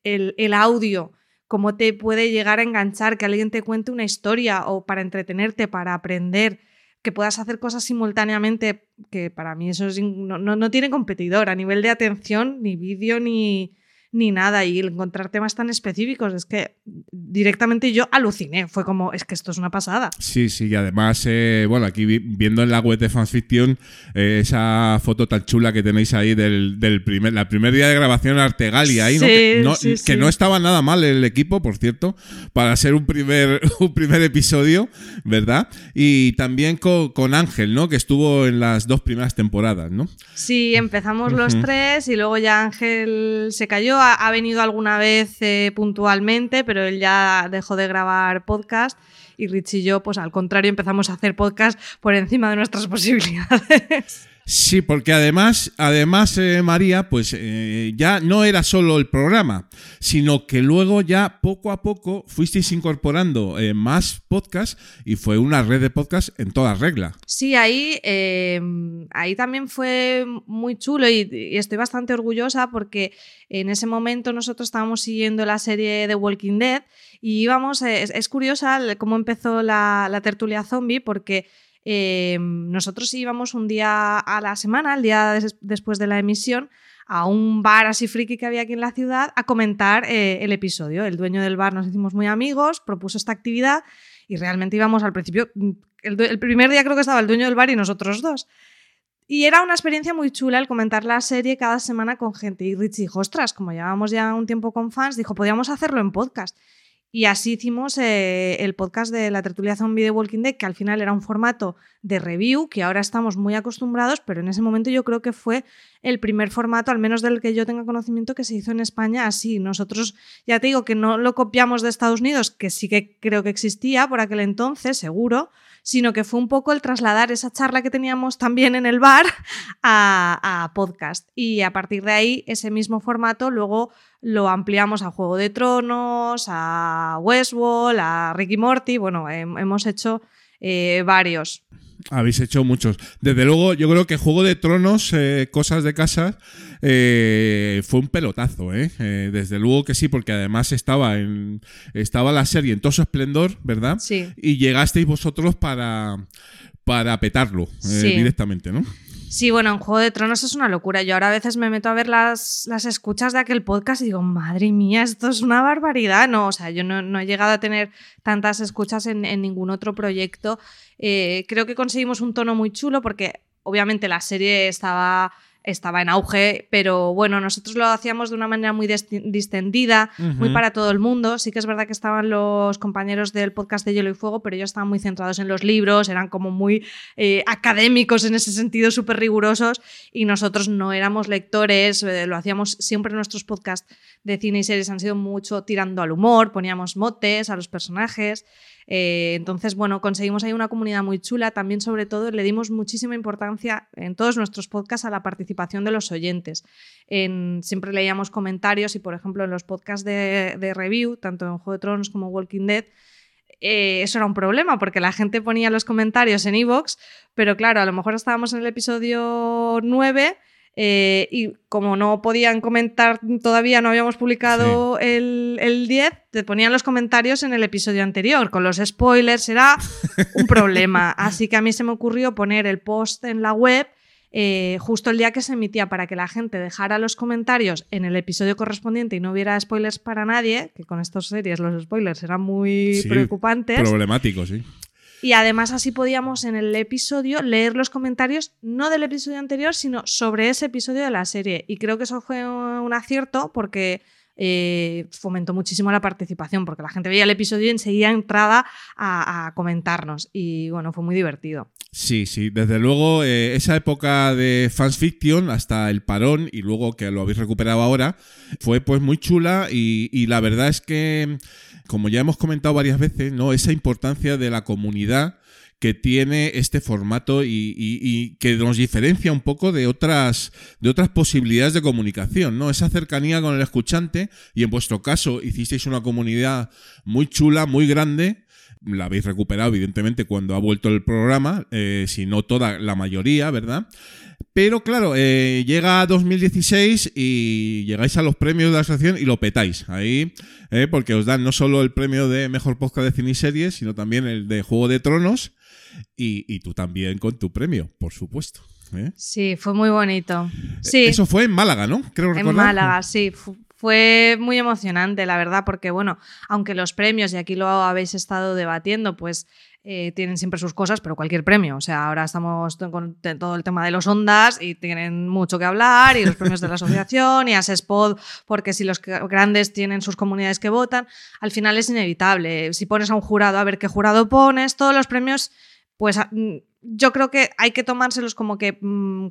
el, el audio, cómo te puede llegar a enganchar, que alguien te cuente una historia o para entretenerte, para aprender, que puedas hacer cosas simultáneamente, que para mí eso no, no- no tiene competidor a nivel de atención, ni vídeo, ni, ni nada. Y encontrar temas tan específicos, es que directamente yo aluciné. Fue como, es que esto es una pasada. Sí, sí, y además, eh, bueno, aquí vi- viendo en la web de Fansfiction eh, esa foto tan chula que tenéis ahí del, del primer, la primer día de grabación Artegali ahí, ¿no? Sí, que, no, sí, que sí. no estaba nada mal el equipo, por cierto, para ser un primer, un primer episodio, ¿verdad? Y también con, con Ángel, ¿no? Que estuvo en las dos primeras temporadas, ¿no? Sí, empezamos los tres y luego ya Ángel se cayó. Ha, venido alguna vez eh, puntualmente, pero él ya dejó de grabar podcast. Y Rich y yo, pues al contrario, empezamos a hacer podcast por encima de nuestras posibilidades. Sí, porque además, además eh, María, pues eh, ya no era solo el programa, sino que luego ya poco a poco fuisteis incorporando eh, más podcasts y fue una red de podcasts en toda regla. Sí, ahí, ahí también fue muy chulo y, estoy bastante orgullosa porque en ese momento nosotros estábamos siguiendo la serie de Walking Dead y íbamos, es, curiosa cómo empezó la, la tertulia zombie porque eh, nosotros íbamos un día a la semana, el día des- después de la emisión, a un bar así friki que había aquí en la ciudad a comentar eh, el episodio. El dueño del bar nos hicimos muy amigos, propuso esta actividad y realmente íbamos al principio, mm, el, primer día creo que estaba el dueño del bar y nosotros dos. Y era una experiencia muy chula el comentar la serie cada semana con gente. Y Richie dijo, ostras, como llevábamos ya un tiempo con fans, dijo, podríamos hacerlo en podcast. Y así hicimos eh, el podcast de la tertulia zombie de Walking Dead, que al final era un formato de review, que ahora estamos muy acostumbrados, pero en ese momento yo creo que fue el primer formato, al menos del que yo tenga conocimiento, que se hizo en España así. Nosotros, ya te digo que no lo copiamos de Estados Unidos, que sí que creo que existía por aquel entonces, seguro, sino que fue un poco el trasladar esa charla que teníamos también en el bar a, a podcast. Y a partir de ahí, ese mismo formato luego lo ampliamos a Juego de Tronos, a Westworld, a Ricky Morty. Bueno, hem- hemos hecho eh, varios. Habéis hecho muchos. Desde luego, yo creo que Juego de Tronos, eh, Cosas de Casa, eh, fue un pelotazo, ¿eh? Desde luego que sí, porque además estaba en estaba la serie en todo su esplendor, ¿verdad? Sí. Y llegasteis vosotros para, para petarlo Sí. directamente, ¿no? Sí, bueno, en Juego de Tronos es una locura. Yo ahora a veces me meto a ver las, las escuchas de aquel podcast y digo, madre mía, esto es una barbaridad. No, o sea, yo no, no he llegado a tener tantas escuchas en, en ningún otro proyecto. Eh, creo que conseguimos un tono muy chulo porque obviamente la serie estaba, estaba en auge, pero bueno, nosotros lo hacíamos de una manera muy distendida, muy para todo el mundo. Sí que es verdad que estaban los compañeros del podcast de Hielo y Fuego, pero ellos estaban muy centrados en los libros, eran como muy eh, académicos en ese sentido, súper rigurosos, y nosotros no éramos lectores, eh, lo hacíamos siempre nuestros podcasts de cine y series han sido mucho tirando al humor, poníamos motes a los personajes. eh, entonces, bueno, conseguimos ahí una comunidad muy chula. También, sobre todo, le dimos muchísima importancia en todos nuestros podcasts a la participación de los oyentes. En- siempre leíamos comentarios y, por ejemplo, en los podcasts de, de review, tanto en Juego de Tronos como Walking Dead, eh, eso era un problema porque la gente ponía los comentarios en iVoox, pero claro, a lo mejor estábamos en el episodio 9 eh, y como no podían comentar todavía, no habíamos publicado el, el 10, te ponían los comentarios en el episodio anterior, con los spoilers, era un problema. Así que a mí se me ocurrió poner el post en la web eh, justo el día que se emitía para que la gente dejara los comentarios en el episodio correspondiente y no hubiera spoilers para nadie, que con estas series los spoilers eran muy Sí, preocupantes. Problemático, sí. Y además así podíamos en el episodio leer los comentarios no del episodio anterior, sino sobre ese episodio de la serie. Y creo que eso fue un acierto porque eh, fomentó muchísimo la participación, porque la gente veía el episodio y enseguida entraba a, a comentarnos. Y bueno, fue muy divertido. Sí, sí, desde luego eh, esa época de fans fiction hasta el parón y luego que lo habéis recuperado ahora fue pues muy chula y, y la verdad es que como ya hemos comentado varias veces, ¿no? Esa importancia de la comunidad que tiene este formato y, que nos diferencia un poco de otras, de otras posibilidades de comunicación, ¿no? Esa cercanía con el escuchante y en vuestro caso hicisteis una comunidad muy chula, muy grande. La habéis recuperado, evidentemente, cuando ha vuelto el programa, eh, si no toda, la mayoría, ¿verdad? Pero claro, eh, llega 2016 y llegáis a los premios de la asociación y lo petáis ahí, eh, porque os dan no solo el premio de mejor podcast de cine y series, sino también el de Juego de Tronos y, y tú también con tu premio, por supuesto. ¿eh? Sí, fue muy bonito. Sí. Eso fue en Málaga, ¿no? Creo En. Málaga, sí. Fu- Fue muy emocionante, la verdad, porque bueno, aunque los premios, y aquí lo habéis estado debatiendo, pues eh, tienen siempre sus cosas, pero cualquier premio. O sea, ahora estamos con todo el tema de los ondas y tienen mucho que hablar, y los premios de la asociación, y Asespod, porque si los grandes tienen sus comunidades que votan, al final es inevitable. Si pones a un jurado a ver qué jurado pones, todos los premios, pues a- mm, yo creo que hay que tomárselos como que mm,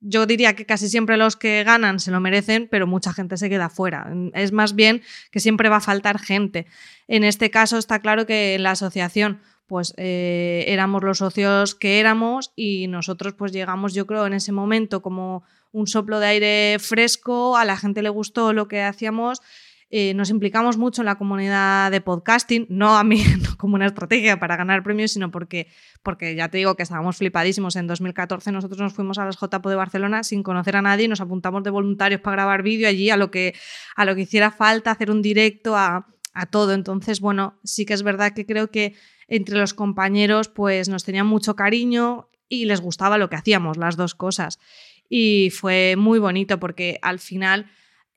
yo diría que casi siempre los que ganan se lo merecen, pero mucha gente se queda fuera. Es más bien que siempre va a faltar gente. En este caso está claro que en la asociación pues eh, éramos los socios que éramos y nosotros pues llegamos yo creo en ese momento como un soplo de aire fresco, a la gente le gustó lo que hacíamos eh, nos implicamos mucho en la comunidad de podcasting, no a mí como una estrategia para ganar premios, sino porque, porque ya te digo que estábamos flipadísimos. En 2014 nosotros nos fuimos a las JPO de Barcelona sin conocer a nadie nos apuntamos de voluntarios para grabar vídeo allí a lo que, a lo que hiciera falta, hacer un directo, a, a todo. Entonces, bueno, sí que es verdad que creo que entre los compañeros pues nos tenían mucho cariño y les gustaba lo que hacíamos, las dos cosas. Y fue muy bonito porque al final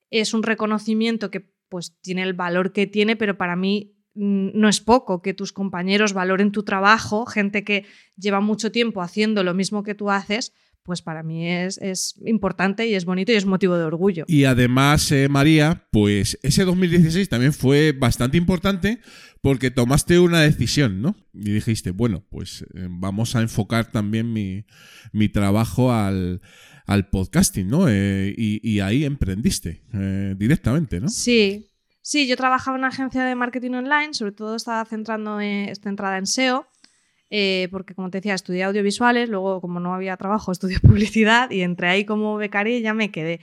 es un reconocimiento que pues tiene el valor que tiene, pero para mí mm, no es poco que tus compañeros valoren tu trabajo, gente que lleva mucho tiempo haciendo lo mismo que tú haces, pues para mí es, es importante y es bonito y es motivo de orgullo. Y además, eh, María, pues ese 2016 también fue bastante importante porque tomaste una decisión, ¿no? Y dijiste, bueno, pues eh, vamos a enfocar también mi, mi trabajo al, al podcasting, ¿no? Eh, y, ahí emprendiste eh, directamente, ¿no? Sí, sí, yo trabajaba en una agencia de marketing online, sobre todo estaba centrando en, centrada en SEO, eh, porque como te decía, estudié audiovisuales, luego como no había trabajo, estudié publicidad y entré ahí como becaria y ya me quedé.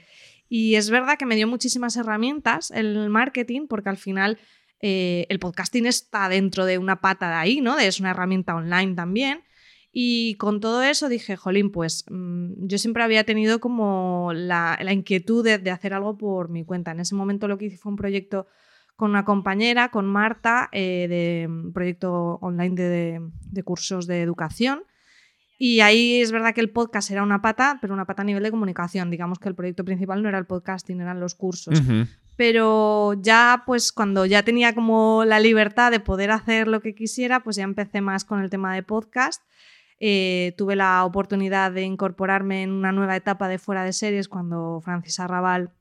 Y es verdad que me dio muchísimas herramientas el marketing, porque al final eh, el podcasting está dentro de una pata de ahí, ¿no? Es una herramienta online también. Y con todo eso dije, jolín, pues mm, yo siempre había tenido como la, la inquietud de, de hacer algo por mi cuenta. En ese momento lo que hice fue un proyecto con una compañera, con Marta, eh, de un proyecto online de, de- de cursos de educación. Y ahí es verdad que el podcast era una pata, pero una pata a nivel de comunicación. Digamos que el proyecto principal no era el podcasting, eran los cursos. Ujú. Pero ya, pues cuando ya tenía como la libertad de poder hacer lo que quisiera, pues ya empecé más con el tema de podcast. Eh, tuve la oportunidad de incorporarme en una nueva etapa de fuera de series cuando Francis Arrabal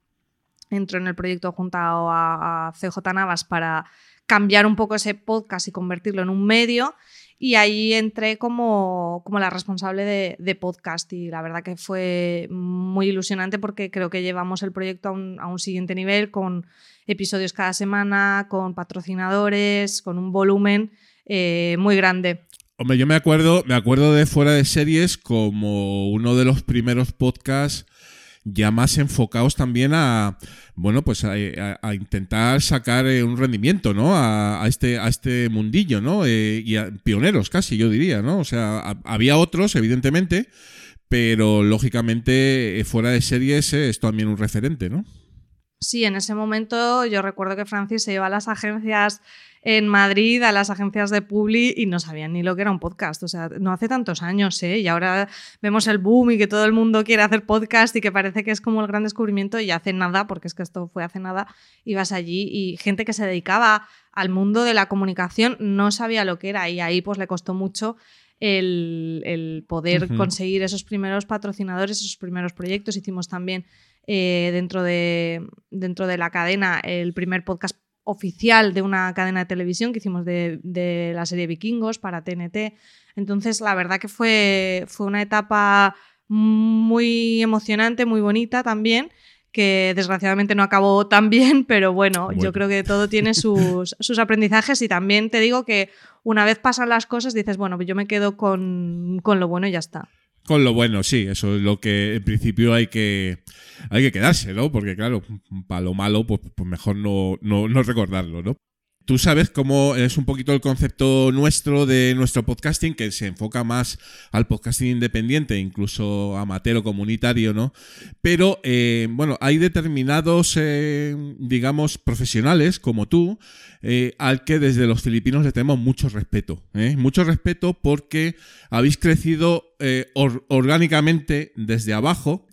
entró en el proyecto junto a, CJ Navas para cambiar un poco ese podcast y convertirlo en un medio. Y ahí entré como, como la responsable de, de podcast y la verdad que fue muy ilusionante porque creo que llevamos el proyecto a un, a un siguiente nivel con episodios cada semana, con patrocinadores, con un volumen eh, muy grande. Hombre, yo me acuerdo, me acuerdo de Fuera de Series como uno de los primeros podcasts ya más enfocados también a, bueno, pues a, a intentar sacar eh, un rendimiento, ¿no? A, este, a este mundillo, ¿no? Eh, y a- pioneros casi, yo diría, ¿no? O sea, ha- había otros, evidentemente, pero lógicamente eh, Fuera de Series eh, es también un referente, ¿no? Sí, en ese momento yo recuerdo que Francis se iba a las agencias en Madrid, a las agencias de Publi y no sabían ni lo que era un podcast. O sea, no hace tantos años, ¿eh? Y ahora vemos el boom y que todo el mundo quiere hacer podcast y que parece que es como el gran descubrimiento y hace nada, porque es que esto fue hace nada, ibas allí y gente que se dedicaba al mundo de la comunicación no sabía lo que era y ahí pues le costó mucho el, el poder conseguir esos primeros patrocinadores, esos primeros proyectos. Hicimos también eh, dentro, de, dentro de la cadena el primer podcast oficial de una cadena de televisión que hicimos de, de la serie Vikingos para TNT. Entonces, la verdad que fue, fue una etapa muy emocionante, muy bonita también, que desgraciadamente no acabó tan bien, pero bueno, Bueno. yo creo que todo tiene sus, sus aprendizajes y también te digo que una vez pasan las cosas dices, bueno, yo me quedo con, con lo bueno y ya está. Con lo bueno, sí, eso es lo que en principio hay que, hay que quedarse, ¿no? Porque claro, para lo malo, pues, pues mejor no, no, no recordarlo, ¿no? Tú sabes cómo es un poquito el concepto nuestro de nuestro podcasting, que se enfoca más al podcasting independiente, incluso amateur o comunitario, ¿no? Pero, eh, bueno, hay determinados, eh, digamos, profesionales como tú, eh, al que desde los filipinos le tenemos mucho respeto. Mucho respeto porque habéis crecido eh, or- orgánicamente desde abajo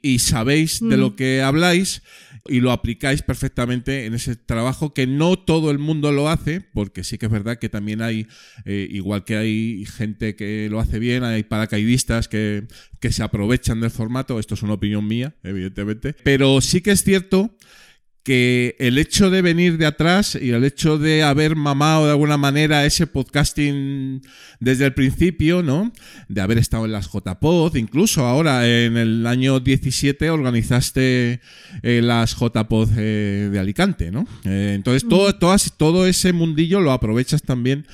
y sabéis de Mm. lo que habláis y lo aplicáis perfectamente en ese trabajo que no todo el mundo lo hace, porque sí que es verdad que también hay, eh, igual que hay gente que lo hace bien, hay paracaidistas que, que se aprovechan del formato, esto es una opinión mía, evidentemente, pero sí que es cierto que el hecho de venir de atrás y el hecho de haber mamado de alguna manera ese podcasting desde el principio, ¿no? De haber estado en las JPod, incluso ahora en el año 17 organizaste eh, las JPod eh, de Alicante, ¿no? Eh, entonces todo, todas- todo ese mundillo lo aprovechas también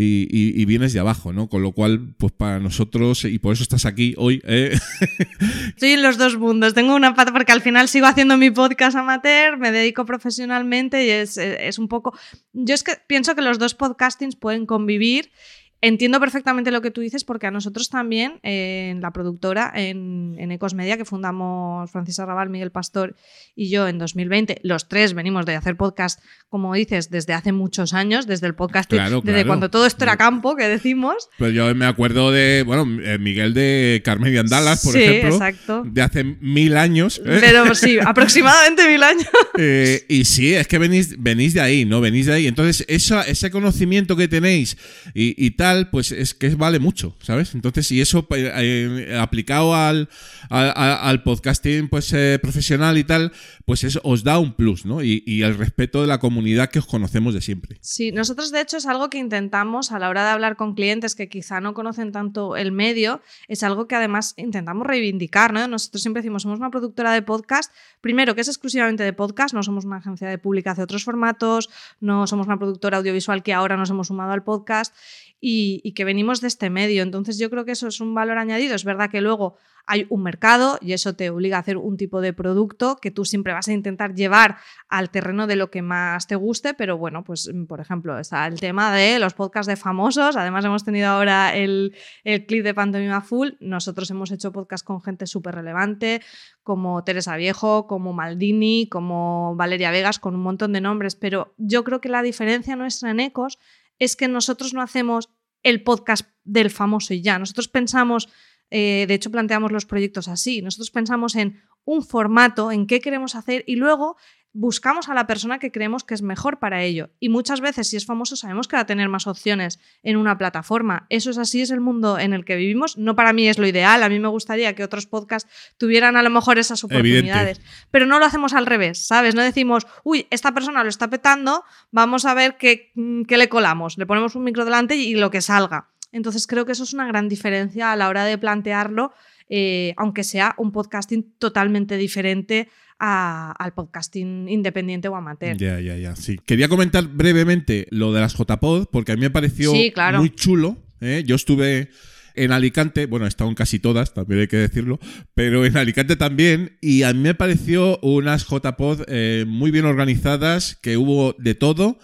y, vienes de abajo, ¿no? Con lo cual, pues para nosotros, y por eso estás aquí hoy, eh, Estoy en los dos mundos. Tengo una pata porque al final sigo haciendo mi podcast amateur, me dedico profesionalmente y es, es un poco... Yo es que pienso que los dos podcastings pueden convivir. Entiendo perfectamente lo que tú dices porque a nosotros también, eh, en la productora, en, en Ecos Media, que fundamos Francis Arrabal, Miguel Pastor y yo en 2020, los tres venimos de hacer podcast, como dices, desde hace muchos años, desde el podcast, Claro, desde claro. cuando todo esto era campo, que decimos. Pues yo me acuerdo de, bueno, eh, Miguel de Carmen y Andalas, por Sí, ejemplo. exacto. De hace mil años. ¿eh? Pero sí, aproximadamente mil años. Eh, y sí, es que venís, venís de ahí, ¿no? Venís de ahí. Entonces, esa, ese conocimiento que tenéis y, y tal, pues es que vale mucho, ¿sabes? Entonces, y eso pues, eh, aplicado al, al, podcasting pues, eh, profesional y tal, pues eso os da un plus, ¿no? Y, y el respeto de la comunidad que os conocemos de siempre. Sí, nosotros de hecho es algo que intentamos a la hora de hablar con clientes que quizá no conocen tanto el medio, es algo que además intentamos reivindicar, ¿no? Nosotros siempre decimos, somos una productora de podcast, primero que es exclusivamente de podcast, no somos una agencia de publica hace otros formatos, no somos una productora audiovisual que ahora nos hemos sumado al podcast y, que venimos de este medio. Entonces yo creo que eso es un valor añadido. Es verdad que luego hay un mercado y eso te obliga a hacer un tipo de producto que tú siempre vas a intentar llevar al terreno de lo que más te guste, pero bueno, pues mm, por ejemplo está el tema de los podcasts de famosos, además hemos tenido ahora el, el clip de Pantomima Full, nosotros hemos hecho podcast con gente súper relevante como Teresa Viejo, como Maldini, como Valeria Vegas, con un montón de nombres, pero yo creo que la diferencia nuestra en Ecos es que nosotros no hacemos el podcast del famoso y ya, nosotros pensamos eh, de hecho, planteamos los proyectos así. Nosotros pensamos en un formato, en qué queremos hacer y luego buscamos a la persona que creemos que es mejor para ello. Y muchas veces, si es famoso, sabemos que va a tener más opciones en una plataforma. Eso es así, es el mundo en el que vivimos. No para mí es lo ideal. A mí me gustaría que otros podcasts tuvieran a lo mejor esas oportunidades. Evidente. Pero no lo hacemos al revés, ¿sabes? No decimos, uy, esta persona lo está petando, vamos a ver qué, mm, qué le colamos. Le ponemos un micro delante y lo que salga. Entonces creo que eso es una gran diferencia a la hora de plantearlo, eh, aunque sea un podcasting totalmente diferente a- al podcasting independiente o amateur. Ya, ya, ya, sí. Quería comentar brevemente lo de las JPod, porque a mí me pareció Sí, claro. muy chulo. ¿eh? Yo estuve en Alicante, bueno, he estado en casi todas, también hay que decirlo, pero en Alicante también, y a mí me pareció unas JPod eh, muy bien organizadas, que hubo de todo.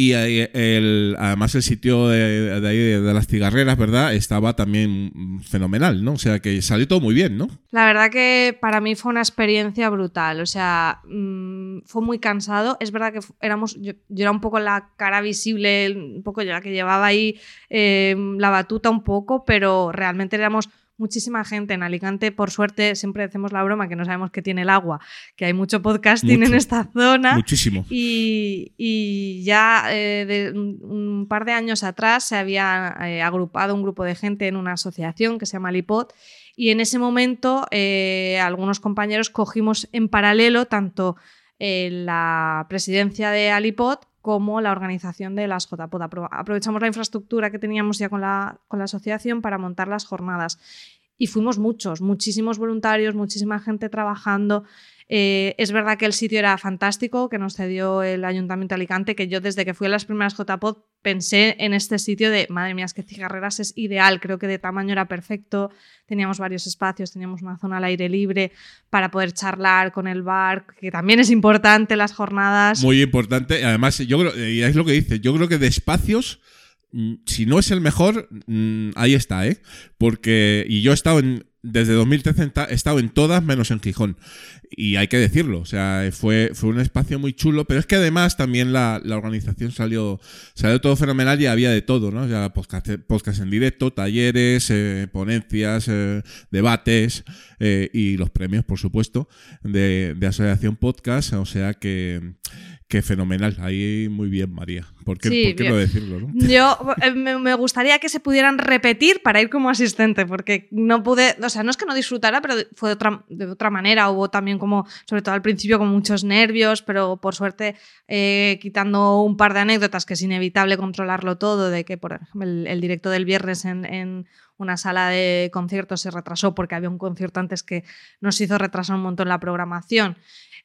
Y eh, además el sitio de, ahí de, las cigarreras, ¿verdad? Estaba también fenomenal, ¿no? O sea que salió todo muy bien, ¿no? La verdad que para mí fue una experiencia brutal, o sea, mm, fue muy cansado. Es verdad que éramos, yo, yo era un poco la cara visible, un poco yo la que llevaba ahí eh, la batuta un poco, pero realmente éramos muchísima gente en Alicante. Por suerte, siempre hacemos la broma que no sabemos qué tiene el agua, que hay mucho podcasting Mucho. en esta zona. Muchísimo. Y, y ya eh, de un, par de años atrás se había eh, agrupado un grupo de gente en una asociación que se llama Lipot y en ese momento eh, algunos compañeros cogimos en paralelo tanto la presidencia de Alipod como la organización de las JPod. Apro- Aprovechamos la infraestructura que teníamos ya con la, con la asociación para montar las jornadas. Y fuimos muchos, muchísimos voluntarios, muchísima gente trabajando. Eh, es verdad que el sitio era fantástico, que nos cedió el Ayuntamiento de Alicante, que yo desde que fui a las primeras JPod pensé en este sitio de, madre mía, es que Cigarreras es ideal, creo que de tamaño era perfecto, teníamos varios espacios, teníamos una zona al aire libre para poder charlar con el bar, que también es importante las jornadas. Muy importante. Además, yo creo, y es lo que dice, yo creo que de espacios, mm, si no es el mejor, mm, ahí está, ¿eh? Porque, y yo he estado en, desde 2013 en ta- he estado en todas menos en Gijón. Y hay que decirlo, o sea, fue, fue un espacio muy chulo, pero es que además también la, la organización salió, salió todo fenomenal y había de todo, ¿no? Ya podcast, podcast en directo, talleres, eh, ponencias, eh, debates eh, y los premios, por supuesto, de, de Asociación Podcast, o sea que, que fenomenal. Ahí muy bien, María. ¿Por qué, Sí, por qué bien. no decirlo, no? Yo eh, me, me gustaría que se pudieran repetir para ir como asistente, porque no pude, o sea, no es que no disfrutara, pero fue de otra, de otra manera. Hubo también como, sobre todo al principio, con muchos nervios, pero por suerte, eh, quitando un par de anécdotas, que es inevitable controlarlo todo, de que por ejemplo, el, el directo del viernes en, en una sala de conciertos se retrasó porque había un concierto antes que nos hizo retrasar un montón la programación.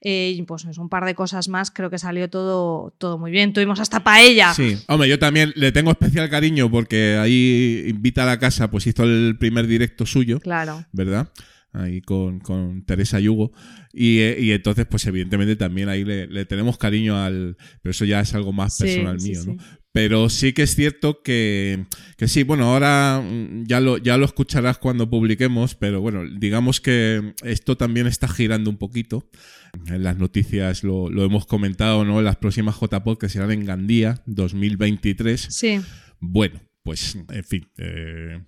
Eh, y pues es un par de cosas más, creo que salió todo, todo muy bien. Tuvimos hasta paella. Sí, hombre, yo también le tengo especial cariño porque ahí invita a la casa, pues hizo el primer directo suyo, Claro. ¿verdad? Ahí con, con Teresa Yugo. Y, eh, y entonces, pues evidentemente también ahí le, le tenemos cariño al... Pero eso ya es algo más personal sí, mío, sí. ¿no? Pero sí que es cierto que, que sí, bueno, ahora mm, ya lo, ya lo escucharás cuando publiquemos, pero bueno, digamos que esto también está girando un poquito. En las noticias lo, lo hemos comentado, ¿no? Las próximas JPod que serán en Gandía 2023. Sí. Bueno, pues, en fin, eh,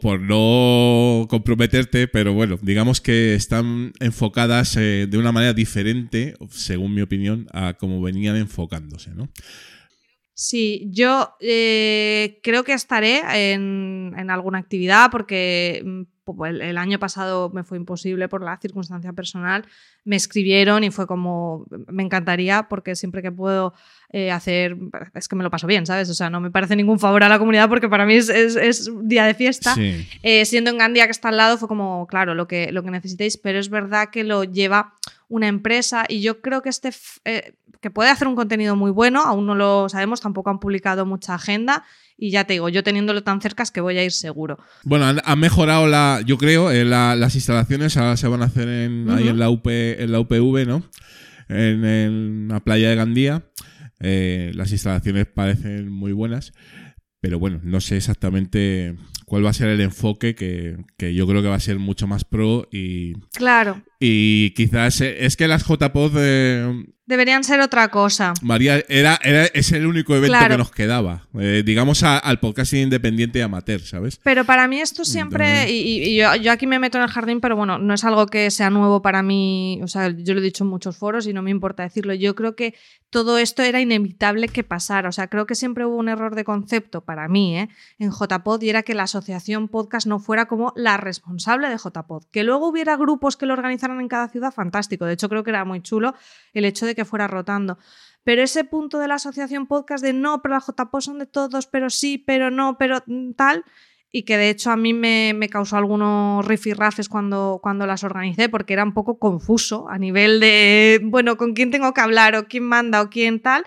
por no comprometerte, pero bueno, digamos que están enfocadas eh, de una manera diferente, según mi opinión, a como venían enfocándose, ¿no? Sí, yo eh, creo que estaré en, en alguna actividad porque mm, el, el año pasado me fue imposible por la circunstancia personal. Me escribieron y fue como, me encantaría porque siempre que puedo eh, hacer, es que me lo paso bien, ¿sabes? O sea, no me parece ningún favor a la comunidad porque para mí es, es- es un día de fiesta. Sí. Eh, siendo en Gandía que está al lado fue como, claro, lo que, lo que necesitéis, pero es verdad que lo lleva una empresa y yo creo que este eh, que puede hacer un contenido muy bueno, aún no lo sabemos, tampoco han publicado mucha agenda y ya te digo, yo teniéndolo tan cerca es que voy a ir seguro. Bueno, han, han mejorado la, yo creo, eh, la- las instalaciones ahora se van a hacer en, ahí en la, UP, en la UPV, ¿no? En, en la playa de Gandía. Eh, las instalaciones parecen muy buenas, pero bueno, no sé exactamente cuál va a ser el enfoque, que, que yo creo que va a ser mucho más pro y, Claro, y quizás eh, es que las JPod, eh, deberían ser otra cosa. María, era, era, es el único evento Claro. que nos quedaba, eh, digamos a- al podcasting independiente y amateur, ¿sabes? Pero para mí esto siempre, y yo, yo aquí me meto en el jardín, pero bueno, no es algo que sea nuevo para mí, o sea, yo lo he dicho en muchos foros y no me importa decirlo, yo creo que todo esto era inevitable que pasara, o sea, creo que siempre hubo un error de concepto para mí ¿eh? en JPod y era que la asociación podcast no fuera como la responsable de JPod, que luego hubiera grupos que lo organizaran en cada ciudad, fantástico, de hecho creo que era muy chulo el hecho de que fuera rotando. Pero ese punto de la asociación podcast de no, pero las JPod son de todos, pero sí, pero no, pero mm, tal, y que de hecho a mí me, me causó algunos rifirrafes cuando, cuando las organicé, porque era un poco confuso a nivel de, bueno, con quién tengo que hablar o quién manda o quién tal.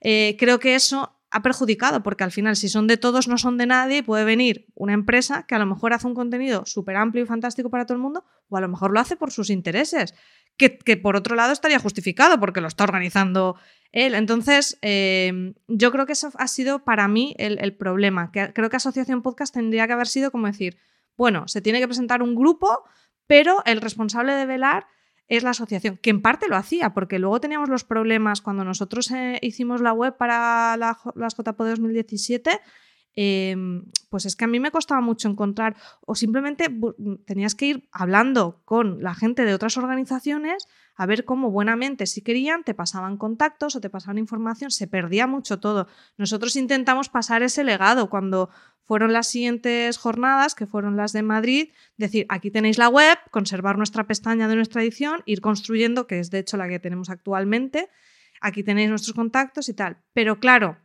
Eh, creo que eso ha perjudicado, porque al final si son de todos no son de nadie, puede venir una empresa que a lo mejor hace un contenido súper amplio y fantástico para todo el mundo, o a lo mejor lo hace por sus intereses, que, que por otro lado estaría justificado porque lo está organizando él. Entonces, eh, yo creo que eso ha sido para mí el, el problema, que creo que Asociación Podcast tendría que haber sido como decir, bueno, se tiene que presentar un grupo, pero el responsable de velar es la asociación, que en parte lo hacía, porque luego teníamos los problemas cuando nosotros eh, hicimos la web para la las JPO 2017. eh, pues es que a mí me costaba mucho encontrar, o simplemente tenías que ir hablando con la gente de otras organizaciones a ver cómo buenamente, si querían, te pasaban contactos o te pasaban información, se perdía mucho todo. Nosotros intentamos pasar ese legado cuando fueron las siguientes jornadas, que fueron las de Madrid, decir, aquí tenéis la web, conservar nuestra pestaña de nuestra edición, ir construyendo, que es de hecho la que tenemos actualmente, aquí tenéis nuestros contactos y tal. Pero claro,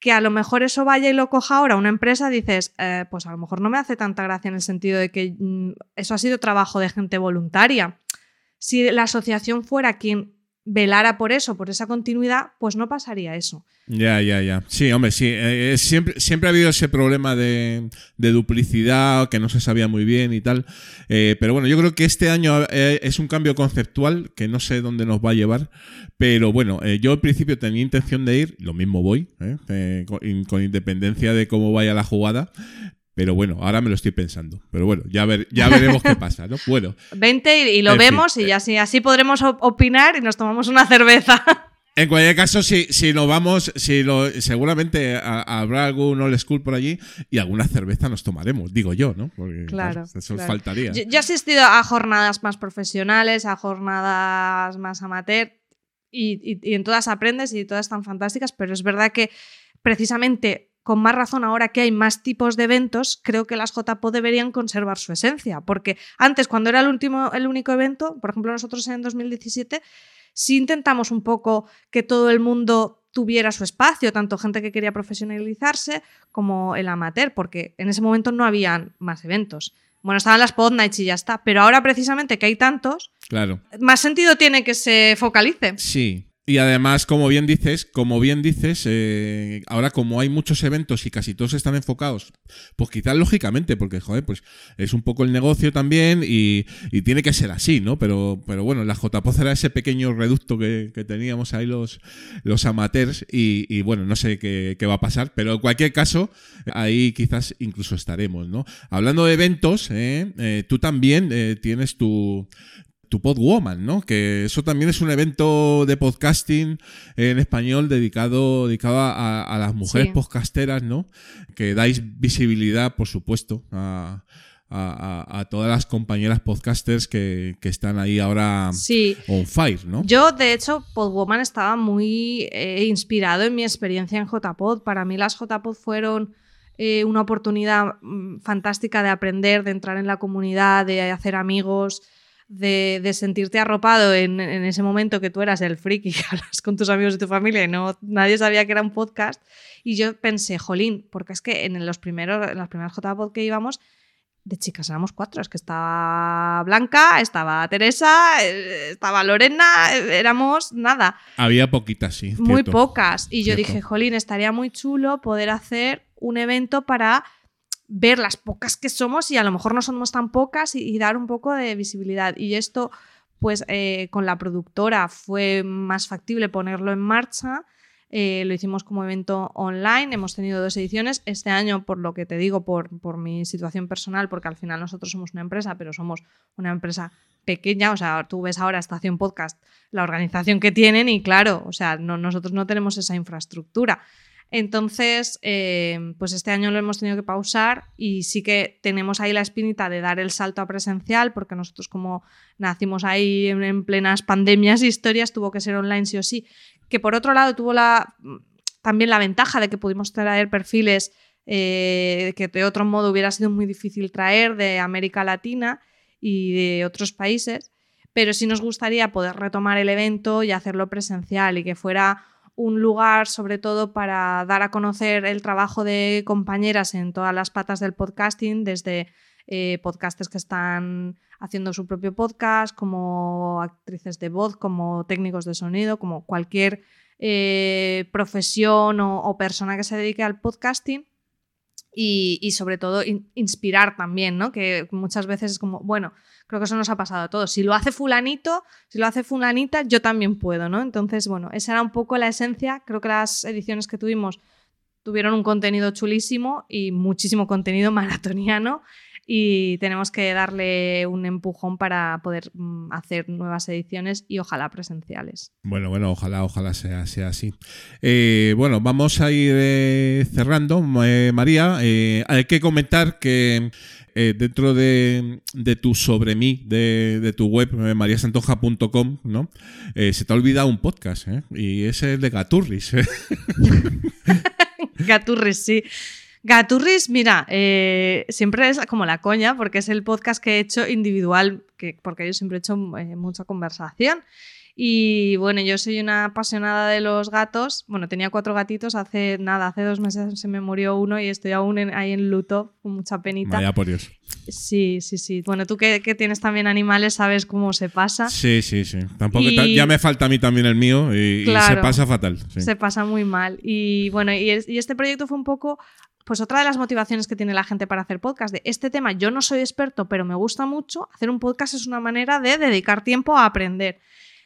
que a lo mejor eso vaya y lo coja ahora una empresa, dices, eh, pues a lo mejor no me hace tanta gracia en el sentido de que mm, eso ha sido trabajo de gente voluntaria. Si la asociación fuera quien velara por eso, por esa continuidad, pues no pasaría eso. Ya, ya, ya. Sí, hombre, sí. eh, siempre, siempre ha habido ese problema de, duplicidad que no se sabía muy bien y tal. Eh, pero bueno, yo creo que este año eh, es un cambio conceptual que no sé dónde nos va a llevar. Pero bueno, eh, yo al principio tenía intención de ir, lo mismo voy, ¿eh? Eh, con independencia de cómo vaya la jugada. Pero bueno, ahora me lo estoy pensando. Pero bueno, ya, ver, ya veremos qué pasa, ¿no? Bueno, 20 y, y lo En fin, vemos y así, así podremos op- opinar y nos tomamos una cerveza. En cualquier caso, si, si nos vamos, si lo, seguramente ha- habrá algún old school por allí y alguna cerveza nos tomaremos, digo yo, ¿no? Porque Claro. eso claro. faltaría. Yo, yo he asistido a jornadas más profesionales, a jornadas más amateur y, y- y en todas aprendes y todas están fantásticas, pero es verdad que precisamente con más razón ahora que hay más tipos de eventos, creo que las JPO deberían conservar su esencia, porque antes cuando era el último el único evento, por ejemplo nosotros en 2017 sí intentamos un poco que todo el mundo tuviera su espacio, tanto gente que quería profesionalizarse como el amateur, porque en ese momento no habían más eventos. Bueno, estaban las pod nights y ya está, pero ahora precisamente que hay tantos, Claro. más sentido tiene que se focalice. Sí. Y además, como bien dices, como bien dices, eh, ahora como hay muchos eventos y casi todos están enfocados, pues quizás lógicamente, porque joder, pues es un poco el negocio también y, y tiene que ser así, ¿no? Pero, pero bueno, la JPOZ era ese pequeño reducto que, que teníamos ahí los, los amateurs y, y bueno, no sé qué, qué va a pasar, pero en cualquier caso, ahí quizás incluso estaremos, ¿no? Hablando de eventos, ¿eh? Eh, tú también eh, tienes tu, tu Podwoman, ¿no? Que eso también es un evento de podcasting en español dedicado, dedicado a, a las mujeres Sí. podcasteras, ¿no? Que dais visibilidad, por supuesto, a, a- a- a todas las compañeras podcasters que, que están ahí ahora Sí. on fire, ¿no? Yo, de hecho, Podwoman estaba muy eh, inspirado en mi experiencia en JPod. Para mí las JPod fueron eh, una oportunidad mm, fantástica de aprender, de entrar en la comunidad, de hacer amigos, de, de sentirte arropado en, en ese momento que tú eras el friki que hablas con tus amigos y tu familia y no, nadie sabía que era un podcast. Y yo pensé, jolín, porque es que en los primeros, en las primeras JPod que íbamos, de chicas éramos cuatro. Es que estaba Blanca, estaba Teresa, eh, estaba Lorena, eh, éramos nada, Había poquitas, sí. muy cierto. pocas. Y yo dije, jolín, estaría muy chulo poder hacer un evento para ver las pocas que somos y a lo mejor no somos tan pocas y, dar un poco de visibilidad. Y esto, pues eh, con la productora fue más factible ponerlo en marcha. Eh, lo hicimos como evento online, hemos tenido dos ediciones. Este año, por lo que te digo, por, por mi situación personal, porque al final nosotros somos una empresa, pero somos una empresa pequeña, o sea, tú ves ahora Estación Podcast, la organización que tienen y claro, o sea, no, nosotros no tenemos esa infraestructura. Entonces, eh, pues este año lo hemos tenido que pausar y sí que tenemos ahí la espinita de dar el salto a presencial, porque nosotros como nacimos ahí en, en plenas pandemias y historias, tuvo que ser online sí o sí. Que por otro lado tuvo la, también la ventaja de que pudimos traer perfiles eh, que de otro modo hubiera sido muy difícil traer de América Latina y de otros países, pero sí nos gustaría poder retomar el evento y hacerlo presencial y que fuera un lugar sobre todo para dar a conocer el trabajo de compañeras en todas las patas del podcasting, desde eh, podcasters que están haciendo su propio podcast, como actrices de voz, como técnicos de sonido, como cualquier eh, profesión o, persona que se dedique al podcasting. Y, sobre todo in- inspirar también, ¿no? Que muchas veces es como, bueno, creo que eso nos ha pasado a todos. Si lo hace fulanito, si lo hace fulanita, yo también puedo, ¿no? Entonces, bueno, esa era un poco la esencia. Creo que las ediciones que tuvimos tuvieron un contenido chulísimo y muchísimo contenido maratoniano y tenemos que darle un empujón para poder mm, hacer nuevas ediciones y ojalá presenciales. Bueno, bueno, ojalá, ojalá sea, sea así. Eh, bueno, vamos a ir eh, cerrando. Eh, María, hay que comentar que eh, dentro de, de tu sobre mí, de, de tu web, mariasantoja.com, ¿no? Eh, se te ha olvidado un podcast, ¿eh? Y ese es de Gaturris. ¿eh? Gaturris, sí. Gaturris, mira, siempre es como la coña, porque es el podcast que he hecho individual, que, porque yo siempre he hecho mucha conversación. Y bueno, yo soy una apasionada de los gatos. Bueno, tenía cuatro gatitos, hace nada, hace dos meses se me murió uno y estoy aún en- ahí en luto, con mucha penita. Vaya por Dios. Sí, sí, sí. Bueno, tú que, que tienes también animales, sabes cómo se pasa. Sí, sí, sí. Tampoco Y- ya me falta a mí también el mío y, y se Claro. pasa fatal. sí. Se pasa muy mal. Y bueno, y, es- y este proyecto fue un poco, pues otra de las motivaciones que tiene la gente para hacer podcast. De este tema yo no soy experto, pero me gusta mucho. Hacer un podcast es una manera de dedicar tiempo a aprender.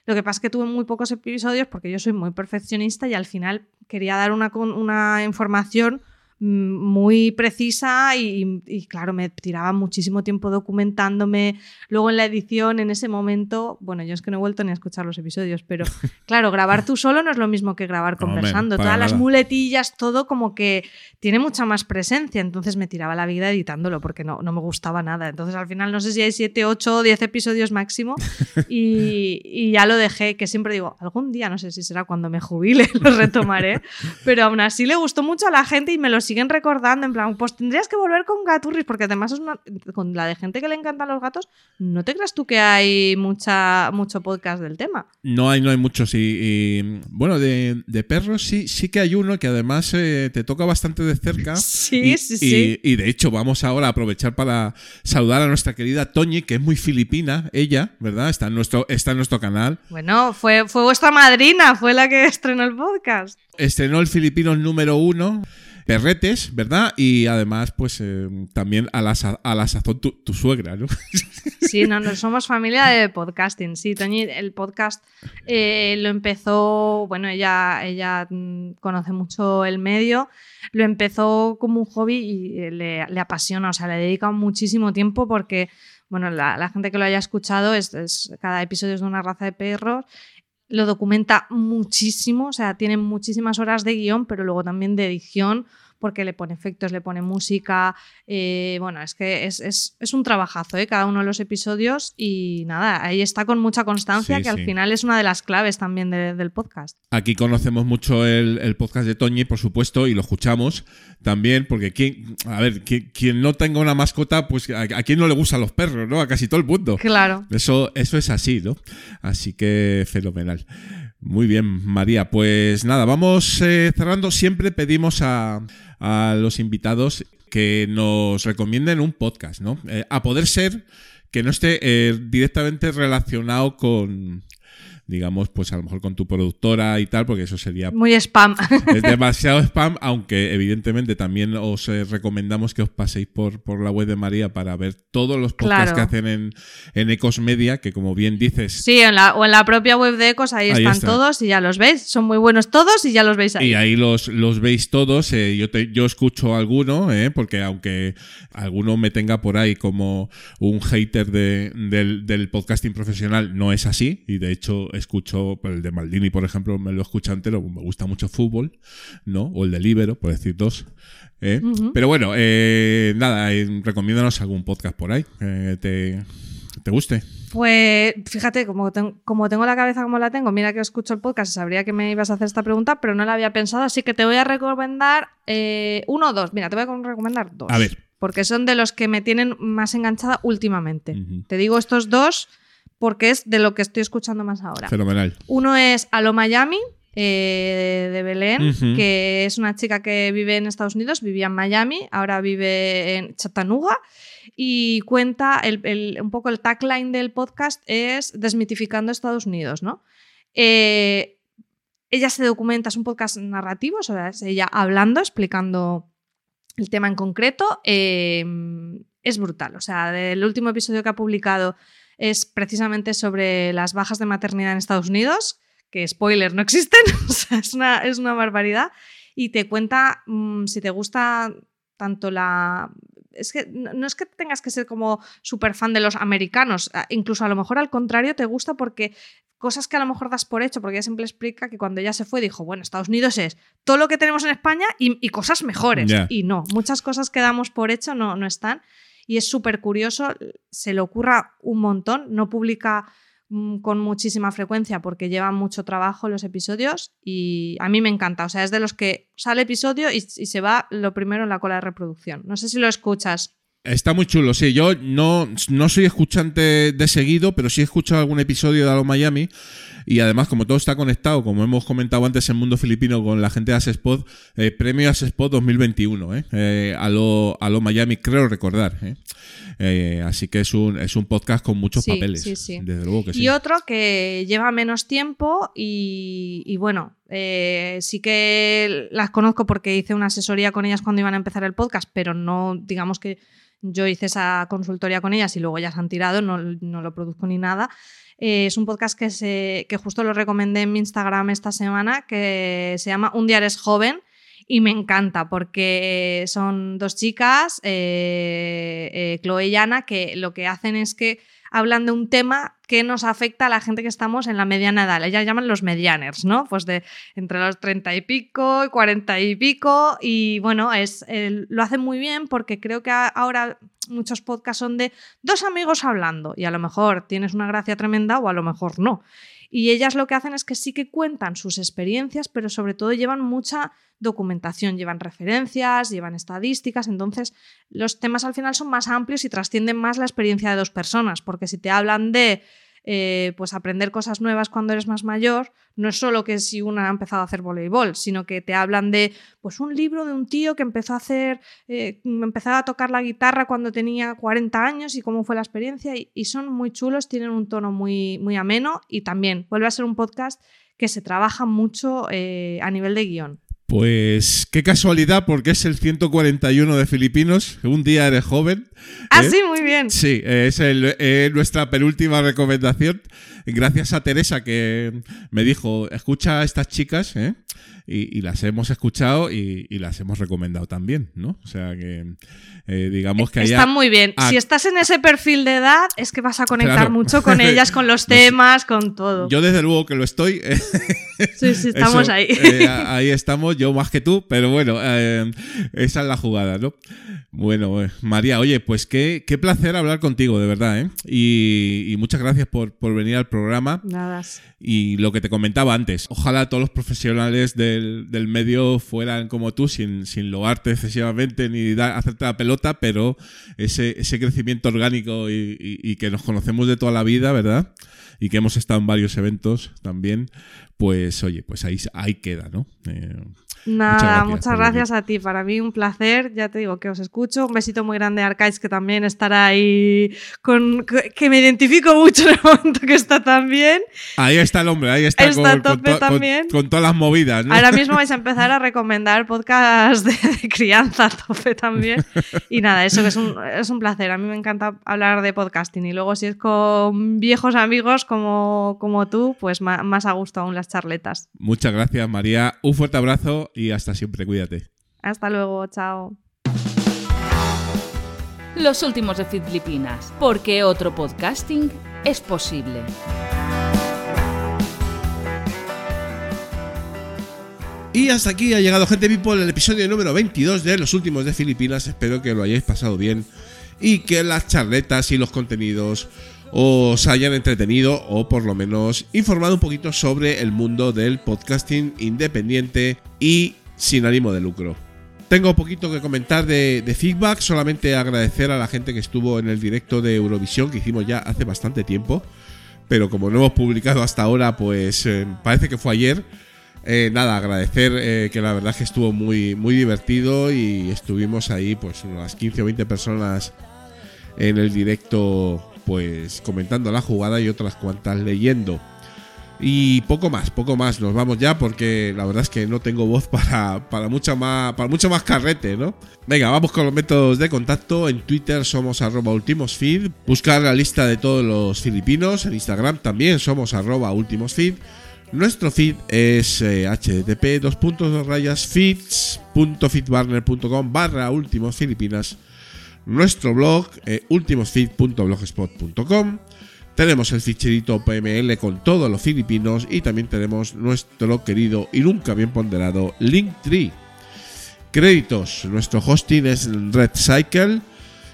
Lo que pasa es que tuve muy pocos episodios porque yo soy muy perfeccionista y al final quería dar una, una información muy precisa y, y, claro, me tiraba muchísimo tiempo documentándome. Luego en la edición, en ese momento, bueno, yo es que no he vuelto ni a escuchar los episodios, pero claro, grabar tú solo no es lo mismo que grabar conversando. Todas las nada. muletillas, todo como que tiene mucha más presencia. Entonces me tiraba la vida editándolo porque no, no me gustaba nada. Entonces al final no sé si hay 7, 8 o 10 episodios máximo y, y ya lo dejé, que siempre digo, algún día, no sé si será cuando me jubile, lo retomaré, pero aún así le gustó mucho a la gente y me lo siguen recordando, en plan, pues tendrías que volver con Gaturris, porque además es una, con la de gente que le encantan los gatos, no te creas tú que hay mucha, mucho podcast del tema. No hay, no hay muchos. Y, y, bueno, de, de perros sí, sí que hay uno que además eh, te toca bastante de cerca. Sí, y, sí, sí. Y de hecho, vamos ahora a aprovechar para saludar a nuestra querida Toñi, que es muy filipina, ella, ¿verdad? Está en nuestro, está en nuestro canal. Bueno, fue, fue vuestra madrina, fue la que estrenó el podcast. Estrenó el filipino número uno. Perretes, ¿verdad? Y además, pues eh, también a la, a la sazón tu, suegra, ¿no? Sí, no, no somos familia de podcasting. Sí, Toñi, el podcast eh, lo empezó, bueno, ella, ella mm, conoce mucho el medio, lo empezó como un hobby y eh, le, le apasiona, o sea, le dedica muchísimo tiempo porque, bueno, la, la gente que lo haya escuchado, es, es- cada episodio es de una raza de perros. Lo documenta muchísimo, o sea, tiene muchísimas horas de guion, pero luego también de edición, porque le pone efectos, le pone música. eh, bueno, es que es, es- es un trabajazo, ¿eh? cada uno de los episodios. Y nada, ahí está con mucha constancia, Sí, que al final es una de las claves también de- del podcast. Aquí conocemos mucho el, el podcast de Toñi, por supuesto, y lo escuchamos también, porque quien, a ver, quien, quien no tenga una mascota, pues a, a quien no le gustan los perros, ¿no? A casi todo el mundo. Claro. Eso, eso es así, ¿no? Así que fenomenal. Muy bien, María. Pues nada, vamos eh, cerrando. Siempre pedimos a, los invitados que nos recomienden un podcast, ¿no? Eh, a poder ser que no esté eh, directamente relacionado con, digamos, pues a lo mejor con tu productora y tal, porque eso sería Muy spam. es demasiado spam, aunque evidentemente también os eh, recomendamos que os paséis por, por la web de María para ver todos los podcasts Claro. que hacen en, en Ecos Media, que como bien dices, Sí, en la, o en la propia web de Ecos, ahí, Ahí están está. todos y ya los veis. Son muy buenos todos y ya los veis ahí. y ahí los, los veis todos. eh, yo, te- yo escucho alguno, eh, porque aunque alguno me tenga por ahí como un hater de- del, del podcasting profesional, no es así. Y de hecho escucho pues, el de Maldini, por ejemplo, me lo escucho entero. Me gusta mucho fútbol, ¿no? O el de Libero, por decir dos. ¿eh? Pero bueno, eh, nada, eh, recomiéndanos algún podcast por ahí que te, te guste. Pues fíjate, como, ten- como tengo la cabeza como la tengo, mira que escucho el podcast y sabría que me ibas a hacer esta pregunta, pero no la había pensado, así que te voy a recomendar eh, uno o dos. Mira, te voy a recomendar dos. A ver. Porque son de los que me tienen más enganchada últimamente. Te digo estos dos porque es de lo que estoy escuchando más ahora. Fenomenal. Uno es Alo Miami, eh, de Belén, que es una chica que vive en Estados Unidos, vivía en Miami, ahora vive en Chattanooga y cuenta el- el- un poco el tagline del podcast es desmitificando Estados Unidos, ¿no? Eh, ella se documenta, es un podcast narrativo, o sea, es ella hablando, explicando el tema en concreto. eh, es brutal, o sea, el último episodio que ha publicado es precisamente sobre las bajas de maternidad en Estados Unidos, que spoiler, no existen, o sea, es una, es una barbaridad, y te cuenta mm, si te gusta tanto la... Es que no es que tengas que ser como súper fan de los americanos, incluso a lo mejor al contrario te gusta porque cosas que a lo mejor das por hecho, porque ella siempre explica que cuando ella se fue dijo, bueno, Estados Unidos es todo lo que tenemos en España y, y cosas mejores. Y no, muchas cosas que damos por hecho no, no están. Y es súper curioso, se le ocurra un montón, no publica mm, con muchísima frecuencia porque llevan mucho trabajo los episodios y a mí me encanta, o sea, es de los que sale episodio y, y se va lo primero en la cola de reproducción. No sé si lo escuchas. Está muy chulo, sí. Yo no, no soy escuchante de seguido, pero sí he escuchado algún episodio de Halo Miami. Y además, como todo está conectado, como hemos comentado antes en Mundo Filipino con la gente de Asespod, eh, premio Asespod 2021, ¿eh? eh a, lo, a lo Miami, creo recordar. ¿eh? Eh, así que es un, es un podcast con muchos Sí, papeles. sí, sí. Desde luego que sí. Y otro que lleva menos tiempo y, y bueno, eh, sí que las conozco porque hice una asesoría con ellas cuando iban a empezar el podcast, pero no, digamos que yo hice esa consultoría con ellas y luego ya se han tirado, no, lo produzco ni nada. Eh, es un podcast que justo lo recomendé en mi Instagram esta semana, que se llama Un día eres joven. Y me encanta porque son dos chicas, eh, eh, Chloe y Ana, que lo que hacen es que hablan de un tema que nos afecta a la gente que estamos en la mediana edad. Ellas llaman los medianers, ¿no? Pues de entre los 30 y pico y 40 y pico. Y bueno, es, lo hacen muy bien porque creo que ahora muchos podcasts son de dos amigos hablando y a lo mejor tienes una gracia tremenda o a lo mejor no. Y ellas lo que hacen es que sí que cuentan sus experiencias, pero sobre todo llevan mucha documentación, llevan referencias, llevan estadísticas, entonces los temas al final son más amplios y trascienden más la experiencia de dos personas, porque si te hablan de eh, pues aprender cosas nuevas cuando eres más mayor, no es solo que si una ha empezado a hacer voleibol, sino que te hablan de pues un libro de un tío que empezó a hacer, eh, empezaba a tocar la guitarra cuando tenía 40 años y cómo fue la experiencia, y, y son muy chulos, tienen un tono muy, muy ameno y también vuelve a ser un podcast que se trabaja mucho eh, a nivel de guion. Pues qué casualidad, porque es el 141 de Filipinos. Un día eres joven. Ah, ¿eh? sí, muy bien. Sí, es el- eh, nuestra penúltima recomendación. Gracias a Teresa que me dijo, escucha a estas chicas, ¿eh? y, y las hemos escuchado y, y las hemos recomendado también, ¿no? O sea que eh, digamos que haya- Están muy bien. Ah, Si estás en ese perfil de edad, es que vas a conectar Claro. mucho con ellas, con los temas, con todo. Yo desde luego que lo estoy. Sí, sí, estamos Eso, ahí. eh, ahí estamos, yo más que tú, pero bueno, eh, esa es la jugada, ¿no? Bueno, eh, María, oye, pues qué, qué placer hablar contigo, de verdad, ¿eh? Y, y muchas gracias por, por venir al programa. Nada. Y lo que te comentaba antes, ojalá todos los profesionales del, del medio fueran como tú, sin, sin logarte excesivamente ni dar, hacerte la pelota, pero ese, ese crecimiento orgánico y, y- y que nos conocemos de toda la vida, ¿verdad? Y que hemos estado en varios eventos también, pues oye, pues ahí, ahí queda, ¿no? Eh, Nada, gracias muchas gracias, a ti. Para mí un placer. Ya te digo que os escucho. Un besito muy grande a Arcais, que también estará ahí con. que me identifico mucho en el momento que está también. ahí está el hombre, ahí está, Está con, también. con todas las movidas, ¿no? Ahora mismo vais a empezar a recomendar podcasts de, de crianza a tope también. Y nada, eso que es un, es un placer. A mí me encanta hablar de podcasting. Y luego, si es con viejos amigos como, como tú, pues ma- más a gusto aún las charletas. Muchas gracias, María. Un fuerte abrazo y hasta siempre, cuídate. Hasta luego, chao. Los últimos de Filipinas, porque otro podcasting es posible. Y hasta aquí ha llegado Gente People el episodio número 22 de Los Últimos de Filipinas. Espero que lo hayáis pasado bien y que las charletas y los contenidos os hayan entretenido o por lo menos informado un poquito sobre el mundo del podcasting independiente y sin ánimo de lucro. Tengo poquito que comentar de, feedback, solamente agradecer a la gente que estuvo en el directo de Eurovisión que hicimos ya hace bastante tiempo, pero como no hemos publicado hasta ahora, pues eh, parece que fue ayer. Eh, nada, agradecer eh, que la verdad es que estuvo muy, muy divertido y estuvimos ahí pues unas 15 o 20 personas en el directo pues comentando la jugada y otras cuantas leyendo. Y poco más, poco más, nos vamos ya porque la verdad es que no tengo voz para, para, mucha más, para mucho más carrete, ¿no? Venga, vamos con los métodos de contacto. En Twitter somos arroba ultimosfeed. Buscar la lista de todos los filipinos. En Instagram también somos arroba ultimosfeed. Nuestro feed es eh, http feeds.feedburner.com barra últimos filipinas. Nuestro blog eh. Tenemos el ficherito PML con todos los filipinos y también tenemos nuestro querido y nunca bien ponderado Linktree. Créditos, nuestro hosting es Red Cycle.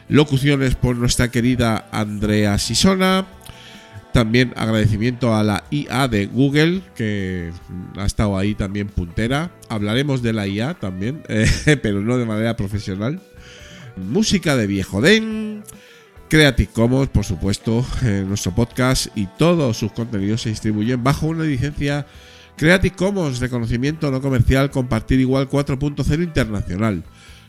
Locuciones por nuestra querida Andrea Sisona. También agradecimiento a la IA de Google, que ha estado ahí también puntera. Hablaremos de la IA también, eh, pero no de manera profesional. Música de Viejo Den, Creative Commons, por supuesto, en nuestro podcast y todos sus contenidos se distribuyen bajo una licencia Creative Commons de conocimiento no comercial compartir igual 4.0 internacional.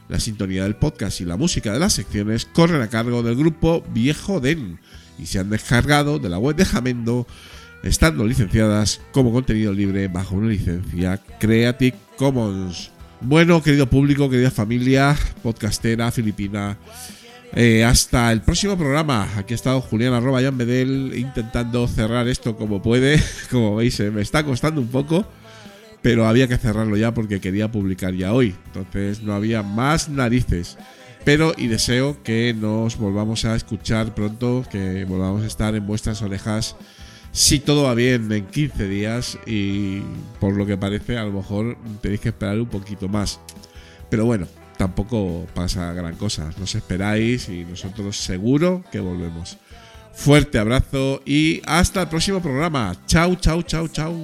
La sintonía del podcast y la música de las secciones corren a cargo del grupo Viejo Den y se han descargado de la web de Jamendo, estando licenciadas como contenido libre bajo una licencia Creative Commons. Bueno, querido público, querida familia, podcastera filipina, eh, hasta el próximo programa. Aquí ha estado Julián arroba Jan Bedel intentando cerrar esto como puede. Como veis, eh, me está costando un poco. Pero había que cerrarlo ya porque quería publicar ya hoy. Entonces no había más narices. Pero y deseo que nos volvamos a escuchar pronto, que volvamos a estar en vuestras orejas si todo va bien, en 15 días y por lo que parece a lo mejor tenéis que esperar un poquito más. Pero bueno, tampoco pasa gran cosa. Nos esperáis y nosotros seguro que volvemos. Fuerte abrazo y hasta el próximo programa. Chau, chau, chau, chau.